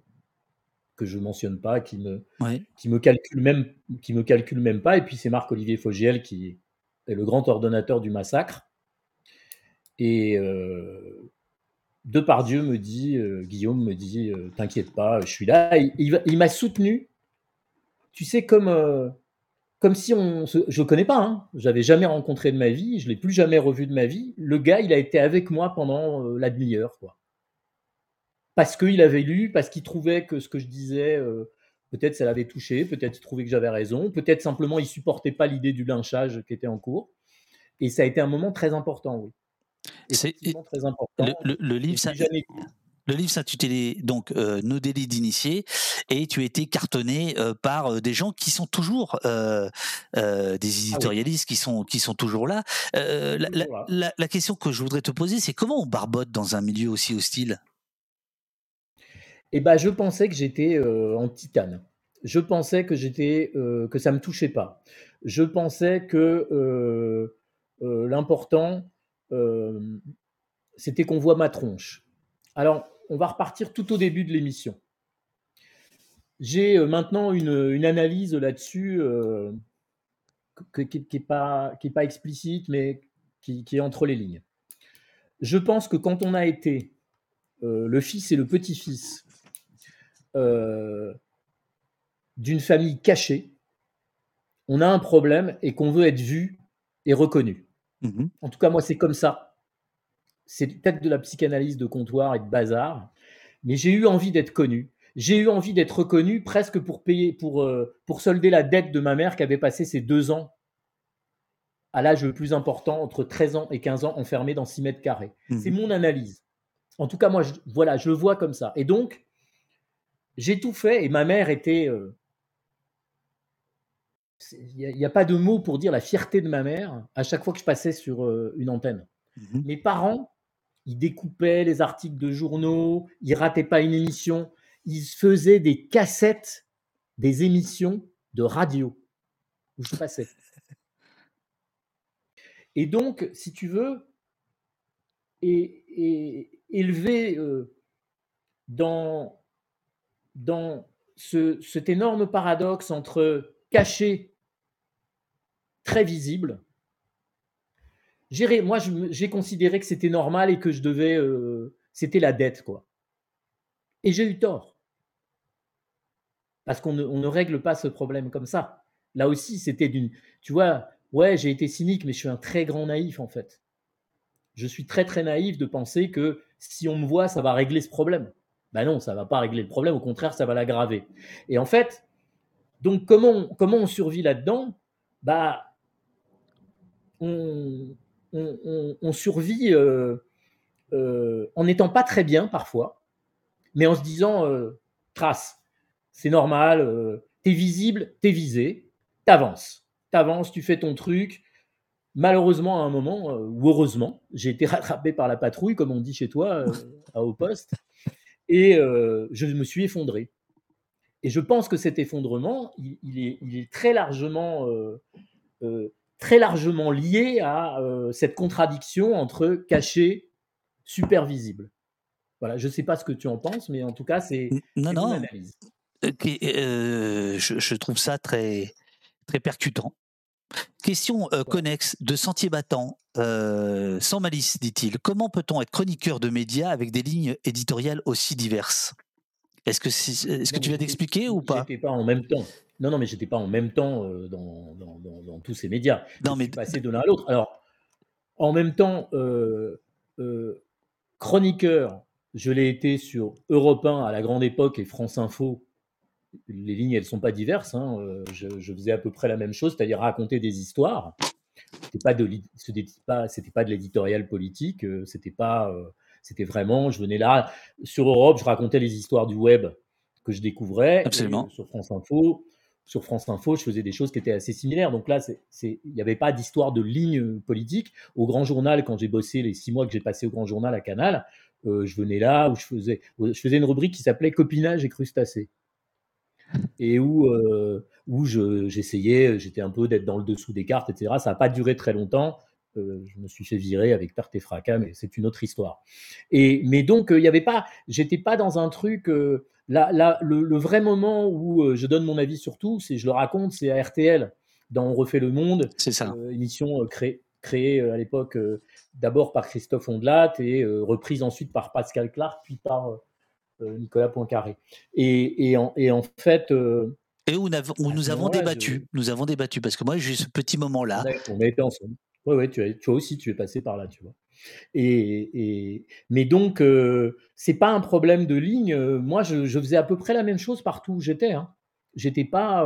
que je ne mentionne pas, qui me, qui me calcule même, qui me calcule même pas. Et puis c'est Marc-Olivier Fogiel qui est le grand ordonnateur du massacre. Et euh, Depardieu me dit, euh, Guillaume me dit, t'inquiète pas, je suis là. il m'a soutenu. Tu sais, comme comme si on. Je ne connais pas, hein. j'avais jamais rencontré de ma vie, je l'ai plus jamais revu de ma vie. Le gars, il a été avec moi pendant euh, la demi-heure, quoi. Parce qu'il avait lu, parce qu'il trouvait que ce que je disais, euh, peut-être ça l'avait touché, peut-être il trouvait que j'avais raison, peut-être simplement il supportait pas l'idée du lynchage qui était en cours. Et ça a été un moment très important, oui. C'est très important. Le, livre, ça, le livre s'intitulait donc euh, Nos délits d'initiés et tu as été cartonné euh, par euh, des gens qui sont toujours des ah éditorialistes qui sont qui sont toujours là. La, question que je voudrais te poser, c'est comment on barbote dans un milieu aussi hostile? Eh ben, je pensais que j'étais en titane. Je pensais que j'étais que ça me touchait pas. Je pensais que l'important c'était qu'on voit ma tronche. Alors, on va repartir tout au début de l'émission. J'ai euh, maintenant une, analyse là-dessus euh, qui n'est pas, pas, explicite, mais qui, est entre les lignes. Je pense que quand on a été euh, le fils et le petit-fils d'une famille cachée, on a un problème et qu'on veut être vu et reconnu. Mmh en tout cas, moi, c'est comme ça c'est peut-être de la psychanalyse de comptoir et de bazar, mais j'ai eu envie d'être connu. J'ai eu envie d'être reconnu presque pour payer, pour, euh, pour solder la dette de ma mère qui avait passé ses deux ans à l'âge le plus important, entre 13 ans et 15 ans, enfermé dans 6 mètres carrés. Mmh c'est mon analyse. En tout cas, moi, je, voilà, je le vois comme ça. Et donc, j'ai tout fait et ma mère était. Euh, il n'y a, pas de mots pour dire la fierté de ma mère à chaque fois que je passais sur euh, une antenne. Mmh Mes parents il découpait les articles de journaux, il ratait pas une émission, il faisait des cassettes des émissions de radio. Et donc, si tu veux, et, élevé euh, dans, dans ce, cet énorme paradoxe entre caché, très visible, moi, j'ai considéré que c'était normal et que je devais. Euh, c'était la dette, quoi. Et j'ai eu tort. Parce qu'on ne, règle pas ce problème comme ça. Là aussi, c'était d'une. Tu vois, ouais, j'ai été cynique, mais je suis un très grand naïf, en fait. Je suis très, très naïf de penser que si on me voit, ça va régler ce problème. Ben non, ça va pas régler le problème, au contraire, ça va l'aggraver. Et en fait, donc, comment, comment on survit là-dedans? Bah, on, on, survit euh, euh, en n'étant pas très bien parfois, mais en se disant euh, trace, c'est normal, t'es visible, t'es visé, t'avances, t'avances, tu fais ton truc, malheureusement, à un moment, ou heureusement, j'ai été rattrapé par la patrouille, comme on dit chez toi, à Haut Poste, et je me suis effondré. Et je pense que cet effondrement, il, il est, il est, très largement, très largement lié à cette contradiction entre caché, super visible. Voilà, je ne sais pas ce que tu en penses, mais en tout cas, c'est non, non. analyse. je, je, trouve ça très, très percutant. Question euh, connexe de Sentier Battant, euh, sans malice, dit-il. Comment peut-on être chroniqueur de médias avec des lignes éditoriales aussi diverses? Est-ce que, est, que tu viens d'expliquer ou pas? J'étais pas en même temps. Non, non, mais j'étais pas en même temps euh, dans, dans, tous ces médias. Non, mais passé de l'un à l'autre. Alors, en même temps, chroniqueur, je l'ai été sur Europe 1 à la grande époque et France Info les lignes, elles sont pas diverses. Hein. Euh, je, faisais à peu près la même chose, c'est-à-dire raconter des histoires. C'était pas de, c'était pas, de l'éditorial politique. Euh, c'était pas, euh, c'était vraiment, je venais là sur Europe, je racontais les histoires du web que je découvrais. Absolument. sur France Info, sur France Info, je faisais des choses qui étaient assez similaires. Donc là, il n'y avait pas d'histoire de ligne politique. Au Grand Journal, quand j'ai bossé les six mois que j'ai passé au Grand Journal à Canal, je venais là où je faisais, une rubrique qui s'appelait Copinage et crustacés et où, euh, où j'essayais, j'étais un peu d'être dans le dessous des cartes, etc. Ça n'a pas duré très longtemps. Euh, je me suis fait virer avec perte et fracas, mais c'est une autre histoire. Et, mais donc, il n'y avait pas, j'étais pas dans un truc. Euh, là, le, vrai moment où je donne mon avis sur tout, c'est je le raconte, c'est à RTL, dans On refait le monde. C'est ça. émission créée, créée à l'époque d'abord par Christophe Ondelat et reprise ensuite par Pascal Clark, puis par euh, Nicolas Poincaré. Et, et, en, et en fait. Euh, et où, nous avons débattu. Nous avons débattu parce que moi, j'ai ce petit moment-là. On a été ensemble. Ouais, tu, toi aussi, tu es passé par là, tu vois. Et, mais donc, euh, c'est pas un problème de ligne. Moi, je, faisais à peu près la même chose partout où j'étais. Hein. J'étais pas,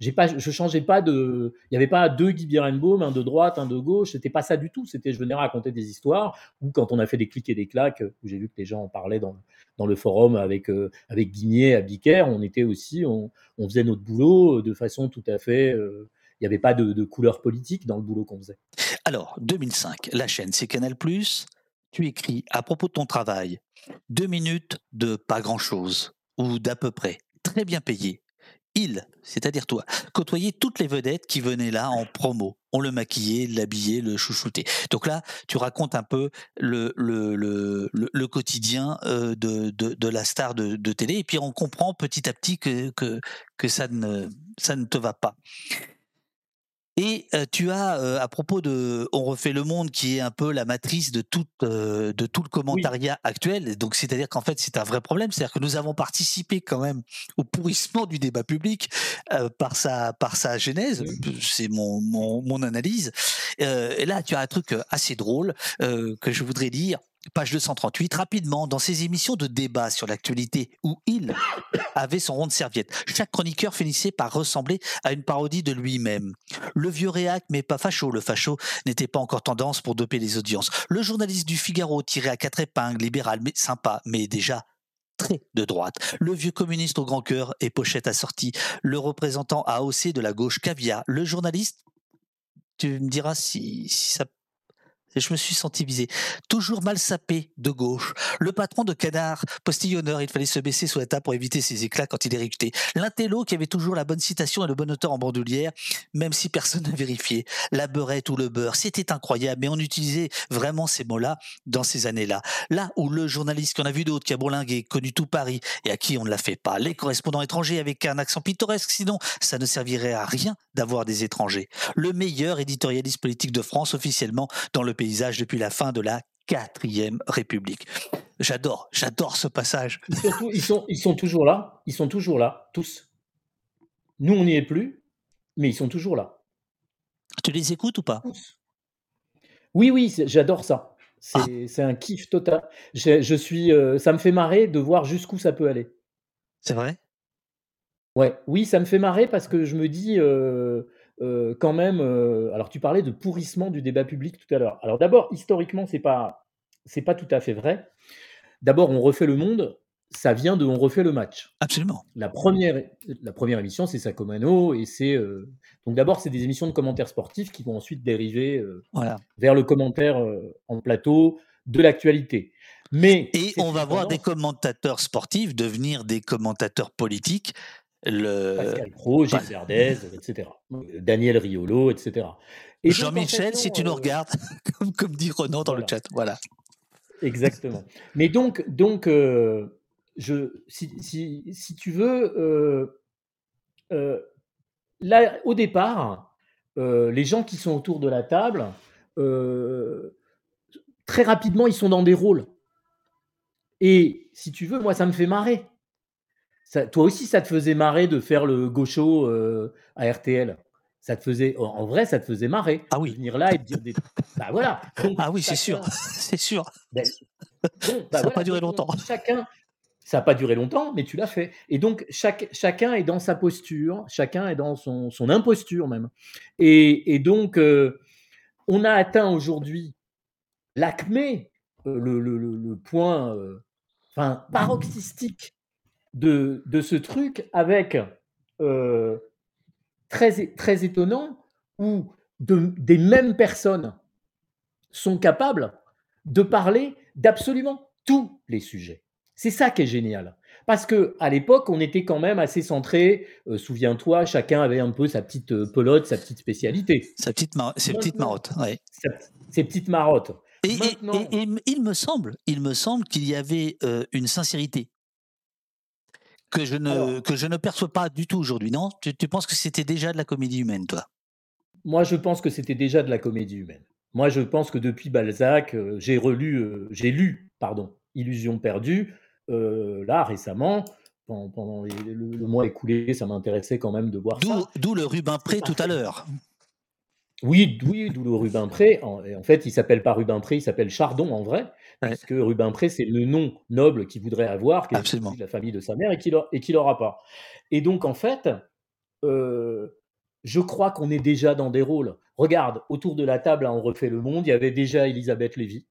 j'ai pas, je changeais pas de, il y avait pas deux Guy Birenbaum, un de droite, un de gauche. C'était pas ça du tout. C'était, je venais raconter des histoires. Ou quand on a fait des clics et des claques, où j'ai vu que les gens en parlaient dans, dans le forum avec, euh, avec Guigné à Bicaire, on était aussi, on, faisait notre boulot euh, de façon tout à fait. Il n'y avait pas de, couleur politique dans le boulot qu'on faisait. Alors, 2005, la chaîne, c'est Canal. Tu écris à propos de ton travail, deux minutes de pas grand-chose, ou d'à peu près, très bien payé, il, c'est-à-dire toi, côtoyait toutes les vedettes qui venaient là en promo. On le maquillait, l'habillait, le chouchoutait. Donc là, tu racontes un peu le, quotidien euh, de, la star de, télé, et puis on comprend petit à petit que, ça ne te va pas. Et tu as, à propos de On refait le monde, qui est un peu la matrice de tout, de tout le commentariat actuel, donc c'est-à-dire qu'en fait c'est un vrai problème, c'est-à-dire que nous avons participé quand même au pourrissement du débat public par, sa, par sa genèse, c'est mon, mon, mon, analyse. et là tu as un truc assez drôle que je voudrais dire, Page 238, rapidement, dans ces émissions de débat sur l'actualité où il avait son rond de serviette, chaque chroniqueur finissait par ressembler à une parodie de lui-même. Le vieux réac, mais pas facho, le facho n'était pas encore tendance pour doper les audiences. Le journaliste du Figaro tiré à quatre épingles, libéral, mais sympa, mais déjà très de droite. Le vieux communiste au grand cœur et pochette assortie. Le représentant AOC de la gauche caviar. Le journaliste, tu me diras si, si ça je me suis senti visé. Toujours mal sapé de gauche. Le patron de Canard, postillonneur, il fallait se baisser sous la table pour éviter ses éclats quand il est récuté. L'intello qui avait toujours la bonne citation et le bon auteur en bandoulière, même si personne n'a vérifié. La beurette ou le beurre, c'était incroyable, mais on utilisait vraiment ces mots-là dans ces années-là. Là où le journaliste qu'on a vu d'autres, qui a bourlingué, connu tout Paris et à qui on ne l'a fait pas. Les correspondants étrangers avec un accent pittoresque, sinon ça ne servirait à rien d'avoir des étrangers. Le meilleur éditorialiste politique de France officiellement dans le paysage depuis la fin de la quatrième République. J'adore, j'adore ce passage. ils, sont, ils sont toujours là, ils sont toujours là, tous. Nous, on n'y est plus, mais ils sont toujours là. Tu les écoutes ou pas? Oui, oui, j'adore ça. C'est ah. un kiff total. Je, suis, euh, ça me fait marrer de voir jusqu'où ça peut aller. C'est vrai? Ouais, oui, ça me fait marrer parce que je me dis, euh, euh, quand même, euh, alors tu parlais de pourrissement du débat public tout à l'heure. Alors d'abord, historiquement, c'est pas c'est pas tout à fait vrai. D'abord, on refait le monde, ça vient de On refait le match. Absolument. La première, la première émission, c'est Sacomano, et c'est euh, donc d'abord c'est des émissions de commentaires sportifs qui vont ensuite dériver Voilà. vers le commentaire en plateau de l'actualité. Mais Et on va voir des commentateurs sportifs devenir des commentateurs politiques. Le... Pascal Pro, Gilles Pas- Verdez, etc. Euh, Daniel Riolo, etc. Et donc, en Jean-Michel, fait, si tu nous euh, regardes, comme, comme dit Renan dans le chat. Voilà. Exactement. Mais donc, donc euh, je, si, si, si tu veux, euh, euh, là, au départ, euh, les gens qui sont autour de la table, euh, très rapidement, ils sont dans des rôles. Et si tu veux, moi, ça me fait marrer. Ça- toi aussi, ça te faisait marrer de faire le gaucho euh, à RTL. Ça te faisait, en- vrai, ça te faisait marrer Ah oui. de venir là et de dire des. Bah voilà. Donc, Ah oui, c'est sûr. c'est sûr. ben, bon, Ça bah n'a voilà, pas duré longtemps. Chacun, ça n'a pas duré longtemps, mais tu l'as fait. Et donc, chaque, chacun est dans sa posture, chacun est dans son, son imposture même. Et, et donc, euh, on a atteint aujourd'hui l'acmé, euh, le, le- le- le point euh, enfin, paroxystique de, de ce truc avec euh, très, très étonnant où de- des mêmes personnes sont capables de parler d'absolument tous les sujets. C'est ça qui est génial. Parce que à l'époque, on était quand même assez centré. euh, Souviens-toi, chacun avait un peu sa petite euh, pelote, sa petite spécialité, Sa petite, ses petites marottes. ouais. sa- ses petites marottes. Et, et- Maintenant- et- et il me semble, il me semble qu'il y avait euh, une sincérité que je ne Alors- que je ne perçois pas du tout aujourd'hui. Non, tu, tu penses que c'était déjà de la comédie humaine, toi? Moi, je pense que c'était déjà de la comédie humaine. Moi, je pense que depuis Balzac, euh, j'ai relu, euh, j'ai lu, pardon, Illusion perdue, euh, là récemment, pendant, pendant les- le, le mois écoulé, ça m'intéressait quand même de voir D'où ça. d'où le Rubempré C'est tout à l'heure. Oui, oui, d'où le Rubempré. En, et en fait, il s'appelle pas Rubempré, il s'appelle Chardon en vrai, Ouais. puisque Rubempré, c'est le nom noble qu'il voudrait avoir, qui est de la famille de sa mère et qu'il qu'il n'aura pas. Et donc, en fait, euh, je crois qu'on est déjà dans des rôles. Regarde, autour de la table, là, on refait le monde, il y avait déjà Elisabeth Lévy.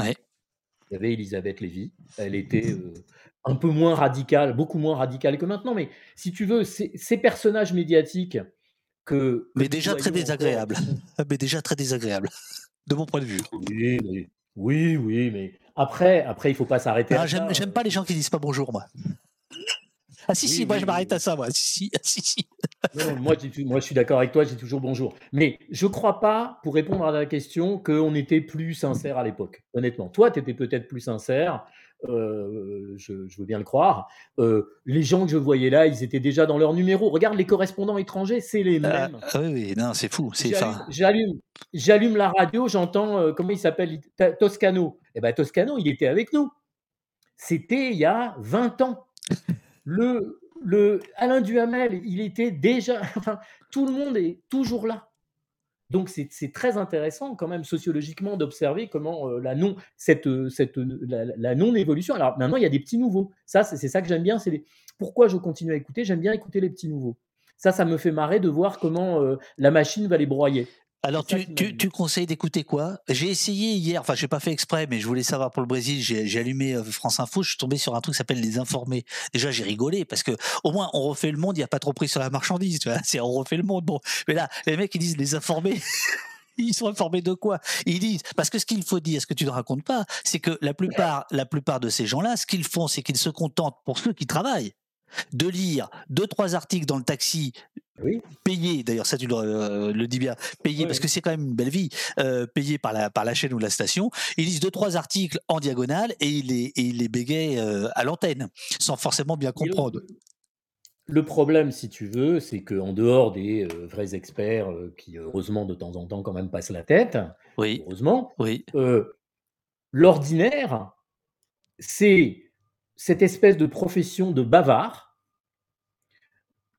Ouais. Il y avait Elisabeth Lévy. Elle était euh, un peu moins radicale, beaucoup moins radicale que maintenant. Mais si tu veux, ces, personnages médiatiques que. que Mais déjà très encore, désagréable. Mais déjà très désagréable, de mon point de vue. Oui, oui, oui, oui, mais après, après, il faut pas s'arrêter. Ah, J'aime j'aime pas les gens qui disent pas bonjour, moi. Ah si, Oui, si, moi je m'arrête oui. à ça, moi. Si, si, si. Non, moi, j'ai- moi, je suis d'accord avec toi, j'ai toujours bonjour. Mais je crois pas, pour répondre à la question, qu'on était plus sincère à l'époque. Honnêtement, toi, tu étais peut-être plus sincère. Euh, je, je veux bien le croire. Euh, les gens que je voyais là, ils étaient déjà dans leur numéro. Regarde les correspondants étrangers, c'est les Ah, mêmes. ah oui, oui, non, c'est fou. C'est J'allume, j'allume, la radio, j'entends euh, comment il s'appelle Toscano. Eh ben Toscano, il était avec nous. C'était il y a 20 ans. Le, le Alain Duhamel, il était déjà. Enfin, tout le monde est toujours là. Donc c'est très intéressant quand même sociologiquement d'observer comment euh, la non cette euh, cette la, la non évolution. Alors maintenant il y a des petits nouveaux. Ça c'est ça que j'aime bien. C'est pourquoi je continue à écouter? J'aime bien écouter les petits nouveaux. Ça ça me fait marrer de voir comment euh, la machine va les broyer. Alors, tu, tu, tu conseilles d'écouter quoi? J'ai essayé hier, enfin, j'ai pas fait exprès, mais je voulais savoir pour le Brésil. J'ai j'ai allumé euh, France Info, je suis tombé sur un truc qui s'appelle Les Informés. Déjà, j'ai rigolé parce que au moins, on refait le monde, il n'y a pas trop pris sur la marchandise. Tu vois c'est on refait le monde. Bon, mais là, les mecs, ils disent Les Informés. Ils sont informés de quoi? Ils disent parce que ce qu'il faut dire, ce que tu ne racontes pas, c'est que la plupart, la plupart de ces gens-là, ce qu'ils font, c'est qu'ils se contentent pour ceux qui travaillent de lire deux trois articles dans le taxi Oui. payé d'ailleurs ça tu le, euh, le dis bien payé parce que c'est quand même une belle vie euh, payé par la par la chaîne ou la station. Ils lisent deux trois articles en diagonale et ils les et ils les bégayent euh, à l'antenne sans forcément bien comprendre. Le problème, si tu veux, c'est qu'en dehors des vrais experts qui, heureusement, de temps en temps, quand même passent la tête, oui. heureusement, oui. l'ordinaire, c'est cette espèce de profession de bavard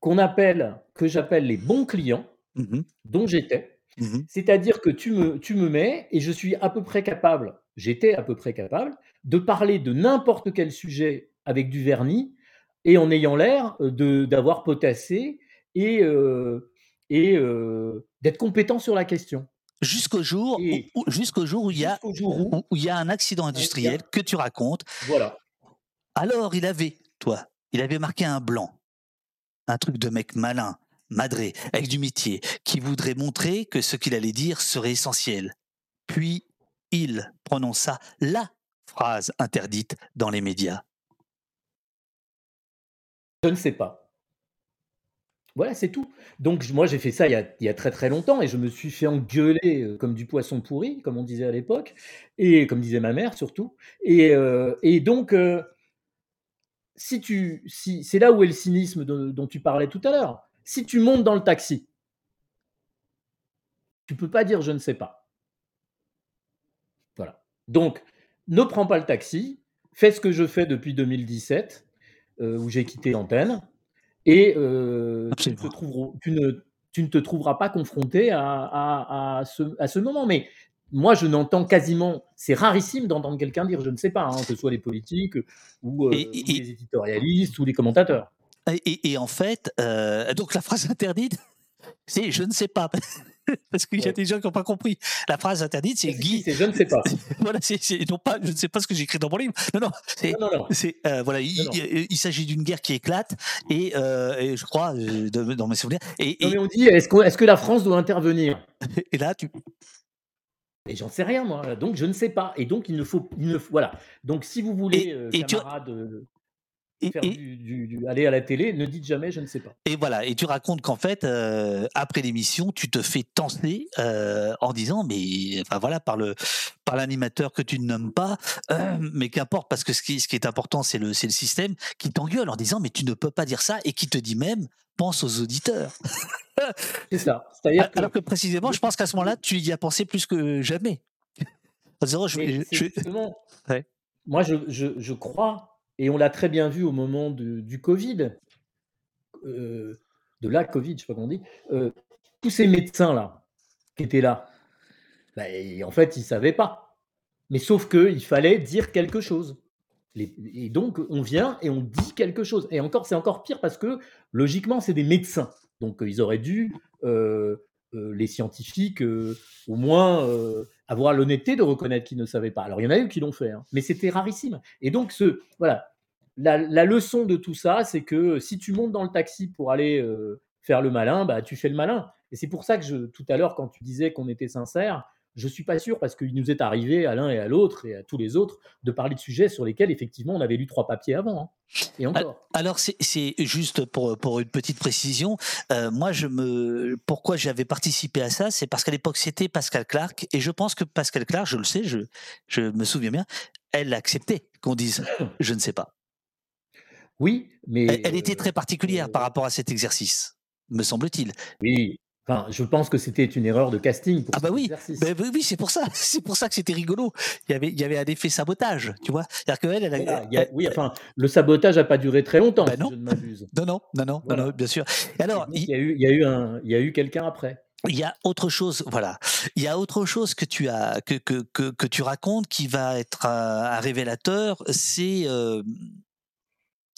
qu'on appelle, que j'appelle les bons clients, Mhm, dont j'étais. mhm. C'est-à-dire que tu me, tu me mets et je suis à peu près capable, j'étais à peu près capable, de parler de n'importe quel sujet avec du vernis et en ayant l'air euh, de- d'avoir potassé et, euh, et euh, d'être compétent sur la question. jusqu'au jour jusqu'au jour où il y a où il y a un accident industriel que tu racontes voilà, Alors il avait, toi, il avait marqué un blanc, un truc de mec malin, madré, avec du métier, qui voudrait montrer que ce qu'il allait dire serait essentiel. Puis il prononça la phrase interdite dans les médias. Je ne sais pas. Voilà, c'est tout. Donc moi, j'ai fait ça il y, a, très très longtemps et je me suis fait engueuler euh, comme du poisson pourri, comme on disait à l'époque, et comme disait ma mère surtout. Et, euh, donc, euh, si tu, si, c'est là où est le cynisme de, dont tu parlais tout à l'heure. Si tu montes dans le taxi, tu peux pas dire je ne sais pas. Voilà. Donc, ne prends pas le taxi, fais ce que je fais depuis 2017, euh, où j'ai quitté l'antenne et euh, tu, ne tu, ne, tu, ne te trouveras pas confronté à, à, à, ce, à, ce, moment. Mais moi, je n'entends quasiment, c'est rarissime d'entendre quelqu'un dire je ne sais pas, hein, que ce soit les politiques ou, euh, et, et, ou, les éditorialistes ou les commentateurs. Et, en fait, euh, donc la phrase interdite, c'est je ne sais pas. Parce qu'il y a des gens qui n'ont pas compris. La phrase interdite, c'est Guy. C'est je ne sais pas. voilà, c'est non pas, je ne sais pas ce que j'ai écrit dans mon livre. Non, non. Non, euh, voilà, il, il, il s'agit d'une guerre qui éclate et, euh, et je crois de, dans mes souvenirs. Et, mais on dit, est-ce, est que la France doit intervenir? Et là, tu. Et j'en sais rien moi, donc je ne sais pas. Et donc il ne faut, il ne, voilà. Donc si vous voulez, euh, camarades, tu faire et, du, du, du, aller à la télé, ne dites jamais je ne sais pas. Et voilà, et tu racontes qu'en fait, euh, après l'émission, tu te fais tenser euh, en disant, mais enfin voilà, par le par l'animateur que tu ne nommes pas, euh, mais qu'importe, parce que ce qui, ce qui est important, c'est le, c'est le système qui t'engueule en disant, mais tu ne peux pas dire ça, et qui te dit même, pense aux auditeurs. c'est ça. Alors que, que précisément, je pense qu'à ce moment-là, tu y as pensé plus que jamais. je, je, je... Ouais. Moi, je, je crois et on l'a très bien vu au moment du Covid, euh, de la Covid, je sais pas comment on dit, euh, tous ces médecins-là qui étaient là, bah, en fait, ils ne savaient pas. Mais sauf qu'il fallait dire quelque chose. Et donc, on vient et on dit quelque chose. Et encore, c'est encore pire parce que, logiquement, c'est des médecins. Donc, ils auraient dû, euh, les scientifiques, au moins, avoir l'honnêteté de reconnaître qu'ils ne savaient pas. Alors, il y en a eu qui l'ont fait, hein, mais c'était rarissime. Et donc, ce, voilà, la, leçon de tout ça, c'est que si tu montes dans le taxi pour aller euh, faire le malin, bah, tu fais le malin. Et c'est pour ça que tout à l'heure, quand tu disais qu'on était sincère, je suis pas sûr parce qu'il nous est arrivé à l'un et à l'autre et à tous les autres de parler de sujets sur lesquels effectivement on avait lu trois papiers avant. Hein. Et encore. Alors c'est juste pour, pour une petite précision. Euh, moi je me pourquoi j'avais participé à ça, c'est parce qu'à l'époque c'était Pascal Clark et je pense que Pascal Clark, je le sais, je, je me souviens bien, elle acceptait qu'on dise je ne sais pas. Oui, mais elle, elle était très particulière euh, par rapport à cet exercice, me semble-t-il. Oui, Enfin, je pense que c'était une erreur de casting. Pour ah bah oui, bah oui, c'est pour ça, c'est pour ça que c'était rigolo. Il y avait, il y avait un effet sabotage, tu vois. C'est-à-dire que elle, elle, a, a, oui, enfin, le sabotage n'a pas duré très longtemps. Bah non. Si je ne m'abuse. Non, non, non, non, voilà. non, bien sûr. Alors, il y a eu, il y a eu un, il y a eu quelqu'un après. Il y a autre chose, voilà. Il y a autre chose que tu as, que que que, que tu racontes qui va être un, un révélateur. C'est euh,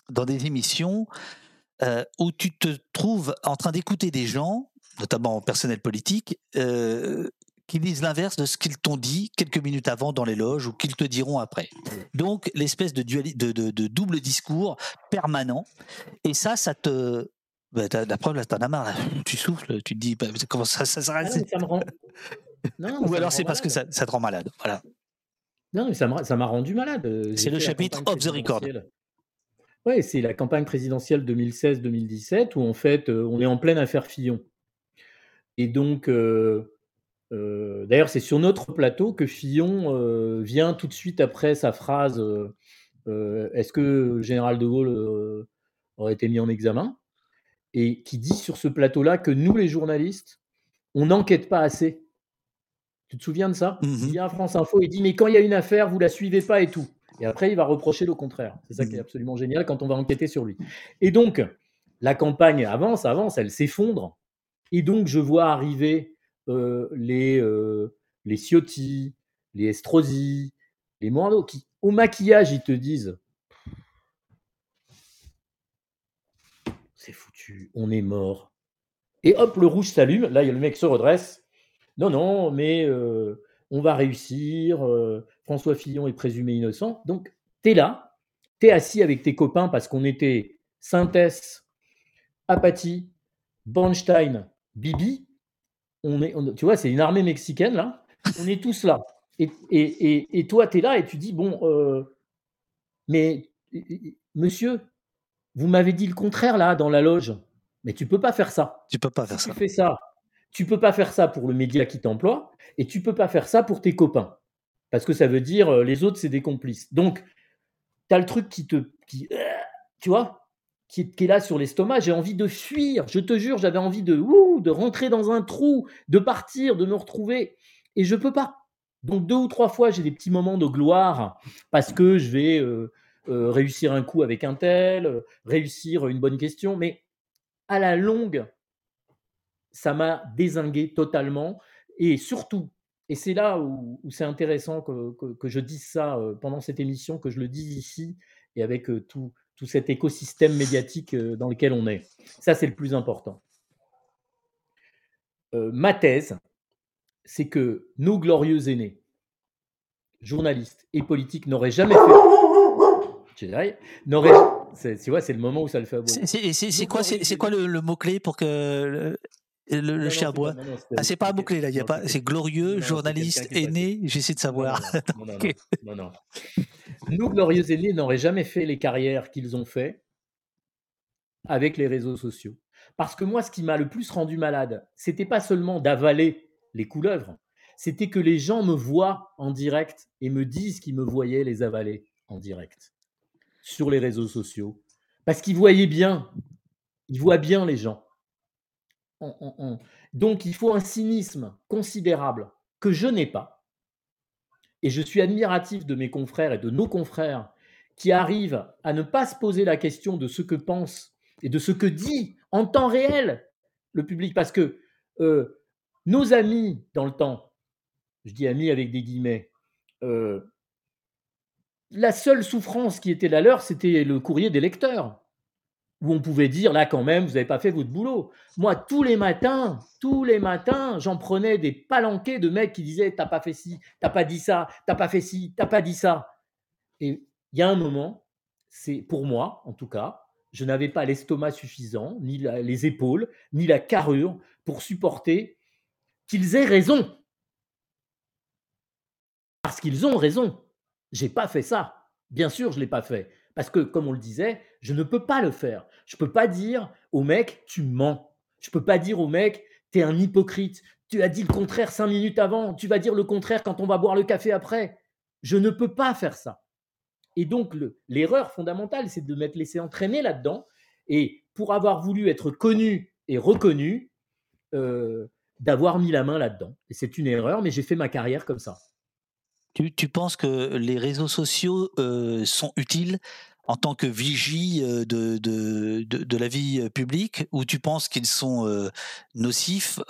dans des émissions euh, où tu te trouves en train d'écouter des gens notamment personnel politique, euh, qui disent l'inverse de ce qu'ils t'ont dit quelques minutes avant dans les loges ou qu'ils te diront après. Donc l'espèce de, de, de, de, double discours permanent. Et ça, ça te... Bah, la preuve, là, t'en as marre. Tu souffles, tu te dis, bah, comment ça, ça s'arrête ah ça me rend... non, Ou alors c'est parce que ça, ça, te rend malade. Voilà. Non, mais ça m'a rendu malade. Euh, c'est le chapitre Off the Record. Oui, c'est la campagne présidentielle 2016-2017 où en fait, euh, on est en pleine affaire Fillon. Et donc, euh, euh, d'ailleurs, c'est sur notre plateau que Fillon euh, vient tout de suite après sa phrase Est-ce que le général de Gaulle aurait été mis en examen? Et qui dit sur ce plateau-là que nous, les journalistes, on n'enquête pas assez. Tu te souviens de ça? Mmh Il vient à France Info et dit Mais quand il y a une affaire, vous la suivez pas et tout. Et après, il va reprocher le contraire. C'est ça qui est mmh absolument génial quand on va enquêter sur lui. Et donc, la campagne avance, avance, elle s'effondre. Et donc, je vois arriver les, les Ciotti, les Estrosi, les Morano, qui, au maquillage, ils te disent C'est foutu, on est mort. Et hop, le rouge s'allume. Là, a le mec se redresse. Non, non, mais on va réussir. François Fillon est présumé innocent. Donc, tu es là. tu es assis avec tes copains parce qu'on était Synthèse, Apathy, Bornstein, Bibi. On est, tu vois, c'est une armée mexicaine, là. On est tous là. Et, et, et, toi, tu es là et tu dis, bon, euh, mais monsieur, vous m'avez dit le contraire, là, dans la loge. Mais tu peux pas faire ça. Tu peux pas faire ça. Tu fais ça. Tu peux pas faire ça pour le média qui t'emploie et tu peux pas faire ça pour tes copains. Parce que ça veut dire euh, les autres, c'est des complices. Donc, tu as le truc qui te. Qui, euh, tu vois? Qui est, là sur l'estomac. J'ai envie de fuir. Je te jure, j'avais envie de, de rentrer dans un trou, de partir, de me retrouver. Et je peux pas. Donc, deux ou trois fois, j'ai des petits moments de gloire parce que je vais euh, réussir un coup avec un tel, réussir une bonne question. Mais à la longue, ça m'a désingué totalement. Et surtout, et c'est là où, c'est intéressant que, je dise ça euh, pendant cette émission, que je le dise ici, et avec euh, tout, tout cet écosystème médiatique euh, dans lequel on est. Ça, c'est le plus important. ma thèse, c'est que nos glorieux aînés, journalistes et politiques, n'auraient jamais fait. N'auraient, tu vois, c'est le moment où ça le fait. C'est quoi, c'est quoi le, le mot clé pour que le, le chien bois. Ah, c'est pas un mot-clé là, il y a pas. C'est glorieux, journaliste, aîné, j'essaie de savoir. Non, non, Nos glorieux aînés n'auraient jamais fait les carrières qu'ils ont fait avec les réseaux sociaux. Parce que moi, ce qui m'a le plus rendu malade, c'était pas seulement d'avaler les couleuvres, c'était que les gens me voient en direct et me disent qu'ils me voyaient les avaler en direct sur les réseaux sociaux. Parce qu'ils voyaient bien, ils voient bien les gens. Donc il faut un cynisme considérable que je n'ai pas. Et je suis admiratif de mes confrères et de nos confrères qui arrivent à ne pas se poser la question de ce que pense et de ce que dit en temps réel le public. Parce que euh, nos amis dans le temps, je dis amis avec des guillemets, euh, la seule souffrance qui était la leur, c'était le courrier des lecteurs où on pouvait dire là quand même vous n'avez pas fait votre boulot. Moi tous les matins, tous les matins, j'en prenais des palanquets de mecs qui disaient t'as pas fait ci, t'as pas dit ça, t'as pas fait ci, t'as pas dit ça. Et il y a un moment, c'est pour moi en tout cas, je n'avais pas l'estomac suffisant, ni les épaules, ni la carrure pour supporter qu'ils aient raison. Parce qu'ils ont raison. J'ai pas fait ça. Bien sûr, je l'ai pas fait. Parce que, comme on le disait, je ne peux pas le faire. Je ne peux pas dire au mec, tu mens. Je ne peux pas dire au mec, tu es un hypocrite. Tu as dit le contraire cinq minutes avant. Tu vas dire le contraire quand on va boire le café après. Je ne peux pas faire ça. Et donc, l'erreur fondamentale, c'est de me laisser entraîner là-dedans. Et pour avoir voulu être connu et reconnu, euh, d'avoir mis la main là-dedans. Et c'est une erreur, mais j'ai fait ma carrière comme ça. Tu, penses que les réseaux sociaux euh, sont utiles en tant que vigie euh, de, la vie euh, publique ou tu penses qu'ils sont nocifs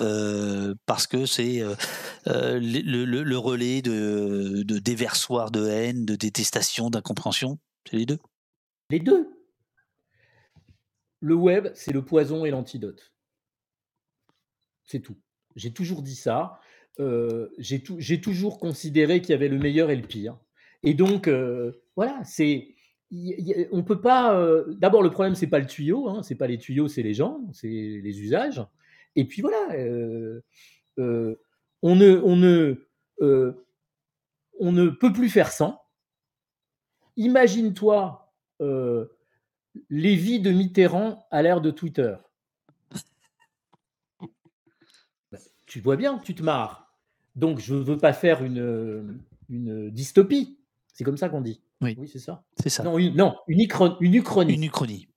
parce que c'est le, le, relais de, de déversoir de haine, de détestation, d'incompréhension? C'est les deux Les deux. Le web, c'est le poison et l'antidote. C'est tout. J'ai toujours dit ça. Euh, j'ai toujours considéré qu'il y avait le meilleur et le pire. Et donc, euh, voilà, c'est. On peut pas. Euh, d'abord, le problème, c'est pas le tuyau, hein, c'est pas les tuyaux, c'est les gens, c'est les usages. Et puis voilà, on ne, on ne, on ne peut plus faire sans. Imagine-toi les vies de Mitterrand à l'ère de Twitter. Tu vois bien, tu te marres. Donc, je ne veux pas faire une, une dystopie. C'est comme ça qu'on dit. Oui, oui c'est ça. C'est ça. Non, une, non, une, uchronie. Une uchronie.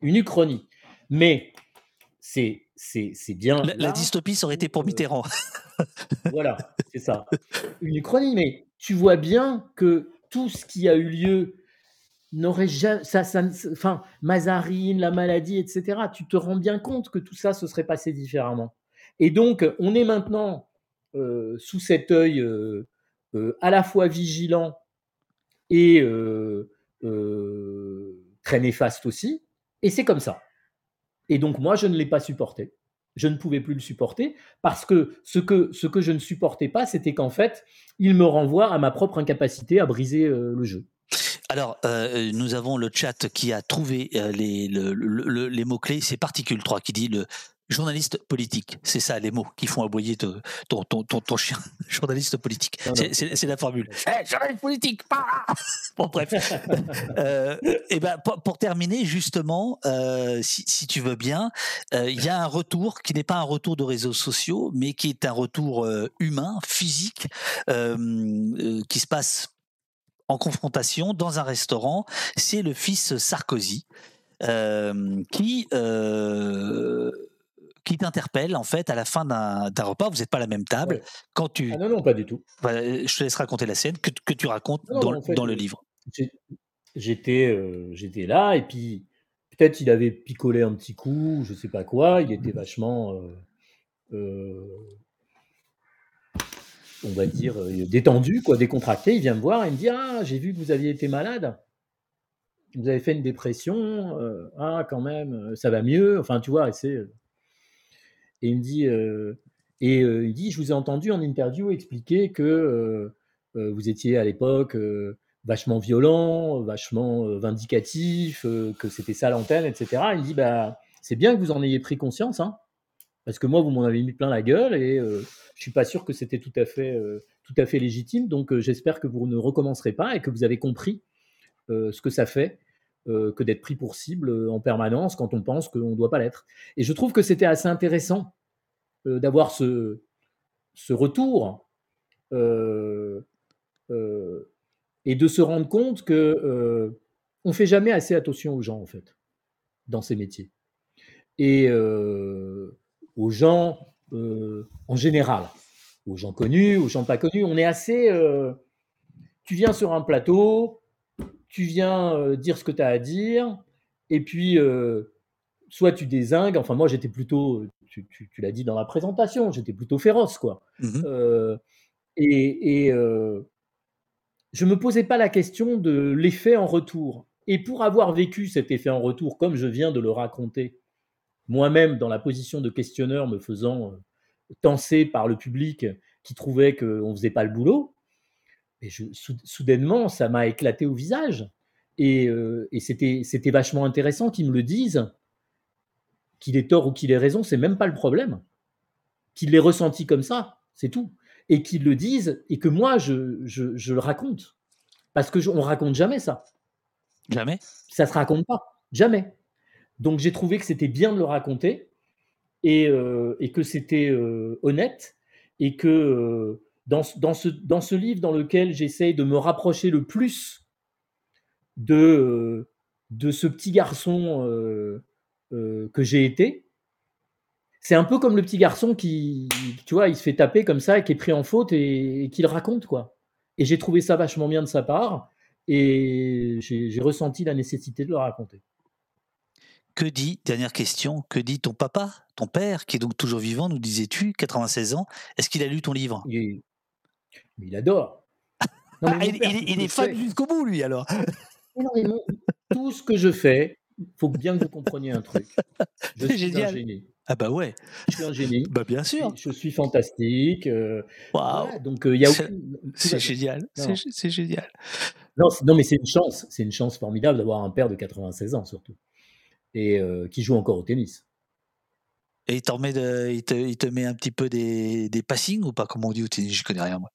Une uchronie. Mais c'est, c'est, c'est bien. La, dystopie, ça aurait été pour Mitterrand. voilà, c'est ça. Une uchronie, mais tu vois bien que tout ce qui a eu lieu n'aurait jamais. Ça, ça, enfin, Mazarine, la maladie, etc. Tu te rends bien compte que tout ça se serait passé différemment. Et donc, on est maintenant euh, sous cet œil euh, euh, à la fois vigilant et très néfaste aussi. Et c'est comme ça. Et donc moi, je ne l'ai pas supporté. Je ne pouvais plus le supporter parce que ce que, ce que je ne supportais pas, c'était qu'en fait, il me renvoie à ma propre incapacité à briser le jeu. Alors, euh, nous avons le chat qui a trouvé euh, les, le- le- les mots-clés. C'est Particule 3 qui dit le journaliste politique. C'est ça, les mots qui font aboyer ton, ton, ton, ton chien. journaliste politique. C'est- la formule. Eh, journaliste politique pas Bon, bref. Euh, et ben, pour, pour terminer, justement, euh, si, si tu veux bien, euh, il y a un retour qui n'est pas un retour de réseaux sociaux, mais qui est un retour euh, humain, physique, qui se passe en confrontation dans un restaurant. C'est le fils Sarkozy qui qui t'interpelle en fait à la fin d'un repas. Vous n'êtes pas à la même table. Ouais. Quand tu, Ah non, non, pas du tout. voilà, je te laisse raconter la scène que, que tu racontes Non, dans, non, en fait, dans le euh, livre. J'étais euh, j'étais là et puis peut-être il avait picolé un petit coup, je sais pas quoi. Il était vachement, euh, euh, on va dire, euh, détendu, quoi, décontracté. Il vient me voir et me dit Ah, j'ai vu que vous aviez été malade. Vous avez fait une dépression. euh, ah, quand même, euh, ça va mieux. Enfin, tu vois, c'est. Et il me dit, euh, et euh, il dit, je vous ai entendu en interview expliquer que euh, vous étiez à l'époque vachement violent, vachement vindicatif, que c'était ça l'antenne, etc. Il dit, bah, c'est bien que vous en ayez pris conscience, hein, parce que moi, vous m'en avez mis plein la gueule et euh, je suis pas sûr que c'était tout à fait, tout à fait légitime. Donc, j'espère que vous ne recommencerez pas et que vous avez compris ce que ça fait que d'être pris pour cible euh, en permanence quand on pense qu'on ne doit pas l'être. Et je trouve que c'était assez intéressant euh, d'avoir ce, retour euh, euh, et de se rendre compte que euh, on fait jamais assez attention aux gens en fait dans ces métiers et euh, aux gens euh, en général, aux gens connus, aux gens pas connus. On est assez. euh, tu viens sur un plateau, tu viens euh, dire ce que tu as à dire, et puis euh, soit tu désingues. Enfin, moi, j'étais plutôt, tu, tu- tu l'as dit dans la présentation, j'étais plutôt féroce, quoi. Mhm. Euh, et et, je me posais pas la question de l'effet en retour. Et pour avoir vécu cet effet en retour, comme je viens de le raconter, moi-même dans la position de questionneur, me faisant tenser par le public qui trouvait qu'on faisait pas le boulot, et je, sou- soudainement, ça m'a éclaté au visage. Et, euh, et c'était c'était vachement intéressant qu'ils me le disent. Qu'il ait tort ou qu'il ait raison, c'est même pas le problème. Qu'il l'ait ressenti comme ça, c'est tout. Et qu'ils le disent et que moi, je, je, je le raconte. Parce que je- on raconte jamais ça. Jamais. Ça se raconte pas. Jamais. Donc j'ai trouvé que c'était bien de le raconter et, euh, et que c'était euh, honnête et que dans, ce- dans, ce, dans ce livre dans lequel j'essaye de me rapprocher le plus de, euh, de ce petit garçon euh, euh, que j'ai été, c'est un peu comme le petit garçon qui, tu vois, il se fait taper comme ça et qui est pris en faute et, et qui le raconte, quoi. Et j'ai trouvé ça vachement bien de sa part et j'ai ressenti la nécessité de le raconter. Que dit, dernière question, que dit ton papa, ton père, qui est donc toujours vivant, nous disais-tu, 96 ans, est-ce qu'il a lu ton livre? Il, mais il adore. Non, Ah, mais il, père, est fan jusqu'au bout, lui, alors. Mais non, mais mon- tout ce que je fais, il faut bien que vous compreniez un truc. Je suis un génial. génie. Ah bah ouais, Je suis un génie. bah bien sûr. Je suis fantastique. euh, Waouh, voilà, donc euh, il y a C'est- génial, c'est génial. Non, non, mais c'est une chance. C'est une chance formidable d'avoir un père de 96 ans surtout et euh, qui joue encore au tennis. Et il, met de, il, te, il te met un petit peu des, des passings ou pas? Comment on dit au tennis? Je connais rien, moi.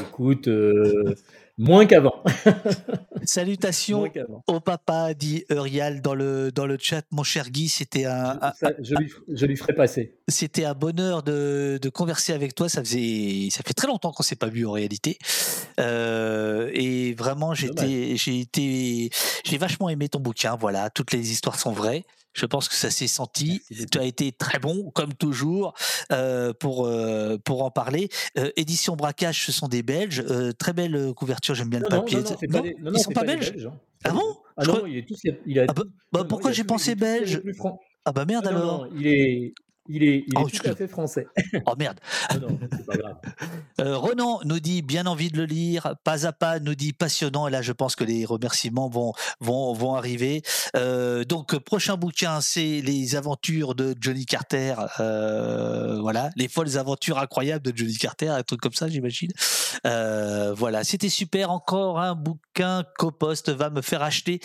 Écoute, euh, moins qu'avant. Salutations au papa, dit Eurial dans le, dans le chat. Mon cher Guy, c'était un, je, lui, je lui ferai passer. c'était un bonheur de, de converser avec toi. Ça faisait, ça fait très longtemps qu'on s'est pas vu en réalité. Euh, et vraiment, j'ai été, j'ai vachement aimé ton bouquin. Voilà, toutes les histoires sont vraies. Je pense que ça s'est senti. Tu as été très bon, comme toujours, euh, pour euh, pour en parler. Euh, édition braquage, ce sont des Belges. Très belle couverture. J'aime bien Non, le papier. non, non, des- Ils sont pas belges hein. Ah bon? Ah Je non, crois- il est tous. Il a. Ah bah, bah, non, non, pourquoi j'ai pensé belge. Ah bah merde Ah alors. non, il est. Il est, il est Oh, tout excuse- à fait français. Oh merde. Non, c'est pas grave. Euh, Renan nous dit bien envie de le lire. Pas à pas nous dit passionnant. Et là, je pense que les remerciements vont vont vont arriver. Euh, donc prochain bouquin, c'est les aventures de Johnny Carter. Euh, voilà, les folles aventures incroyables de Johnny Carter, un truc comme ça, j'imagine. Voilà, c'était super. Encore un bouquin qu'Opost va me faire acheter.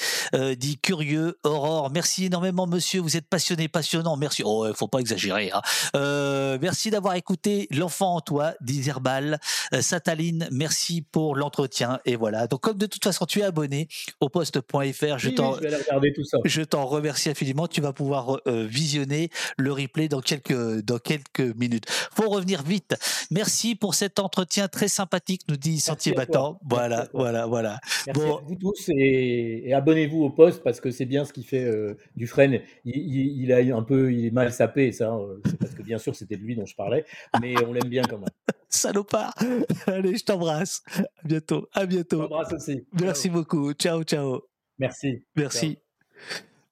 Dit curieux Aurore. Merci énormément, monsieur. Vous êtes passionné, passionnant. Merci. Oh, il faut pas exagérer. Hein. Euh, merci d'avoir écouté L'enfant en toi, dit Zerbal. Euh, Sataline, merci pour l'entretien. Et voilà. Donc, comme de toute façon, tu es abonné au poste.fr, je Oui, t'en. remercie infiniment. Tu vas pouvoir euh, visionner le replay dans quelques, dans quelques minutes. Faut revenir vite. Merci pour cet entretien très sympathique, nous dit Sentier. Battant. Voilà, voilà, voilà. Merci Bon. à vous tous et, et abonnez-vous au poste parce que c'est bien ce qui fait euh, Dufresne. Il, il, il a un peu, il est mal sapé, ça. Euh, C'est parce que bien sûr c'était de lui dont je parlais, mais on l'aime bien quand même. Salopard. Allez, je t'embrasse. À bientôt. À Je bientôt. t'embrasse aussi. Merci Ciao. beaucoup. Ciao, ciao. Merci. Merci.